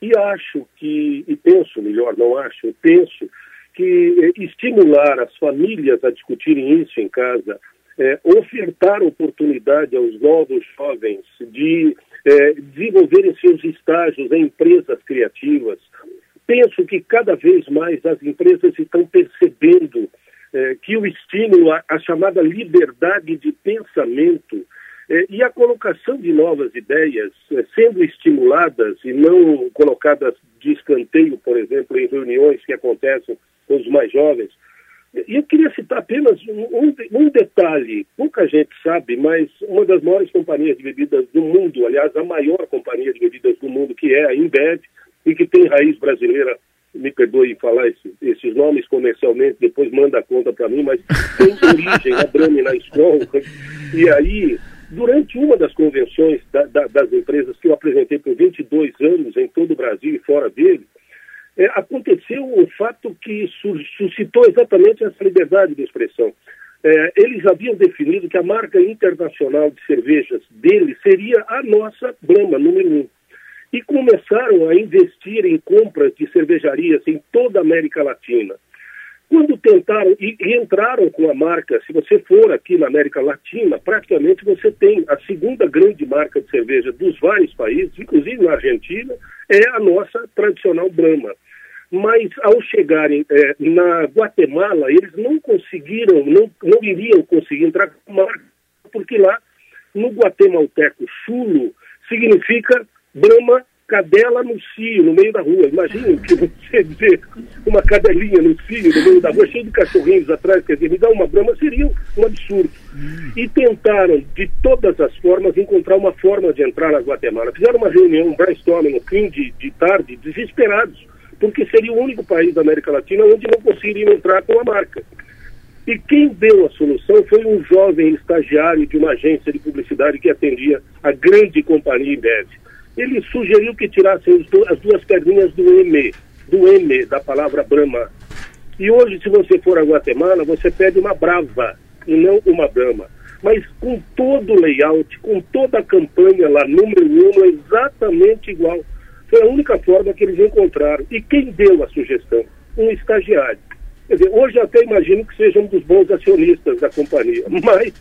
E acho que, e penso melhor, não acho, eu penso que eh, estimular as famílias a discutirem isso em casa, é, ofertar oportunidade aos novos jovens de é, desenvolverem seus estágios em empresas criativas. Penso que cada vez mais as empresas estão percebendo é, que o estímulo à chamada liberdade de pensamento e a colocação de novas ideias, é, sendo estimuladas e não colocadas de escanteio, por exemplo, em reuniões que acontecem com os mais jovens. E eu queria citar apenas um, um, detalhe, pouca gente sabe, mas uma das maiores companhias de bebidas do mundo, aliás, a maior companhia de bebidas do mundo, que é a Inbev, e que tem raiz brasileira, me perdoe falar esse, esses nomes comercialmente, depois manda a conta para mim, mas tem origem na Brahma e na Skol, e aí Durante uma das convenções da, da, das empresas que eu apresentei por 22 anos em todo o Brasil e fora dele, é, aconteceu um fato que suscitou exatamente essa liberdade de expressão. É, eles haviam definido que a marca internacional de cervejas dele seria a nossa Brahma, número um. E começaram a investir em compras de cervejarias em toda a América Latina. Quando tentaram e, e, entraram com a marca, se você for aqui na América Latina, praticamente você tem a segunda grande marca de cerveja dos vários países, inclusive na Argentina, é a nossa tradicional Brahma. Mas ao chegarem é, na Guatemala, eles não conseguiram, não, não iriam conseguir entrar com a marca, porque lá no guatemalteco chulo significa Brahma cadela no cio, no meio da rua. Imagina que você dizer uma cadelinha no cio, no meio da rua, cheio de cachorrinhos atrás, quer dizer, me dar uma brama seria um absurdo. E tentaram, de todas as formas, encontrar uma forma de entrar na Guatemala. Fizeram uma reunião, um brainstorming no fim de, de tarde, desesperados, porque seria o único país da América Latina onde não conseguiriam entrar com a marca. E quem deu a solução foi um jovem estagiário de uma agência de publicidade que atendia a grande companhia Embev ele sugeriu que tirassem as duas perninhas do M, do M, da palavra Brahma. E hoje, se você for a Guatemala, você pede uma Brava e não uma Brahma. Mas com todo o layout, com toda a campanha lá, número um, é exatamente igual. Foi a única forma que eles encontraram. E quem deu a sugestão? Um estagiário. Quer dizer, hoje até imagino que seja um dos bons acionistas da companhia, mas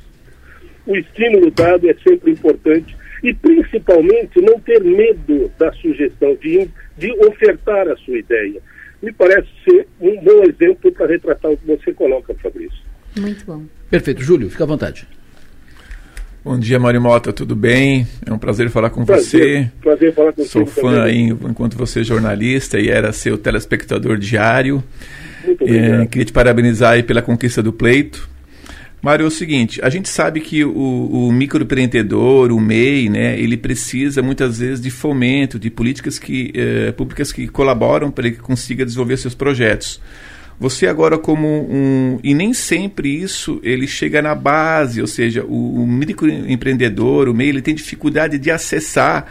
o estímulo dado é sempre importante e principalmente não ter medo da sugestão, de, de ofertar a sua ideia. Me parece ser um bom exemplo para retratar o que você coloca, Fabrício. Muito bom. Perfeito. Júlio, fica à vontade. Bom dia, Mário Mota, tudo bem? É um prazer falar com prazer, você. Prazer falar com você. Sou fã aí, enquanto você é jornalista e era seu telespectador diário. Muito obrigado. É, queria te parabenizar aí pela conquista do pleito. Mário, é o seguinte, a gente sabe que o, o microempreendedor, o MEI, né, ele precisa muitas vezes de fomento, de políticas que, eh, públicas que colaboram para que consiga desenvolver seus projetos. Você agora como um... E nem sempre isso ele chega na base, ou seja, o, o microempreendedor, o MEI, ele tem dificuldade de acessar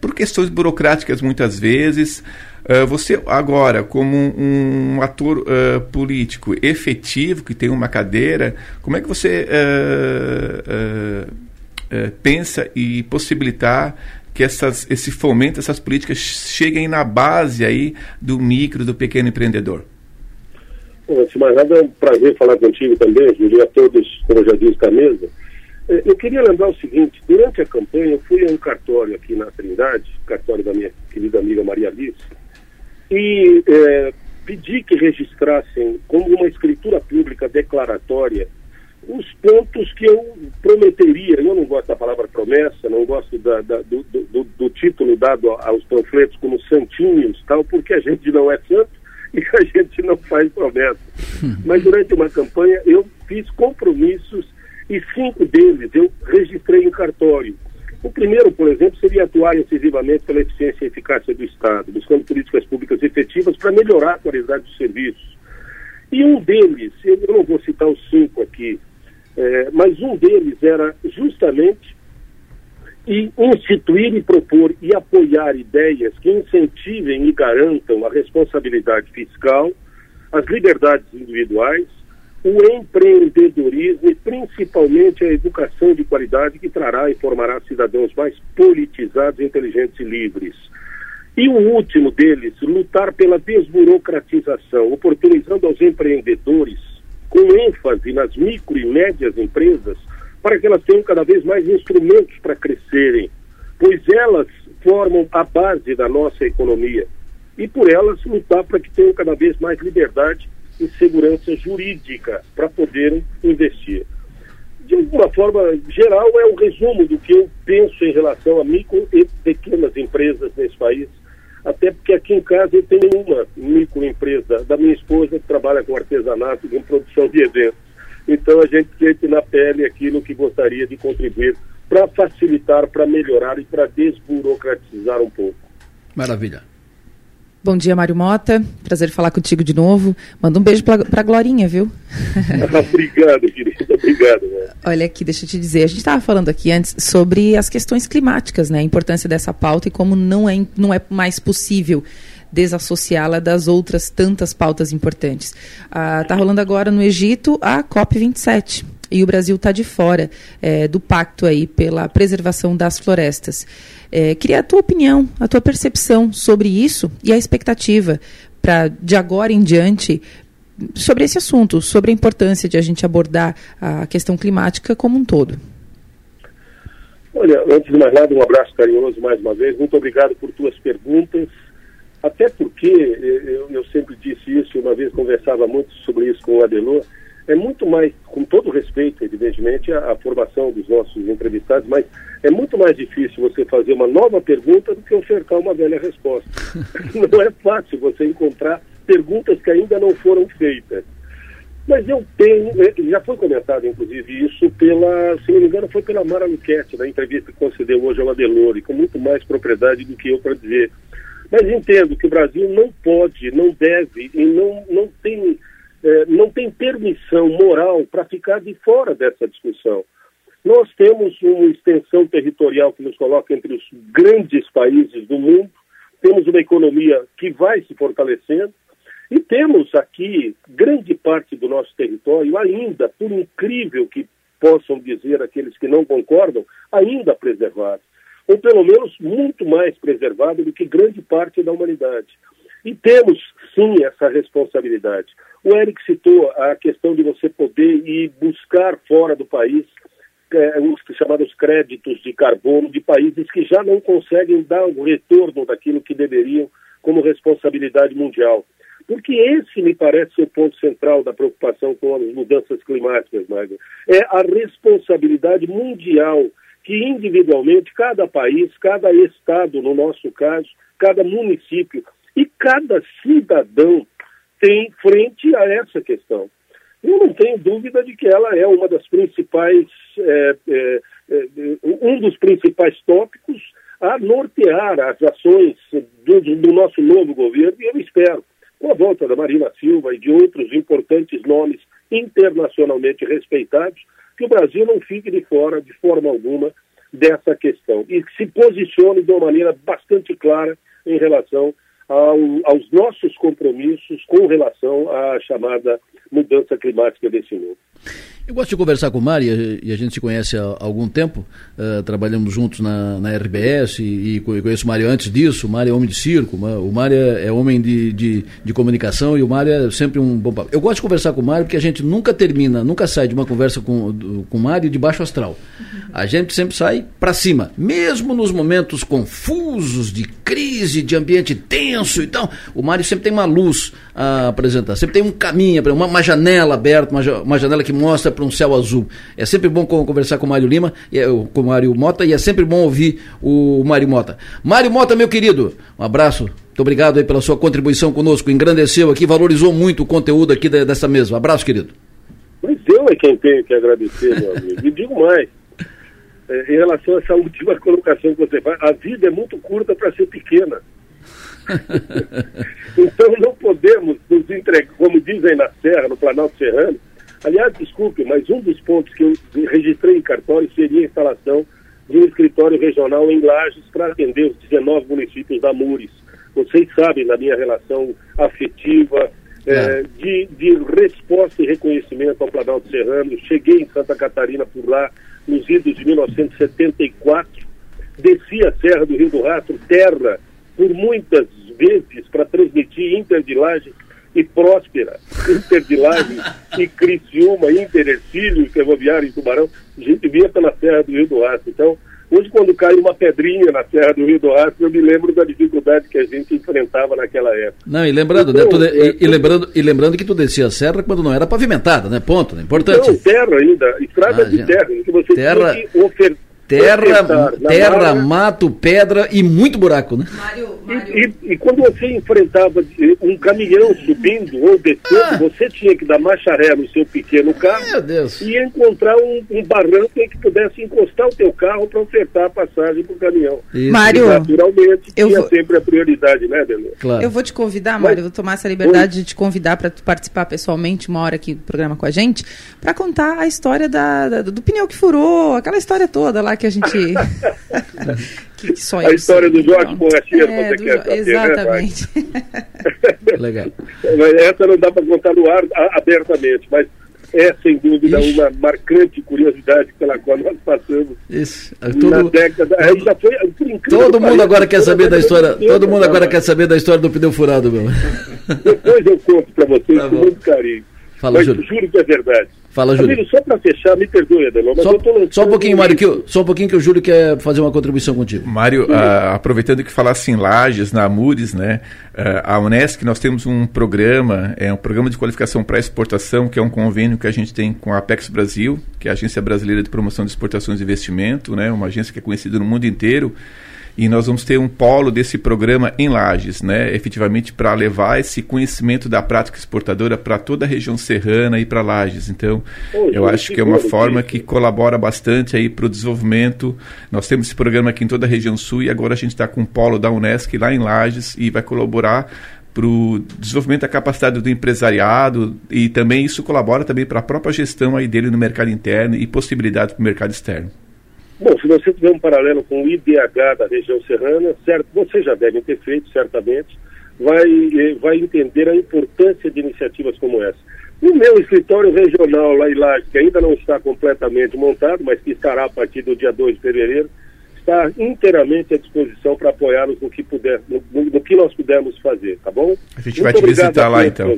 por questões burocráticas muitas vezes, Uh, você agora, como um, um ator uh, político efetivo, que tem uma cadeira, como é que você uh, pensa e possibilitar que essas, esse fomento, essas políticas cheguem na base aí do micro, do pequeno empreendedor? Bom, antes de mais nada, é um prazer falar contigo também, Júlio, a todos, como eu já disse, da mesa. Eu queria lembrar o seguinte, durante a campanha eu fui a um cartório aqui na Trindade, cartório da minha querida amiga Maria Alice, e é, pedi que registrassem como uma escritura pública declaratória os pontos que eu prometeria. Eu não gosto da palavra promessa, não gosto da, da, do, do, do, título dado aos panfletos como santinhos, tal, porque a gente não é santo e a gente não faz promessa. Mas durante uma campanha eu fiz compromissos e cinco deles eu registrei em cartório. O primeiro, por exemplo, seria atuar incisivamente pela eficiência e eficácia do Estado, buscando políticas públicas efetivas para melhorar a qualidade dos serviços. E um deles, eu não vou citar os cinco aqui, é, mas um deles era justamente e instituir e propor e apoiar ideias que incentivem e garantam a responsabilidade fiscal, as liberdades individuais, o empreendedorismo e principalmente a educação de qualidade que trará e formará cidadãos mais politizados, inteligentes e livres. E o último deles, lutar pela desburocratização, oportunizando aos empreendedores, com ênfase nas micro e médias empresas, para que elas tenham cada vez mais instrumentos para crescerem, pois elas formam a base da nossa economia. E por elas lutar para que tenham cada vez mais liberdade e segurança jurídica para poderem investir. De alguma forma geral, é o resumo do que eu penso em relação a micro e pequenas empresas nesse país. Até porque aqui em casa eu tenho uma microempresa da minha esposa que trabalha com artesanato com produção de eventos. Então a gente sente na pele aquilo que gostaria de contribuir para facilitar, para melhorar e para desburocratizar um pouco. Maravilha. Bom dia, Mário Mota. Prazer falar contigo de novo. Manda um beijo para a Glorinha, viu? obrigado, querida. Obrigado. Né? Olha aqui, deixa eu te dizer. A gente estava falando aqui antes sobre as questões climáticas, né? A importância dessa pauta e como não é, não é mais possível desassociá-la das outras tantas pautas importantes. Está ah, rolando agora no Egito a COP27 e o Brasil está de fora é, do pacto aí pela preservação das florestas. É, queria a tua opinião, a tua percepção sobre isso e a expectativa para de agora em diante sobre esse assunto, sobre a importância de a gente abordar a questão climática como um todo. Olha, antes de mais nada, um abraço carinhoso mais uma vez. Muito obrigado por tuas perguntas. Até porque, eu, eu sempre disse isso, uma vez conversava muito sobre isso com o Adelor, é muito mais, com todo respeito, evidentemente, a, a, formação dos nossos entrevistados, mas é muito mais difícil você fazer uma nova pergunta do que ofertar uma velha resposta. não é fácil você encontrar perguntas que ainda não foram feitas. Mas eu tenho, é, já foi comentado, inclusive, isso pela, se não me engano, foi pela Mara Luquete, na entrevista que concedeu hoje ao Adelore, com muito mais propriedade do que eu para dizer. Mas entendo que o Brasil não pode, não deve e não, não tem é, não tem permissão moral para ficar de fora dessa discussão. Nós temos uma extensão territorial que nos coloca entre os grandes países do mundo, temos uma economia que vai se fortalecendo e temos aqui grande parte do nosso território ainda, por incrível que possam dizer aqueles que não concordam, ainda preservado, ou pelo menos muito mais preservado do que grande parte da humanidade. E temos, sim, essa responsabilidade. O Eric citou a questão de você poder ir buscar fora do país é, os chamados créditos de carbono de países que já não conseguem dar o retorno daquilo que deveriam como responsabilidade mundial. Porque esse me parece o ponto central da preocupação com as mudanças climáticas, Magda. É a responsabilidade mundial que individualmente cada país, cada estado, no nosso caso, cada município e cada cidadão tem frente a essa questão. Eu não tenho dúvida de que ela é uma das principais, é, é, é, um dos principais tópicos a nortear as ações do, do, nosso novo governo, e eu espero, com a volta da Marina Silva e de outros importantes nomes internacionalmente respeitados, que o Brasil não fique de fora, de forma alguma, dessa questão e se posicione de uma maneira bastante clara em relação ao, aos nossos compromissos com relação à chamada mudança climática desse mundo. Eu gosto de conversar com o Mário, e a gente se conhece há algum tempo, uh, trabalhamos juntos na, na RBS, e, e, conheço o Mário antes disso, o Mário é homem de circo, o Mário é, é homem de, de, de, comunicação, e o Mário é sempre um bom papo. Eu gosto de conversar com o Mário porque a gente nunca termina, nunca sai de uma conversa com, com o Mário de baixo astral. A gente sempre sai para cima, mesmo nos momentos confusos, de crise, de ambiente tenso e tal, o Mário sempre tem uma luz a apresentar, sempre tem um caminho, uma, uma janela aberta, uma, uma janela que mostra para um céu azul. É sempre bom conversar com o Mário Lima, é, com o Mário Mota, e é sempre bom ouvir o Mário Mota. Mário Mota, meu querido, um abraço. Muito obrigado aí pela sua contribuição conosco. Engrandeceu aqui, valorizou muito o conteúdo aqui dessa mesa. Abraço, querido. Mas eu é quem tenho que agradecer, meu amigo. E digo mais. É, em relação a essa última colocação que você faz, a vida é muito curta para ser pequena. então não podemos nos entregar, como dizem na Serra, no Planalto Serrano, Aliás, desculpe, mas um dos pontos que eu registrei em cartório seria a instalação de um escritório regional em Lages para atender os 19 municípios da Mures. Vocês sabem da minha relação afetiva, é. É, de, de resposta e reconhecimento ao Planalto Serrano. Cheguei em Santa Catarina por lá nos idos de 1974, desci a Serra do Rio do Rastro, terra, por muitas vezes para transmitir Inter de Lages e Próspera, Inter de Lages e Criciúma, Inter Ercílio, Ferroviário em Tubarão, a gente via pela Serra do Rio do Rastro. Então, hoje quando cai uma pedrinha na Serra do Rio do Rastro, eu me lembro da dificuldade que a gente enfrentava naquela época. Não, e lembrando, então, né, tu, e, e, lembrando, e lembrando que tu descia a serra quando não era pavimentada, né? Ponto, né? Importante. Não, terra ainda, estrada ah, de terra, que você terra... tinha que ofertar Terra, terra mato, pedra e muito buraco, né? Mário, Mário. E, e, e, quando você enfrentava um caminhão subindo ou descendo, ah. você tinha que dar marcha ré no seu pequeno carro e encontrar um, um, barranco em que pudesse encostar o teu carro para ofertar a passagem para o caminhão. Isso. Mário, e, naturalmente, eu tinha vou... sempre a prioridade, né, Delor? Claro. Eu vou te convidar, Mário, Mas... vou tomar essa liberdade Oi? de te convidar para participar pessoalmente uma hora aqui do programa com a gente, para contar a história da, da, do pneu que furou, aquela história toda lá que a gente. que só a história do Jorge Borracheiro, é, você do... quer saber, né, Exatamente. Né, Legal. Essa não dá para contar no ar abertamente, mas é, sem dúvida, Ixi. uma marcante curiosidade pela qual nós passamos Isso. É na década. Todo, já foi, todo mundo agora quer saber da história. Todo mundo agora quer saber da história do pneu furado, meu. Depois eu conto para vocês tá com muito carinho. Fala, mas Júlio. juro que é verdade. Fala, Júlio. Amigo, só para fechar, me perdoe, Adelon, mas só, eu tô lançando... Só um pouquinho, Mário, que, só um pouquinho que o Júlio quer fazer uma contribuição contigo. Mário, uh, aproveitando que falasse em Lages, na Amures, né, uh, a Unesc, nós temos um programa, é um programa de qualificação para exportação, que é um convênio que a gente tem com a Apex Brasil, que é a Agência Brasileira de Promoção de Exportações e Investimento, né, uma agência que é conhecida no mundo inteiro, e nós vamos ter um polo desse programa em Lages, né, efetivamente para levar esse conhecimento da prática exportadora para toda a região serrana e para Lages. Então, eu acho que é uma forma que colabora bastante aí para o desenvolvimento. Nós temos esse programa aqui em toda a região sul e agora a gente está com um polo da Unesc lá em Lages e vai colaborar para o desenvolvimento da capacidade do empresariado e também isso colabora também para a própria gestão aí dele no mercado interno e possibilidade para o mercado externo. Bom, se você tiver um paralelo com o IDH da região serrana, certo, vocês já devem ter feito, certamente, vai, eh, vai entender a importância de iniciativas como essa. O meu escritório regional lá em Laje, que ainda não está completamente montado, mas que estará a partir do dia 2 de fevereiro, está inteiramente à disposição para apoiá-los no que puder, no, no, que nós pudermos fazer, tá bom? A gente Muito vai te visitar lá então.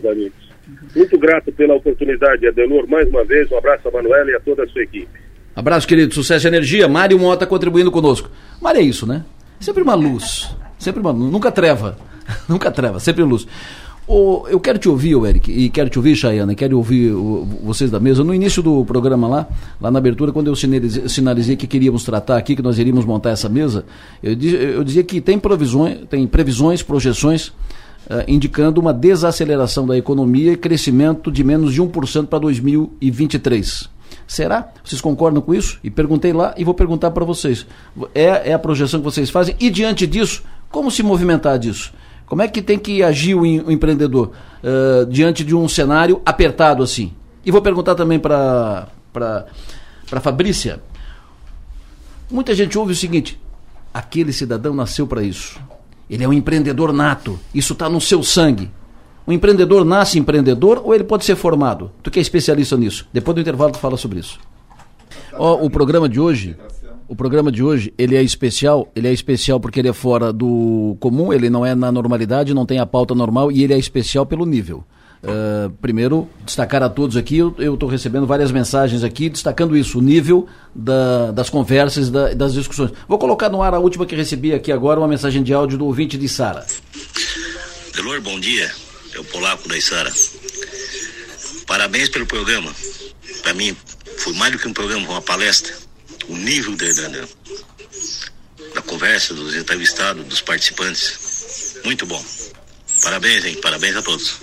Muito grato pela oportunidade, Adelor, mais uma vez, um abraço a Manuela e a toda a sua equipe. Abraço, querido. Sucesso e energia. Mário Mota contribuindo conosco. Mário é isso, né? Sempre uma luz. Sempre uma luz. Nunca treva. Nunca treva, sempre luz. Oh, eu quero te ouvir, Eric, e quero te ouvir, Chayana, quero ouvir vocês da mesa. No início do programa lá, lá na abertura, quando eu sinalizei, sinalizei, que queríamos tratar aqui, que nós iríamos montar essa mesa, eu, eu dizia que tem, provisões, tem previsões, projeções, uh, indicando uma desaceleração da economia e crescimento de menos de 1% para 2023. Será? Vocês concordam com isso? E perguntei lá e vou perguntar para vocês. É, é a projeção que vocês fazem? E diante disso, como se movimentar disso? Como é que tem que agir o, o empreendedor uh, diante de um cenário apertado assim? E vou perguntar também para a Fabrícia. Muita gente ouve o seguinte: aquele cidadão nasceu para isso. Ele é um empreendedor nato. Isso está no seu sangue. O empreendedor nasce empreendedor ou ele pode ser formado? Tu que é especialista nisso. Depois do intervalo tu fala sobre isso. Ó, o programa de hoje, o programa de hoje, ele é especial, ele é especial porque ele é fora do comum, ele não é na normalidade, não tem a pauta normal e ele é especial pelo nível. Uh, primeiro, destacar a todos aqui, eu estou recebendo várias mensagens aqui destacando isso, o nível da, das conversas, da, das discussões. Vou colocar no ar a última que recebi aqui agora, uma mensagem de áudio do ouvinte de Sara. Delor, bom dia. É o polaco da Sara. Parabéns pelo programa. Para mim, foi mais do que um programa, uma palestra. O nível de, da, da conversa, dos entrevistados, dos participantes. Muito bom. Parabéns, hein? Parabéns a todos.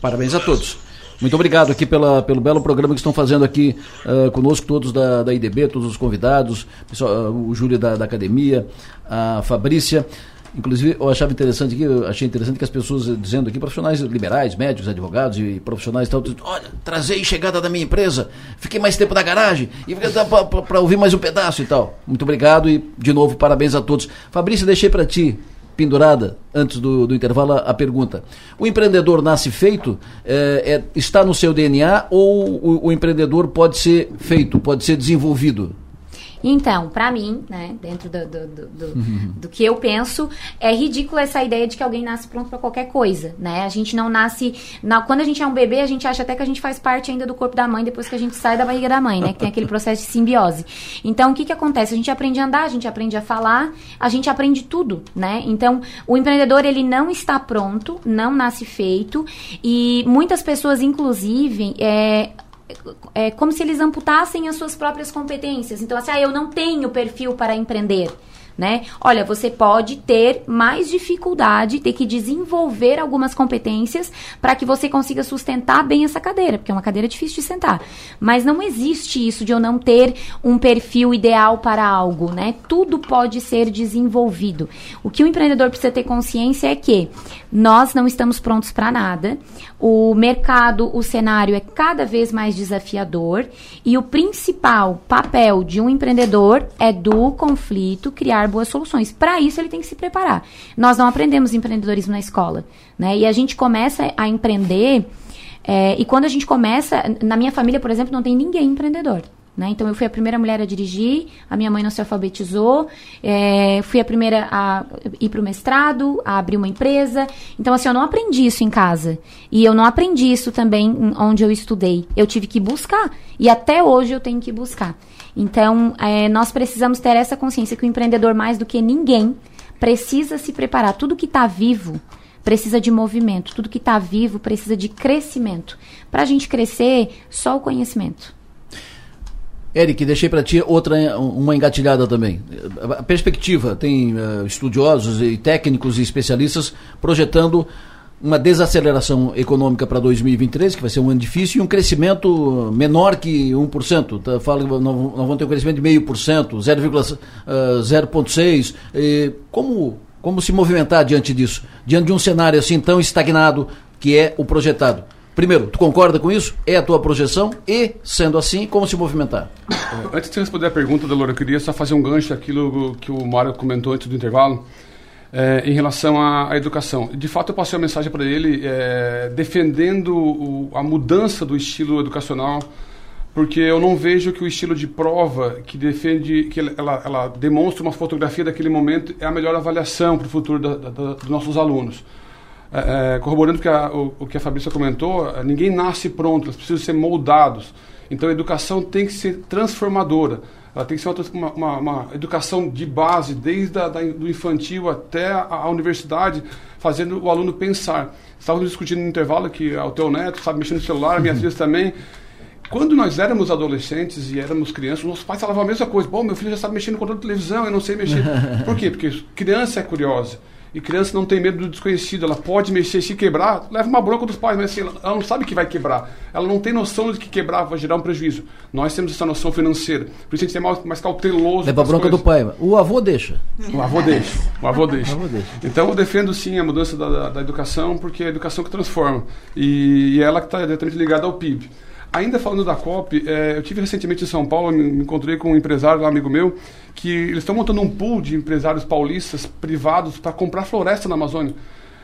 Parabéns a todos. Muito obrigado aqui pela, pelo belo programa que estão fazendo aqui uh, conosco, todos da, da IDB, todos os convidados, pessoal, uh, o Júlio da, da academia, a Fabrícia. Inclusive, eu achava interessante aqui, achei interessante que as pessoas dizendo aqui, profissionais liberais, médicos, advogados e profissionais e tal, dizendo, olha, trazei chegada da minha empresa, fiquei mais tempo na garagem, e para ouvir mais um pedaço e tal. Muito obrigado e, de novo, parabéns a todos. Fabrício, deixei para ti pendurada, antes do, do intervalo, a, a, pergunta. O empreendedor nasce feito? É, é, está no seu DNA ou o, o empreendedor pode ser feito, pode ser desenvolvido? Então, para mim, né, dentro do, do, do, uhum. do que eu penso, é ridículo essa ideia de que alguém nasce pronto para qualquer coisa, né? A gente não nasce... Na, quando a gente é um bebê, a gente acha até que a gente faz parte ainda do corpo da mãe depois que a gente sai da barriga da mãe, né? Que tem aquele processo de simbiose. Então, o que que acontece? A gente aprende a andar, a gente aprende a falar, a gente aprende tudo, né? Então, o empreendedor, ele não está pronto, não nasce feito e muitas pessoas, inclusive, é, é como se eles amputassem as suas próprias competências. Então, assim, ah, eu não tenho perfil para empreender né? Olha, você pode ter mais dificuldade, ter que desenvolver algumas competências para que você consiga sustentar bem essa cadeira, porque é uma cadeira difícil de sentar. Mas não existe isso de eu não ter um perfil ideal para algo, né? Tudo pode ser desenvolvido. O que o empreendedor precisa ter consciência é que nós não estamos prontos para nada. O mercado, o cenário é cada vez mais desafiador e o principal papel de um empreendedor é do conflito criar boas soluções. Para isso, ele tem que se preparar. Nós não aprendemos empreendedorismo na escola, né? E a gente começa a empreender. É, e quando a gente começa, na minha família, por exemplo, não tem ninguém empreendedor. Né? Então, eu fui a primeira mulher a dirigir, a minha mãe não se alfabetizou, é, fui a primeira a ir para o mestrado, a abrir uma empresa. Então, assim, eu não aprendi isso em casa. E eu não aprendi isso também onde eu estudei. Eu tive que buscar. E até hoje eu tenho que buscar. Então, é, nós precisamos ter essa consciência que o empreendedor, mais do que ninguém, precisa se preparar. Tudo que está vivo precisa de movimento, tudo que está vivo precisa de crescimento. Para a gente crescer, só o conhecimento. Eric, deixei para ti outra uma engatilhada também. A perspectiva tem uh, estudiosos e técnicos e especialistas projetando uma desaceleração econômica para 2023, que vai ser um ano difícil, e um crescimento menor que 1%. Tá, fala que nós vamos ter um crescimento de 0,5%, 0,6%. Uh, como, como se movimentar diante disso? Diante de um cenário assim tão estagnado que é o projetado? Primeiro, tu concorda com isso? É a tua projeção? E, sendo assim, como se movimentar? É, antes de responder a pergunta, Delora, eu queria só fazer um gancho aquilo que o Mário comentou antes do intervalo é, em relação à, à, educação. De fato, eu passei uma mensagem para ele é, defendendo o, a mudança do estilo educacional, porque eu não vejo que o estilo de prova que defende, que ela, ela demonstra uma fotografia daquele momento é a melhor avaliação para o futuro da, da, da, dos nossos alunos. É, é corroborando que a, o, o, que a Fabrícia comentou, ninguém nasce pronto, eles precisam ser moldados. Então a educação tem que ser transformadora. Ela tem que ser uma, uma, uma educação de base, desde a, da, do infantil até a, a, universidade, fazendo o aluno pensar. Estávamos discutindo no intervalo que o teu neto sabe mexer no celular, minhas filhas também. Quando nós éramos adolescentes e éramos crianças, nossos pais falavam a mesma coisa. Bom, meu filho já sabe mexer no controle de televisão, eu não sei mexer. Por quê? Porque criança é curiosa. E criança não tem medo do desconhecido, ela pode mexer, se quebrar, leva uma bronca dos pais, mas assim, ela não sabe que vai quebrar. Ela não tem noção de que quebrar vai gerar um prejuízo. Nós temos essa noção financeira. Por isso a gente é mais, mais cauteloso. Leva a bronca coisas. do pai. O avô deixa. O avô deixa. O avô deixa. o avô deixa. Então eu defendo sim a mudança da, da, da, educação, porque é a educação que transforma. E, e ela que está diretamente ligada ao PIB. Ainda falando da COP, é, eu tive recentemente em São Paulo, me encontrei com um empresário, um amigo meu, que eles estão montando um pool de empresários paulistas privados para comprar floresta na Amazônia.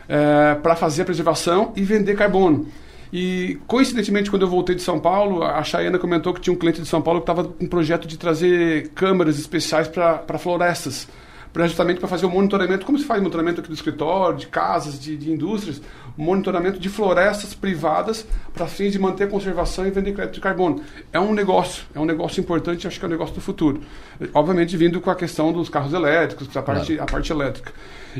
é, para fazer a preservação e vender carbono. E, coincidentemente, quando eu voltei de São Paulo, a Chayana comentou que tinha um cliente de São Paulo que estava com um projeto de trazer câmaras especiais para florestas pra, justamente para fazer o monitoramento, como se faz monitoramento aqui do escritório, de casas, de, de indústrias, monitoramento de florestas privadas para fins de manter a conservação e vender crédito de carbono. É um negócio, é um negócio importante, acho que é um negócio do futuro. Obviamente vindo com a questão dos carros elétricos, a parte, a parte elétrica.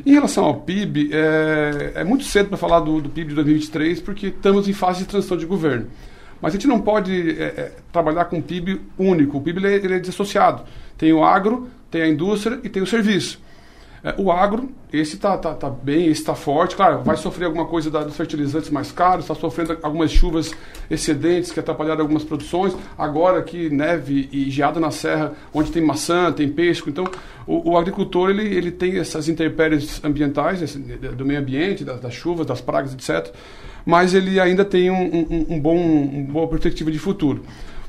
Em relação ao PIB, é, é muito cedo para falar do, do, PIB de 2023, porque estamos em fase de transição de governo. Mas a gente não pode é, é, trabalhar com PIB único. O PIB ele é, ele é dissociado. Tem o agro, tem a indústria e tem o serviço. É, o agro, esse está tá, tá bem, esse está forte. Claro, vai sofrer alguma coisa da, dos fertilizantes mais caros, está sofrendo algumas chuvas excedentes que atrapalharam algumas produções. Agora aqui, neve e geada na serra, onde tem maçã, tem peixe. Então, o, o agricultor ele, ele tem essas intempéries ambientais, esse, do meio ambiente, das, das, chuvas, das pragas, etc. Mas ele ainda tem um, um, um bom, uma boa perspectiva de futuro.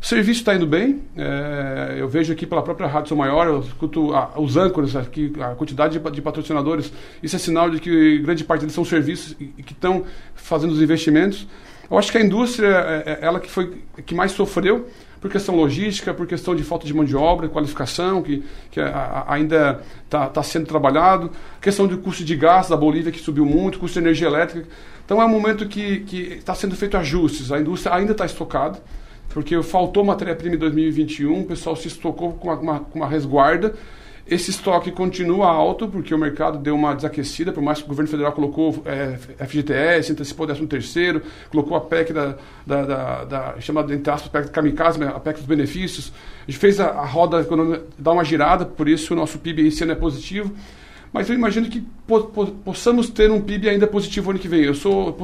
O serviço está indo bem. É, eu vejo aqui pela própria Rádio São Maior, eu escuto a, os âncoras aqui, a quantidade de, de, patrocinadores. Isso é sinal de que grande parte deles são serviços e, que estão fazendo os investimentos. Eu acho que a indústria é, é ela que foi que mais sofreu por questão logística, por questão de falta de mão de obra, qualificação, que, que a, a, ainda está tá sendo trabalhado, questão do custo de gás da Bolívia, que subiu muito, custo de energia elétrica. Então é um momento que está sendo feito ajustes, a indústria ainda está estocada porque faltou matéria-prima em 2021, o pessoal se estocou com uma, uma, uma, resguarda. Esse estoque continua alto, porque o mercado deu uma desaquecida, por mais que o governo federal colocou é, FGTS, antecipou 13 terceiro, colocou a PEC da, da, da, da chamada, entre aspas, PEC kamikaze, a PEC dos benefícios. A gente fez a, a roda econômica dar uma girada, por isso o nosso PIB esse ano é positivo mas eu imagino que po po possamos ter um PIB ainda positivo ano que vem. Eu sou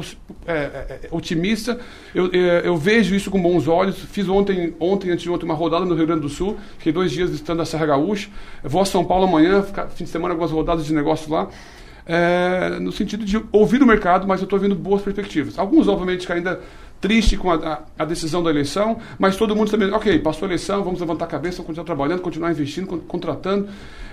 é, é, é, otimista, eu, é, eu, vejo isso com bons olhos. Fiz ontem, ontem, antes de ontem, uma rodada no Rio Grande do Sul, fiquei dois dias visitando a Serra Gaúcha. Vou a São Paulo amanhã, fim de semana, algumas rodadas de negócio lá. É, no sentido de ouvir o mercado, mas eu estou vendo boas perspectivas. Alguns, obviamente, que ainda triste com a, a, decisão da eleição, mas todo mundo também, ok, passou a eleição, vamos levantar a cabeça, continuar trabalhando, continuar investindo, contratando.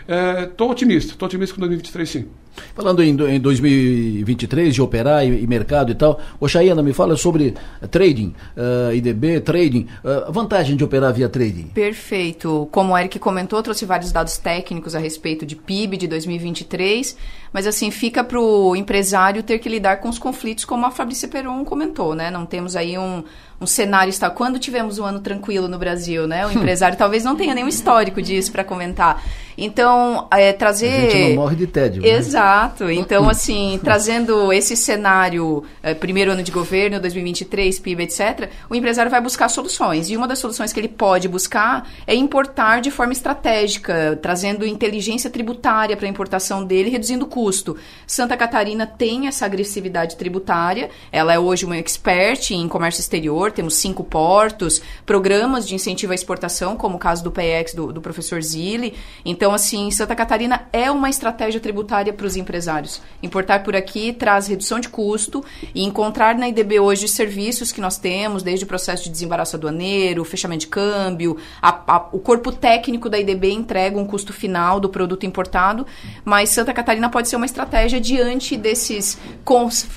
Estou é, otimista, estou otimista com 2023 sim. Falando em, em 2023, de operar e, e, mercado e tal, o Chayana me fala sobre trading, uh, IDB, trading, uh, vantagem de operar via trading. Perfeito. Como o Eric comentou, trouxe vários dados técnicos a respeito de PIB de 2023, mas assim, fica para o empresário ter que lidar com os conflitos, como a Fabrícia Peron comentou, né? Não temos aí um, um cenário está quando tivemos um ano tranquilo no Brasil, né? O empresário talvez não tenha nenhum histórico disso para comentar. Então, é, trazer. A gente não morre de tédio. Né? Exato. Então, assim, trazendo esse cenário, é, primeiro ano de governo, 2023, PIB, etc., o empresário vai buscar soluções. E uma das soluções que ele pode buscar é importar de forma estratégica, trazendo inteligência tributária para a importação dele, reduzindo o custo. Santa Catarina tem essa agressividade tributária. Ela é hoje uma expert em comércio exterior exterior, temos cinco portos, programas de incentivo à exportação, como o caso do PEX do, do professor Zilli. Então, assim, Santa Catarina é uma estratégia tributária para os empresários. Importar por aqui traz redução de custo e encontrar na IDB hoje serviços que nós temos, desde o processo de desembaraço aduaneiro, fechamento de câmbio, a, a, o corpo técnico da IDB entrega um custo final do produto importado, mas Santa Catarina pode ser uma estratégia diante desses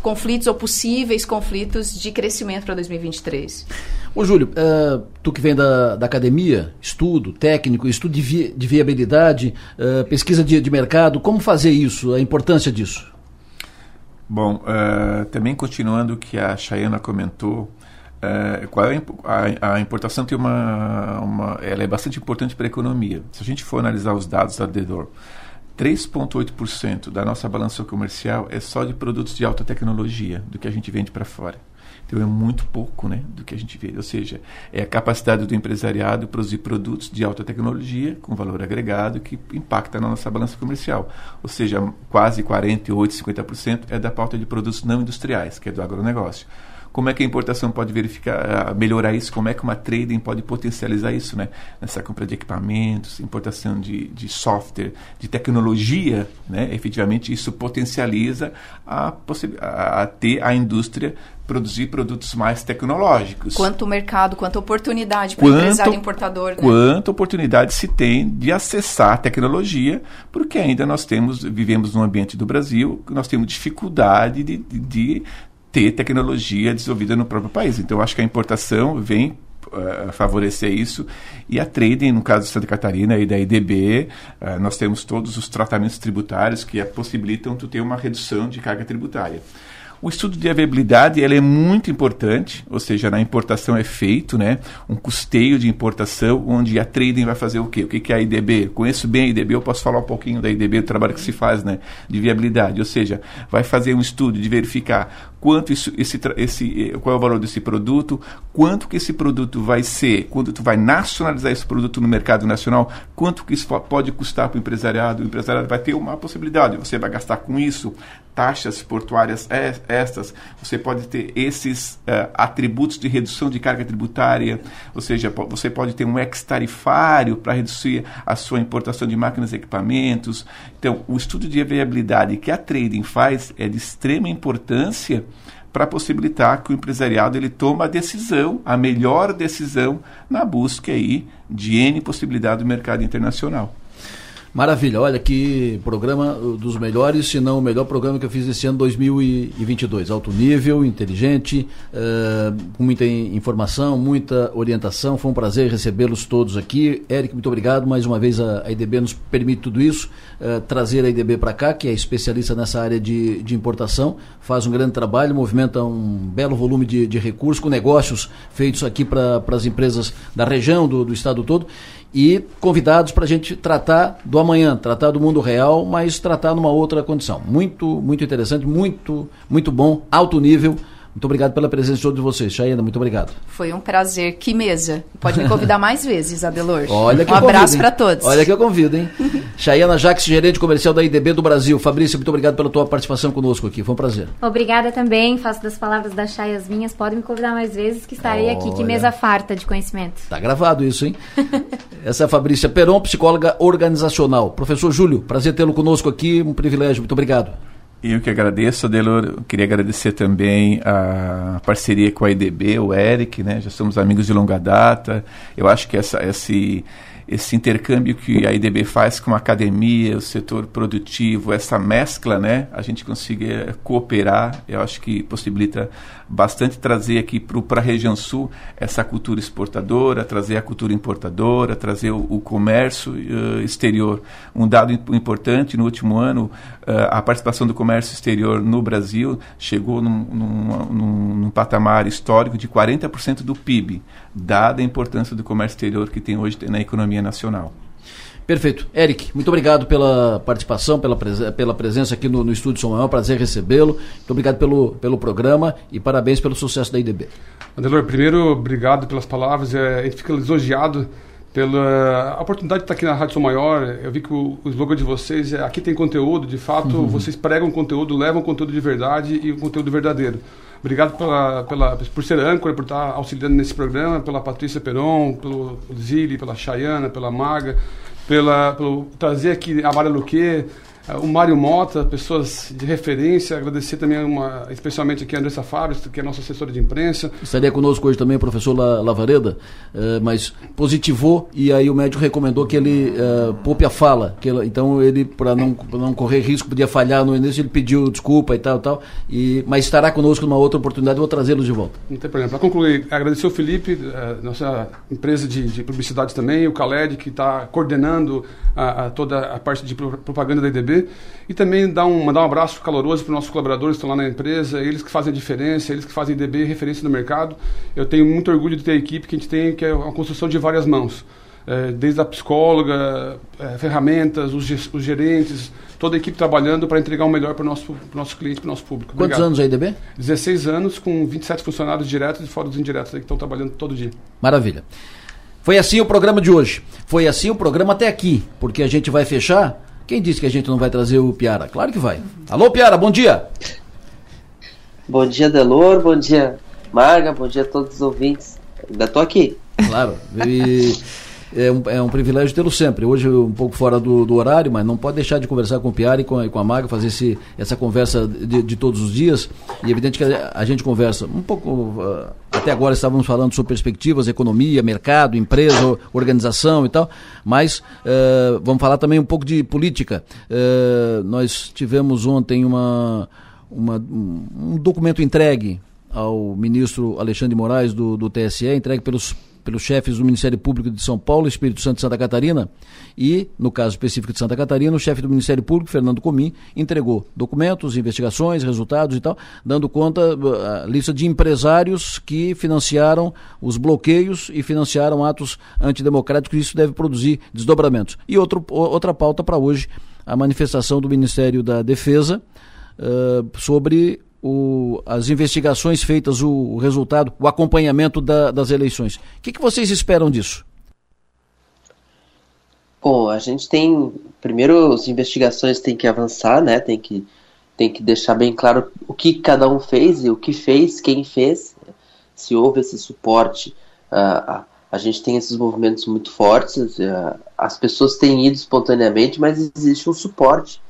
conflitos ou possíveis conflitos de crescimento para 2023. Ô Júlio, uh, tu que vem da, da academia, estudo técnico, estudo de, vi, de viabilidade, uh, pesquisa de, de mercado, como fazer isso, a importância disso? Bom, uh, também continuando o que a Chayana comentou, qual é a, a, importação tem uma, uma, ela é bastante importante para a economia. Se a gente for analisar os dados da Dedor, 3,8% da nossa balança comercial é só de produtos de alta tecnologia, do que a gente vende para fora. Então é muito pouco né, do que a gente vê. Ou seja, é a capacidade do empresariado produzir produtos de alta tecnologia com valor agregado que impacta na nossa balança comercial. Ou seja, quase 48%, 50% é da pauta de produtos não industriais, que é do agronegócio. Como é que a importação pode verificar, melhorar isso, como é que uma trading pode potencializar isso, né? Nessa compra de equipamentos, importação de, de software, de tecnologia, né? Efetivamente isso potencializa a, a, a ter a indústria produzir produtos mais tecnológicos. Quanto mercado, quanta oportunidade para o empresário importador. Né? Quanta oportunidade se tem de acessar a tecnologia, porque ainda nós temos, vivemos num ambiente do Brasil, nós temos dificuldade de, de, de ter tecnologia desenvolvida no próprio país. Então, acho que a importação vem uh, favorecer isso. E a trading, no caso de Santa Catarina e da IDB, uh, eh, nós temos todos os tratamentos tributários que possibilitam tu ter uma redução de carga tributária. O estudo de viabilidade ele é muito importante, ou seja, na importação é feito né, um custeio de importação, onde a trading vai fazer o quê? O que é a IDB? Conheço bem a IDB, eu posso falar um pouquinho da IDB, do trabalho que se faz né, de viabilidade, ou seja, vai fazer um estudo de verificar quanto isso, esse, esse, qual é o valor desse produto, quanto que esse produto vai ser, quando tu vai nacionalizar esse produto no mercado nacional, quanto que isso pode custar para o empresariado, o empresariado vai ter uma possibilidade, você vai gastar com isso taxas portuárias estas, você pode ter esses uh, atributos de redução de carga tributária, ou seja, você pode ter um ex-tarifário para reduzir a sua importação de máquinas e equipamentos. Então, o estudo de viabilidade que a trading faz é de extrema importância para possibilitar que o empresariado ele tome a decisão, a melhor decisão na busca aí de N possibilidade do mercado internacional. Maravilha, olha que programa dos melhores, se não o melhor programa que eu fiz esse ano 2022. Alto nível, inteligente, uh, com muita informação, muita orientação. Foi um prazer recebê-los todos aqui. Eric, muito obrigado. Mais uma vez a, a IDB nos permite tudo isso. Uh, trazer a IDB para cá, que é especialista nessa área de, de importação, faz um grande trabalho, movimenta um belo volume de, de recursos, com negócios feitos aqui para as empresas da região, do, do estado todo e convidados para a gente tratar do amanhã, tratar do mundo real, mas tratar numa outra condição. Muito, muito interessante, muito, muito bom, alto nível. Muito obrigado pela presença de todos vocês. Chayana, muito obrigado. Foi um prazer. Que mesa. Pode me convidar mais vezes, Adelor. Olha que um abraço para todos. Olha que eu convido, hein? Chayana Jaques, gerente comercial da IDB do Brasil. Fabrício, muito obrigado pela tua participação conosco aqui. Foi um prazer. Obrigada também. Faço das palavras da Chay as minhas. Podem me convidar mais vezes que estarei Olha. aqui. Que mesa farta de conhecimento. Tá gravado isso, hein? Essa é a Fabrícia Peron, psicóloga organizacional. Professor Júlio, prazer tê-lo conosco aqui. Um privilégio. Muito obrigado. Eu que agradeço, Adelor. Queria agradecer também a parceria com a IDB, o Eric, né? Já somos amigos de longa data. Eu acho que essa, esse, esse intercâmbio que a IDB faz com a academia, o setor produtivo, essa mescla, né? A gente conseguir cooperar, eu acho que possibilita bastante trazer aqui para a região sul essa cultura exportadora, trazer a cultura importadora, trazer o, o comércio uh, exterior. Um dado importante no último ano, a participação do comércio exterior no Brasil chegou num, num, num, num patamar histórico de 40% do PIB, dada a importância do comércio exterior que tem hoje na economia nacional. Perfeito. Eric, muito obrigado pela participação, pela, presen pela presença aqui no, no Estúdio São Manuel. Prazer recebê-lo. Muito obrigado pelo, pelo programa e parabéns pelo sucesso da IDB. Adelor, primeiro, obrigado pelas palavras. É, a gente fica lisonjeado pela oportunidade de estar aqui na Rádio São Maior. Eu vi que o, o slogan de vocês é aqui tem conteúdo, de fato, uhum. vocês pregam conteúdo, levam conteúdo de verdade e o conteúdo verdadeiro. Obrigado pela, pela, por ser âncora, por estar auxiliando nesse programa, pela Patrícia Peron, pelo Zili, pela Chayana, pela Maga, pela, pelo trazer aqui a Mara Luque, o Mário Mota, pessoas de referência, agradecer também uma, especialmente aqui a Andressa Fábio, que é nossa assessora de imprensa. Estaria conosco hoje também o professor Lavareda, uh, mas positivou e aí o médico recomendou que ele uh, poupe a fala. Que ele, então ele, para não, não correr risco, podia falhar no início, ele pediu desculpa e tal, tal. E, mas estará conosco numa outra oportunidade, vou trazê-los de volta. Não tem problema. Para concluir, agradecer o Felipe, uh, nossa empresa de, de, publicidade também, o Khaled, que está coordenando a, a toda a parte de propaganda da IDB e também dar um, mandar um abraço caloroso para os nossos colaboradores que estão lá na empresa, eles que fazem a diferença, eles que fazem DB referência no mercado. Eu tenho muito orgulho de ter a equipe que a gente tem, que é uma construção de várias mãos. É, desde a psicóloga, é, ferramentas, os, os, gerentes, toda a equipe trabalhando para entregar o melhor para o nosso, nosso cliente, para o nosso público. Quantos Obrigado. anos a IDB? 16 anos, com 27 funcionários diretos e fora dos indiretos que estão trabalhando todo dia. Maravilha. Foi assim o programa de hoje. Foi assim o programa até aqui, porque a gente vai fechar quem disse que a gente não vai trazer o Piara? Claro que vai. Alô, Piara, bom dia. Bom dia, Delor. Bom dia, Marga, bom dia a todos os ouvintes. Ainda tô aqui. Claro. E é um, é um privilégio tê-lo sempre. Hoje um pouco fora do, do, horário, mas não pode deixar de conversar com o Piara e com a, com a Maga, fazer esse, essa conversa de, de, todos os dias. E é evidente que a, a gente conversa um pouco. Uh, até agora estávamos falando sobre perspectivas, economia, mercado, empresa, organização e tal, mas uh, vamos falar também um pouco de política. Uh, nós tivemos ontem uma, uma, um documento entregue ao ministro Alexandre Moraes do, do TSE, entregue pelos pelos chefes do Ministério Público de São Paulo, Espírito Santo e Santa Catarina, e, no caso específico de Santa Catarina, o chefe do Ministério Público, Fernando Comim, entregou documentos, investigações, resultados e tal, dando conta a lista de empresários que financiaram os bloqueios e financiaram atos antidemocráticos, e isso deve produzir desdobramentos. E outro, outra pauta para hoje, a manifestação do Ministério da Defesa uh, sobre o, as investigações feitas, o, o, resultado, o acompanhamento da, das eleições. O que, que vocês esperam disso? Bom, a gente tem. Primeiro, as investigações têm que avançar, né? Tem que, tem que deixar bem claro o que cada um fez e o que fez, quem fez, se houve esse suporte. Uh, a gente tem esses movimentos muito fortes, uh, as pessoas têm ido espontaneamente, mas existe um suporte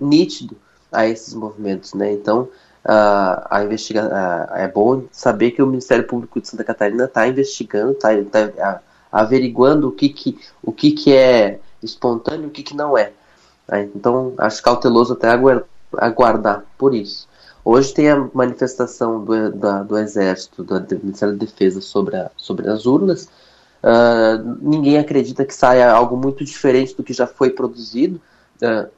nítido a esses movimentos, né? Então, uh, a investiga uh, é bom saber que o Ministério Público de Santa Catarina está investigando, está tá, averiguando o que, que, o que, que é espontâneo e o que, que não é. Né? Então, acho cauteloso até aguardar por isso. Hoje tem a manifestação do, da, do Exército, do Ministério da Defesa sobre, a, sobre as urnas. Uh, ninguém acredita que saia algo muito diferente do que já foi produzido. Uh,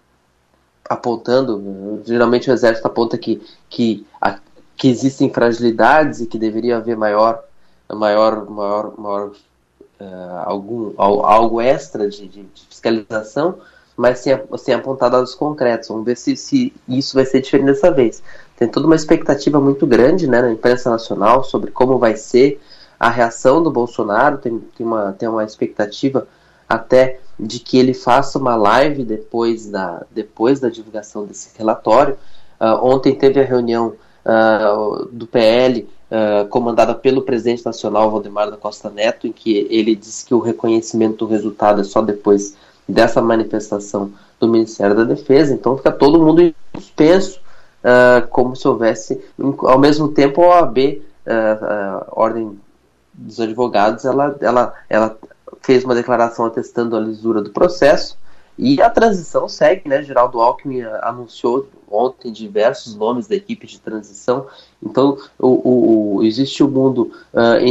apontando, geralmente o exército aponta que, que, a, que existem fragilidades e que deveria haver maior, maior, maior, maior uh, algum, algo extra de, de, fiscalização, mas sem, sem apontar dados concretos. Vamos ver se, se isso vai ser diferente dessa vez. Tem toda uma expectativa muito grande né, na imprensa nacional sobre como vai ser a reação do Bolsonaro, tem, tem, uma, tem uma expectativa até de que ele faça uma live depois da, depois da divulgação desse relatório. Uh, ontem teve a reunião uh, do PL uh, comandada pelo presidente nacional Valdemar da Costa Neto, em que ele disse que o reconhecimento do resultado é só depois dessa manifestação do Ministério da Defesa. Então fica todo mundo em suspenso, como se houvesse, ao mesmo tempo, a OAB, Ordem dos Advogados, ela, ela, ela fez uma declaração atestando a lisura do processo e a transição segue, né? Geraldo Alckmin anunciou ontem diversos nomes da equipe de transição. Então, o, o existe o mundo uh,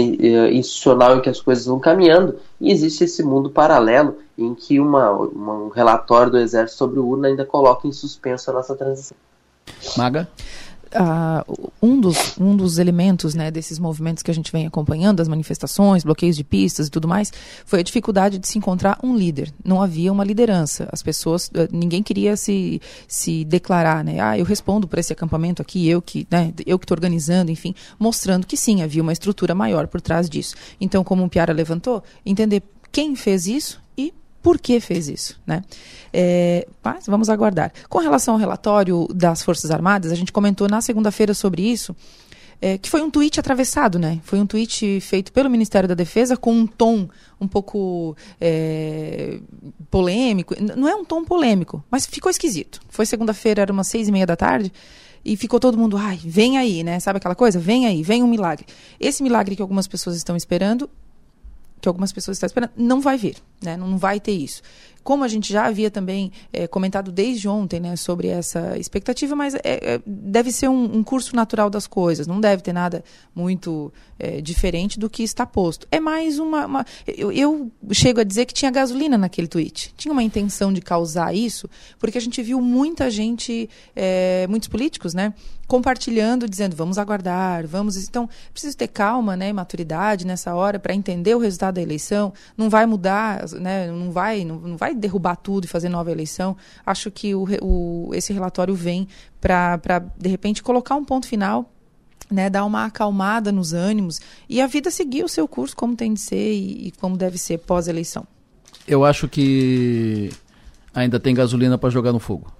institucional em que as coisas vão caminhando e existe esse mundo paralelo em que uma, uma, um relatório do Exército sobre o urna ainda coloca em suspenso a nossa transição. Maga? Uh, um, dos, um dos elementos né, desses movimentos que a gente vem acompanhando, as manifestações, bloqueios de pistas e tudo mais, foi a dificuldade de se encontrar um líder. Não havia uma liderança. As pessoas, uh, ninguém queria se, se declarar, né? Ah, eu respondo por esse acampamento aqui, eu que né, eu que estou organizando, enfim, mostrando que sim, havia uma estrutura maior por trás disso. Então, como o Piara levantou, entender quem fez isso por que fez isso, né? É, mas vamos aguardar. Com relação ao relatório das Forças Armadas, a gente comentou na segunda-feira sobre isso, é, que foi um tweet atravessado, né? Foi um tweet feito pelo Ministério da Defesa com um tom um pouco é, polêmico. Não é um tom polêmico, mas ficou esquisito. Foi segunda-feira, era umas seis e meia da tarde. E ficou todo mundo, ai, vem aí, né? Sabe aquela coisa? Vem aí, vem um milagre. Esse milagre que algumas pessoas estão esperando que algumas pessoas estão esperando, não vai vir, né? não vai ter isso. Como a gente já havia também é, comentado desde ontem né, sobre essa expectativa, mas é, é, deve ser um, um, curso natural das coisas, não deve ter nada muito diferente do que está posto. É mais uma. uma eu, eu, chego a dizer que tinha gasolina naquele tweet. Tinha uma intenção de causar isso, porque a gente viu muita gente, muitos políticos, né? compartilhando, dizendo vamos aguardar, vamos. Então, preciso ter calma, né, maturidade nessa hora para entender o resultado da eleição. Não vai mudar, né, não vai, não, não vai derrubar tudo e fazer nova eleição. Acho que o, o esse relatório vem para, de repente, colocar um ponto final né, dar uma acalmada nos ânimos e a vida seguir o seu curso como tem de ser e, e como deve ser pós-eleição. Eu acho que ainda tem gasolina para jogar no fogo.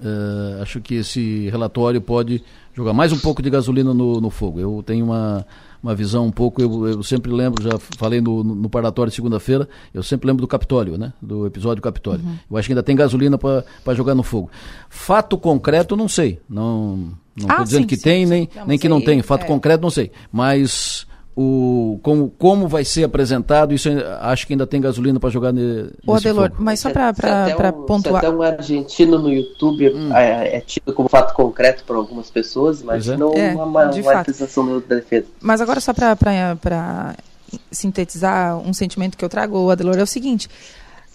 Uh, acho que esse relatório pode Jogar mais um pouco de gasolina no, no fogo. Eu tenho uma, uma visão um pouco, eu, eu sempre lembro, já falei no, no parlatório de segunda-feira, eu sempre lembro do Capitólio, né? Do episódio Capitólio. Uhum. Eu acho que ainda tem gasolina para jogar no fogo. Fato concreto, não sei. Não estou ah, dizendo sim, que sim, tem, sim. nem, não, nem que não tem. Fato é. concreto, não sei. Mas o, como, como vai ser apresentado, isso acho que ainda tem gasolina para jogar nesse Ô, Adelor, fogo. mas só para um, pontuar... Até um argentino no YouTube hum. é, é, tido como fato concreto para algumas pessoas, mas é. não é, uma, uma, uma da defesa. Mas agora só para sintetizar um sentimento que eu trago, Adelor, é o seguinte...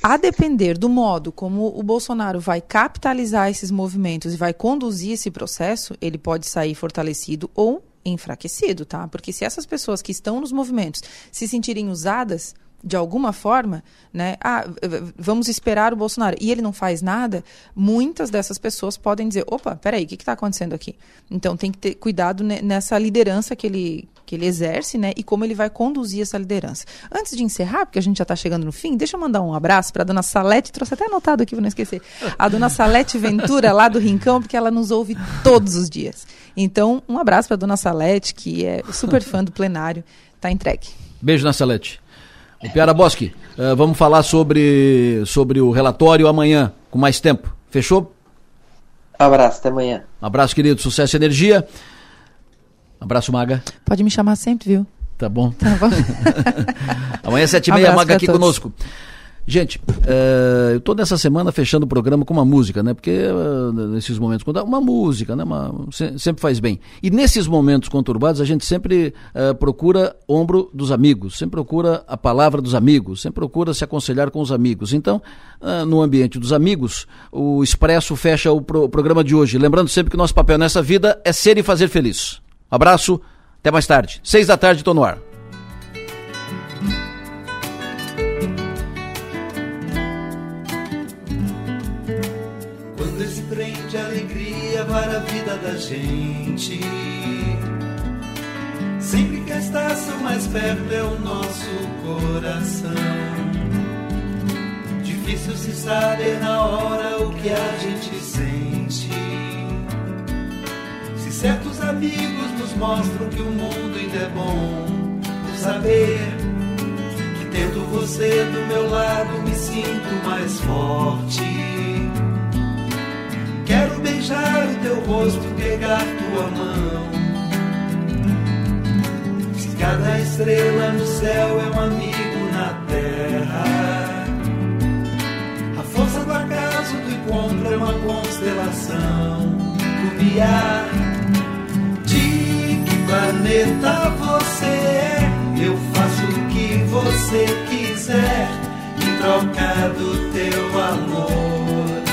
A depender do modo como o Bolsonaro vai capitalizar esses movimentos e vai conduzir esse processo, ele pode sair fortalecido ou enfraquecido, tá? Porque se essas pessoas que estão nos movimentos se sentirem usadas de alguma forma, né? Ah, vamos esperar o Bolsonaro. E ele não faz nada, muitas dessas pessoas podem dizer, opa, peraí, o que está acontecendo aqui? Então tem que ter cuidado nessa liderança que ele, que ele exerce, né? E como ele vai conduzir essa liderança. Antes de encerrar, porque a gente já está chegando no fim, deixa eu mandar um abraço para a dona Salete, trouxe até anotado aqui para não esquecer. A dona Salete Ventura, lá do Rincão, porque ela nos ouve todos os dias. Então, um abraço para a dona Salete, que é super fã do plenário. Está entregue. Beijo na Salete. O Piara Bosque, uh, vamos falar sobre, sobre o relatório amanhã, com mais tempo. Fechou? Abraço, até amanhã. Abraço, querido. Sucesso e energia. Abraço, Maga. Pode me chamar sempre, viu? Tá bom. Tá bom. amanhã, sete e meia, Maga aqui todos. conosco. Gente, uh, eu estou nessa semana fechando o programa com uma música, né? Porque uh, nesses momentos uma música, né? Uma, sempre faz bem. E nesses momentos conturbados a gente sempre uh, procura ombro dos amigos, sempre procura a palavra dos amigos, sempre procura se aconselhar com os amigos. Então, no ambiente dos amigos, o Expresso fecha o, pro, programa de hoje. Lembrando sempre que nosso papel nessa vida é ser e fazer feliz. Abraço, até mais tarde. Seis da tarde, estou no ar. para a vida da gente. Sempre que a estação mais perto é o nosso coração. Difícil se saber na hora o que a gente sente. Certos amigos nos mostram que o mundo ainda é bom, por saber que tendo você do meu lado me sinto mais forte. Quero beijar o teu rosto e pegar tua mão. Se cada estrela no céu é um amigo na terra, a força do acaso do encontro é uma constelação. Lumiar, planeta você é? Eu faço o que você quiser em troca do teu amor.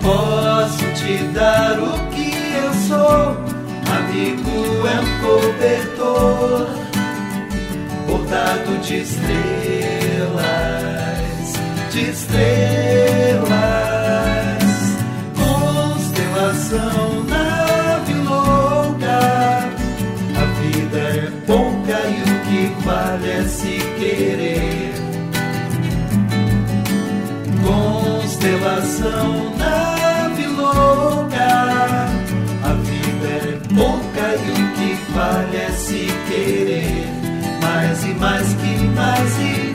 Posso te dar o que eu sou, amigo é um cobertor, bordado de estrelas, de estrelas, constelação, Constelação, nave a vida é pouca e o que vale é se querer. Mais e mais que mais e